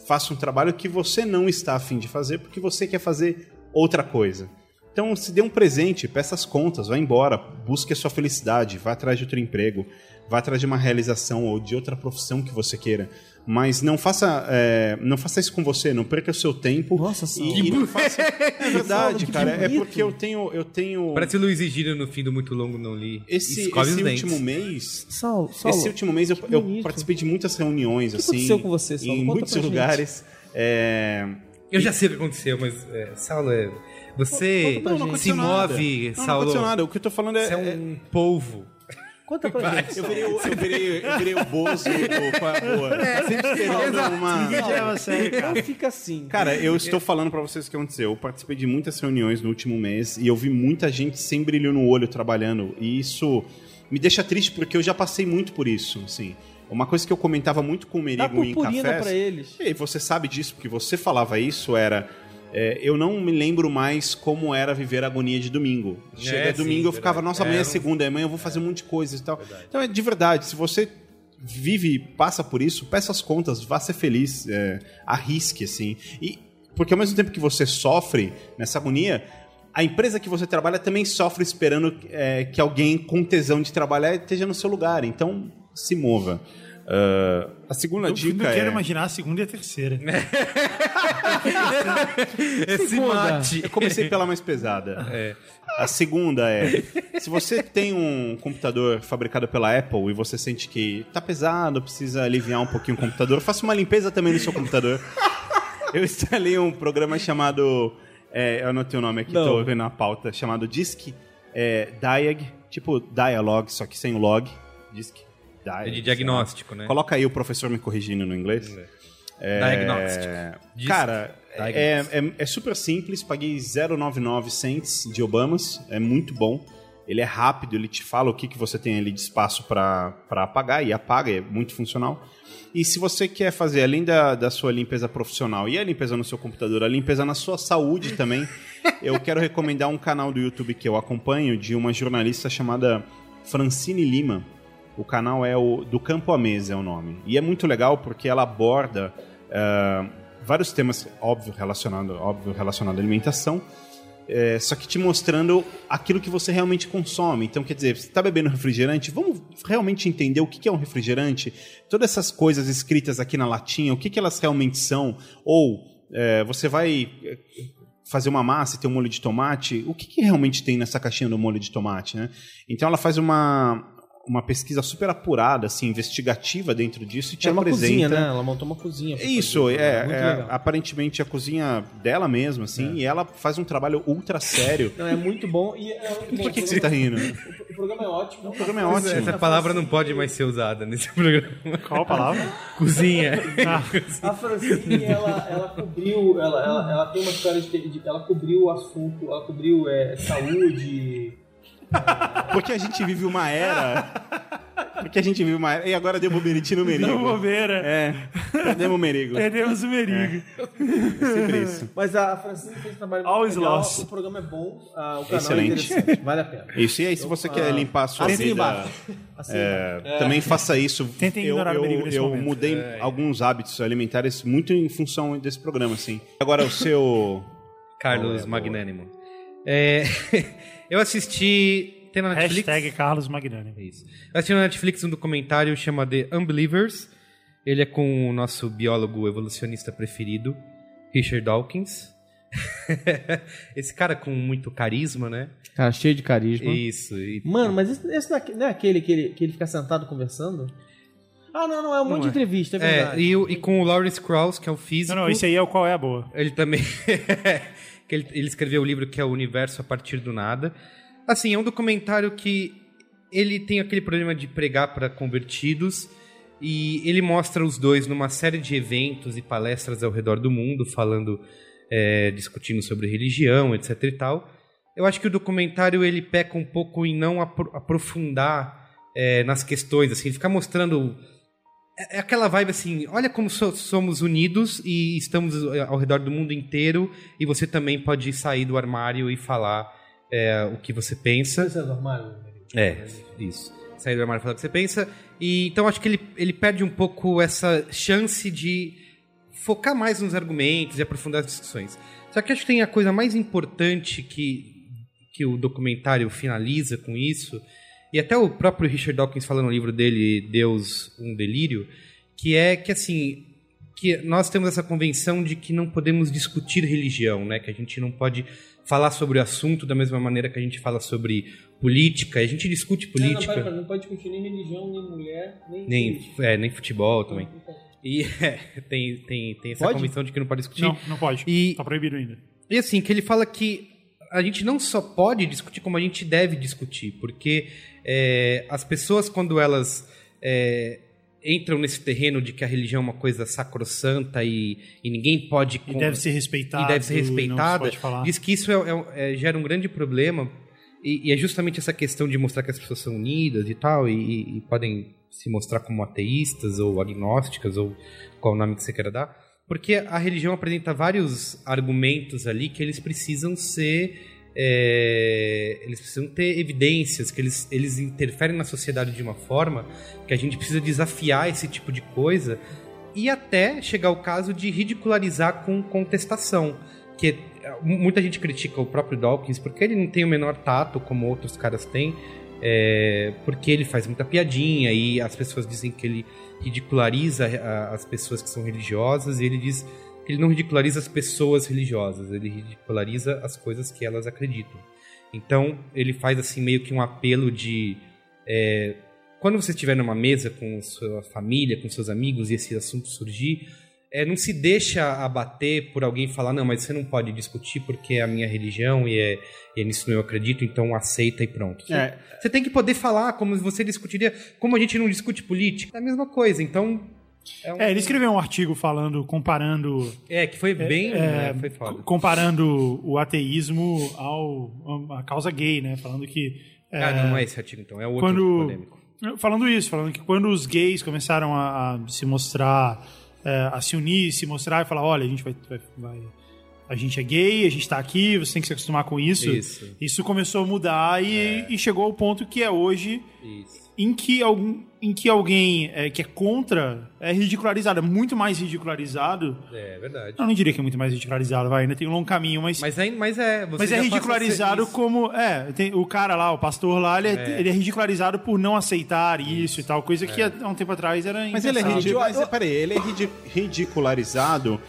faça um trabalho que você não está afim de fazer, porque você quer fazer outra coisa. Então, se dê um presente, peça as contas, vá embora, busque a sua felicidade, vá atrás de outro emprego, vá atrás de uma realização ou de outra profissão que você queira. Mas não faça, é, não faça isso com você, não perca o seu tempo. Nossa, Saulo. e, e não faça. É verdade, que cara. É porque eu tenho, eu tenho Parece o Luiz e Gino no fim do Muito Longo, não li. esse, esse último mês. Saulo, Saulo, Esse último mês eu, que eu participei de muitas reuniões, O que assim. aconteceu com você, Saulo? Em Conta muitos pra gente. lugares. É, Eu já sei o que aconteceu, mas, é, Saulo, é, você Não, não se nada. move, Não, não Saulo. aconteceu nada. O que eu tô falando é. Você é um polvo. Conta pra gente. Eu virei, o- eu, virei, eu virei o Bozo do Qual é a Boa. Sempre esperando uma. Ninguém te leva a sério, cara. Não fica assim. Cara, eu estou falando pra vocês o que aconteceu. Eu participei de muitas reuniões no último mês e eu vi muita gente sem brilho no olho trabalhando. E isso me deixa triste porque eu já passei muito por isso, assim. Uma coisa que eu comentava muito com o Dá Merigo em purpurina cafés... pra eles. E você sabe disso, porque você falava isso, era... é, eu não me lembro mais como era viver a agonia de domingo. Chega É, sim, domingo, eu ficava, verdade. nossa, É, amanhã é não- segunda, amanhã eu vou fazer um monte de coisas e tal. Então é de verdade, se você vive, passa por isso, peça as contas, vá ser feliz, é, arrisque, assim. E, porque ao mesmo tempo que você sofre nessa agonia, a empresa que você trabalha também sofre esperando é, que alguém com tesão de trabalhar esteja no seu lugar. Então, se mova. Ah, a segunda Eu dica não quero é... imaginar a segunda e a terceira. Esse Segunda. mate. Eu comecei pela mais pesada. A segunda é: se você tem um computador fabricado pela Apple e você sente que tá pesado, precisa aliviar um pouquinho o computador, faça uma limpeza também no seu computador. Eu instalei um programa chamado. é, eu anotei o nome aqui, Não. tô vendo na pauta, chamado Disk é, Diag, tipo Dialog, só que sem o log. Disk De diagnóstico, né? Coloca aí o professor me corrigindo no inglês. Diagnóstico. É, Diz- Cara, é, Diagnóstico. é, é super simples, paguei 0,99 cents de Obamas, é muito bom. Ele é rápido, ele te fala o que, que você tem ali de espaço para apagar e apaga, é muito funcional. E se você quer fazer, além da, da sua limpeza profissional e a limpeza no seu computador, a limpeza na sua saúde também, eu quero recomendar um canal do YouTube que eu acompanho de uma jornalista chamada Francine Lima. O canal é o Do Campo à Mesa, é o nome. E é muito legal porque ela aborda eh, vários temas, óbvio, relacionado, óbvio, relacionado à alimentação, é, só que te mostrando aquilo que você realmente consome. Então, quer dizer, você está bebendo refrigerante, vamos realmente entender o que é um refrigerante? Todas essas coisas escritas aqui na latinha, o que, que elas realmente são? Ou é, você vai é, fazer uma massa e ter um molho de tomate, o que, que realmente tem nessa caixinha do molho de tomate, né? Então ela faz uma, uma pesquisa super apurada, assim, investigativa dentro disso e te É uma apresenta... cozinha, né? Ela montou uma cozinha. Isso, fazer. é, Muito é, aparentemente a cozinha dela mesma, assim, e ela faz um trabalho ultra sério. Não, é muito bom. E é, Por que, que você tá rindo? O programa é ótimo. O programa é ótimo. Essa palavra não pode mais ser usada nesse programa. Qual a palavra? Cozinha. A Francine, ela, ela cobriu, ela, ela, ela tem uma história de, de- ela cobriu o assunto, ela cobriu é, saúde. Porque a gente vive uma era. Porque a gente vive uma era. E agora deu boberite no merigo. Não bobeira. É, perdemos o merigo. Perdemos o merigo. Sempre isso. Mas a Francine fez um trabalho muito Always legal, lost. o programa é bom, ah, o canal Excelente. é interessante, vale a pena. Isso, e aí, se você quer limpar a sua Assine vida. embaixo. Assine é, Também faça isso. Tentem eu ignorar o eu, merigo nesse eu momento. mudei alguns hábitos alimentares muito em função desse programa, assim. Agora, o seu. Carlos Magnânimo. É, eu assisti. Tem na Netflix? Hashtag Carlos Magnânimo. É isso. Eu assisti na Netflix um documentário chamado The Unbelievers. Ele é com o nosso biólogo evolucionista preferido, Richard Dawkins. Esse cara com muito carisma, né? Cara, cheio de carisma. Isso. e- Mano, mas esse, esse não é- não é aquele que ele, que ele fica sentado conversando? Ah, não, não, é um monte de entrevista, é É, verdade. e, o- e com o Lawrence Krauss, que é o físico. Não, não, esse aí é o Qual é a Boa. Ele também. que ele, ele escreveu o livro que é O Universo a Partir do Nada. Assim, é um documentário que ele tem aquele problema de pregar para convertidos e ele mostra os dois numa série de eventos e palestras ao redor do mundo, falando, é, discutindo sobre religião, etc e tal. Eu acho que o documentário ele peca um pouco em não apro- aprofundar é, nas questões, assim, ficar mostrando é é aquela vibe assim, olha como so- somos unidos e estamos eh, ao redor do mundo inteiro e você também pode sair do armário e falar é, o que você pensa. Isso é normal? É, isso. Sair do armário e falar o que você pensa. E, então acho que ele, ele perde um pouco essa chance de focar mais nos argumentos e aprofundar as discussões. Só que acho que tem a coisa mais importante que, que o documentário finaliza com isso, e até o próprio Richard Dawkins falando no livro dele, Deus, um Delírio, que é que assim, que nós temos essa convenção de que não podemos discutir religião, né? Que a gente não pode falar sobre o assunto da mesma maneira que a gente fala sobre política. A gente discute Não, política, não, pera, não pode discutir nem religião, nem mulher, nem... nem, é, nem futebol também. E é, tem, tem, tem essa Pode? convenção de que não pode discutir. Não, não pode. E- Tá proibido ainda. E assim, que ele fala que a gente não só pode discutir, como a gente deve discutir, porque é, as pessoas, quando elas é, entram nesse terreno de que a religião é uma coisa sacrossanta e, e ninguém pode. E deve ser respeitado. e deve ser se respeitada, falar. diz que isso é- é- é- gera um grande problema. E, e é justamente essa questão de mostrar que as pessoas são unidas e tal, e podem se mostrar como ateístas ou agnósticas, ou qual o nome que você queira dar. Porque a religião apresenta vários argumentos ali que eles precisam ser. é, eles precisam ter evidências, que eles, eles interferem na sociedade de uma forma que a gente precisa desafiar esse tipo de coisa e até chegar ao caso de ridicularizar com contestação. Que eh, muita gente critica o próprio Dawkins porque ele não tem o menor tato como outros caras têm, é, porque ele faz muita piadinha e as pessoas dizem que ele ridiculariza a- as pessoas que são religiosas e ele diz que ele não ridiculariza as pessoas religiosas, ele ridiculariza as coisas que elas acreditam. Então ele faz assim meio que um apelo de é, quando você estiver numa mesa com sua família, com seus amigos e esse assunto surgir, é, não se deixa abater por alguém falar, não, mas você não pode discutir porque é a minha religião e é, e é nisso eu acredito, então aceita e pronto. Você, É. você tem que poder falar como você discutiria, como a gente não discute política, é a mesma coisa, então... É, um- É, ele escreveu um artigo falando, comparando, É, que foi bem... é, né, foi foda. comparando o ateísmo ao à causa gay, né? Falando que é, Ah, não é esse artigo, então, é outro quando polêmico. falando isso, falando que quando os gays começaram a, a se mostrar, é, a se unir, se mostrar e falar, olha, a gente vai, vai- vai- a gente é gay, a gente tá aqui, você tem que se acostumar com isso. Isso. Isso começou a mudar e, e chegou ao ponto que é hoje Isso. Em que, algum, em que alguém é, que é contra é ridicularizado, é muito mais ridicularizado. É verdade. Eu não diria que é muito mais ridicularizado, vai, ainda tem um longo caminho, mas. Mas é, mas é, você Mas é ridicularizado isso. como. É, tem, o cara lá, o pastor lá, ele é, ele é ridicularizado por não aceitar isso, e tal, coisa que há um tempo atrás era Mas ele é. Mas, peraí, ele é ridi- ridicularizado.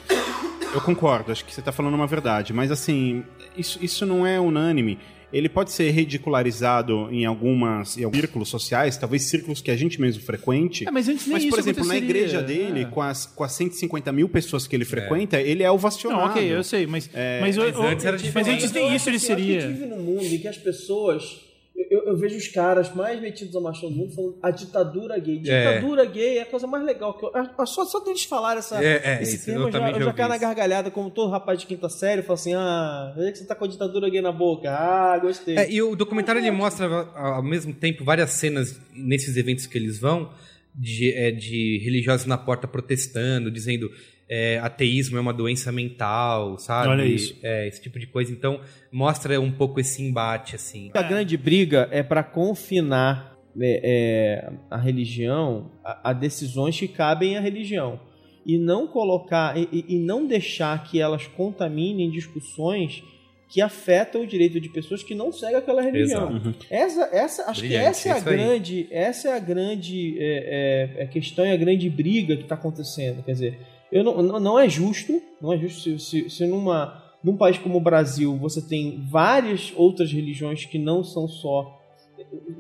Eu concordo, acho que você tá falando uma verdade, mas assim, isso, isso não é unânime. Ele pode ser ridicularizado em algumas em alguns círculos sociais, talvez círculos que a gente mesmo frequente. É, mas antes nem Mas, por exemplo, na igreja dele, É. com, as, com as 150 mil pessoas que ele frequenta, ele é ovacionado. Não, ok, eu sei, mas. mas, o- mas antes era mas antes nem isso ele Eu acho que a gente seria. vive num mundo em que as pessoas. Eu, eu- vejo os caras mais metidos ao machão do mundo falando a ditadura gay. É. Ditadura gay é a coisa mais legal. Que eu, a- só, só deles falar essa, É, é, esse tema, eu já, eu já caio na gargalhada, como todo rapaz de quinta série, fala assim: ah, vê que você tá com a ditadura gay na boca. Ah, gostei. É, e o documentário ele mostra ao mesmo tempo várias cenas nesses eventos que eles vão de, é, de religiosos na porta protestando, dizendo é, ateísmo é uma doença mental, sabe? Olha isso. É, esse tipo de coisa. Então mostra um pouco esse embate assim. A grande briga é para confinar né, é, a religião a, a decisões que cabem à religião e não colocar e, e- não deixar que elas contaminem discussões que afetam o direito de pessoas que não seguem aquela religião. Exato. Essa, essa, acho Brilhante, que essa é a isso aí. grande, essa é a grande é, é, é questão e a grande briga que está acontecendo. Quer dizer, eu não, não, é justo, não é justo se, se, se numa num país como o Brasil você tem várias outras religiões que não são só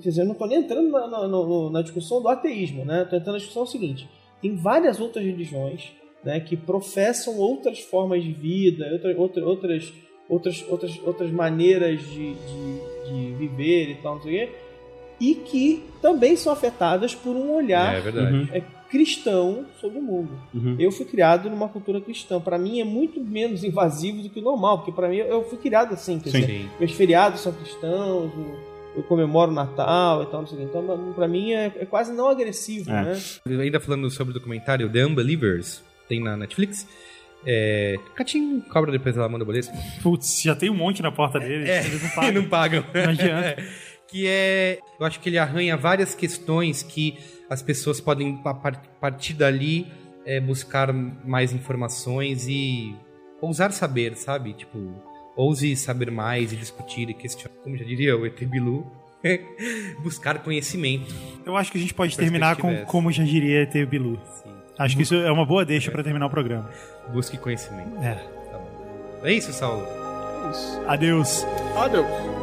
Quer dizer, eu não estou nem entrando na, na- na- na discussão do ateísmo, né? Estou entrando na discussão seguinte: tem várias outras religiões né, que professam outras formas de vida, outra, outra, outras, outras, outras, outras maneiras de, de, de viver e tal, não sei o quê, e que também são afetadas por um olhar É verdade. É, cristão sobre o mundo. Uhum. Eu fui criado numa cultura cristã. Para mim é muito menos invasivo do que o normal, porque para mim eu fui criado assim. Quer dizer, Sim. meus feriados são cristãos, eu- comemoro o Natal e tal, não sei o quê. Então, pra mim é, é quase não agressivo, É. né? Ainda falando sobre o documentário The Unbelievers, tem na Netflix. É... Catinho cobra depois ela manda o boleto. Putz, já tem um monte na porta dele. É, Eles não pagam. não pagam. Não adianta. que é. Eu acho que ele arranha várias questões que as pessoas podem, a par- partir dali, é, buscar mais informações e ousar saber, sabe? Tipo, ouse saber mais e discutir e questionar. Como já diria o ET Bilu, buscar conhecimento. Eu acho que a gente pode terminar com é essa. como já diria ET Bilu. Sim. Acho que isso é uma boa deixa pra terminar o programa. Busque conhecimento. É. Tá bom. É isso, Saulo. Adeus. Adeus.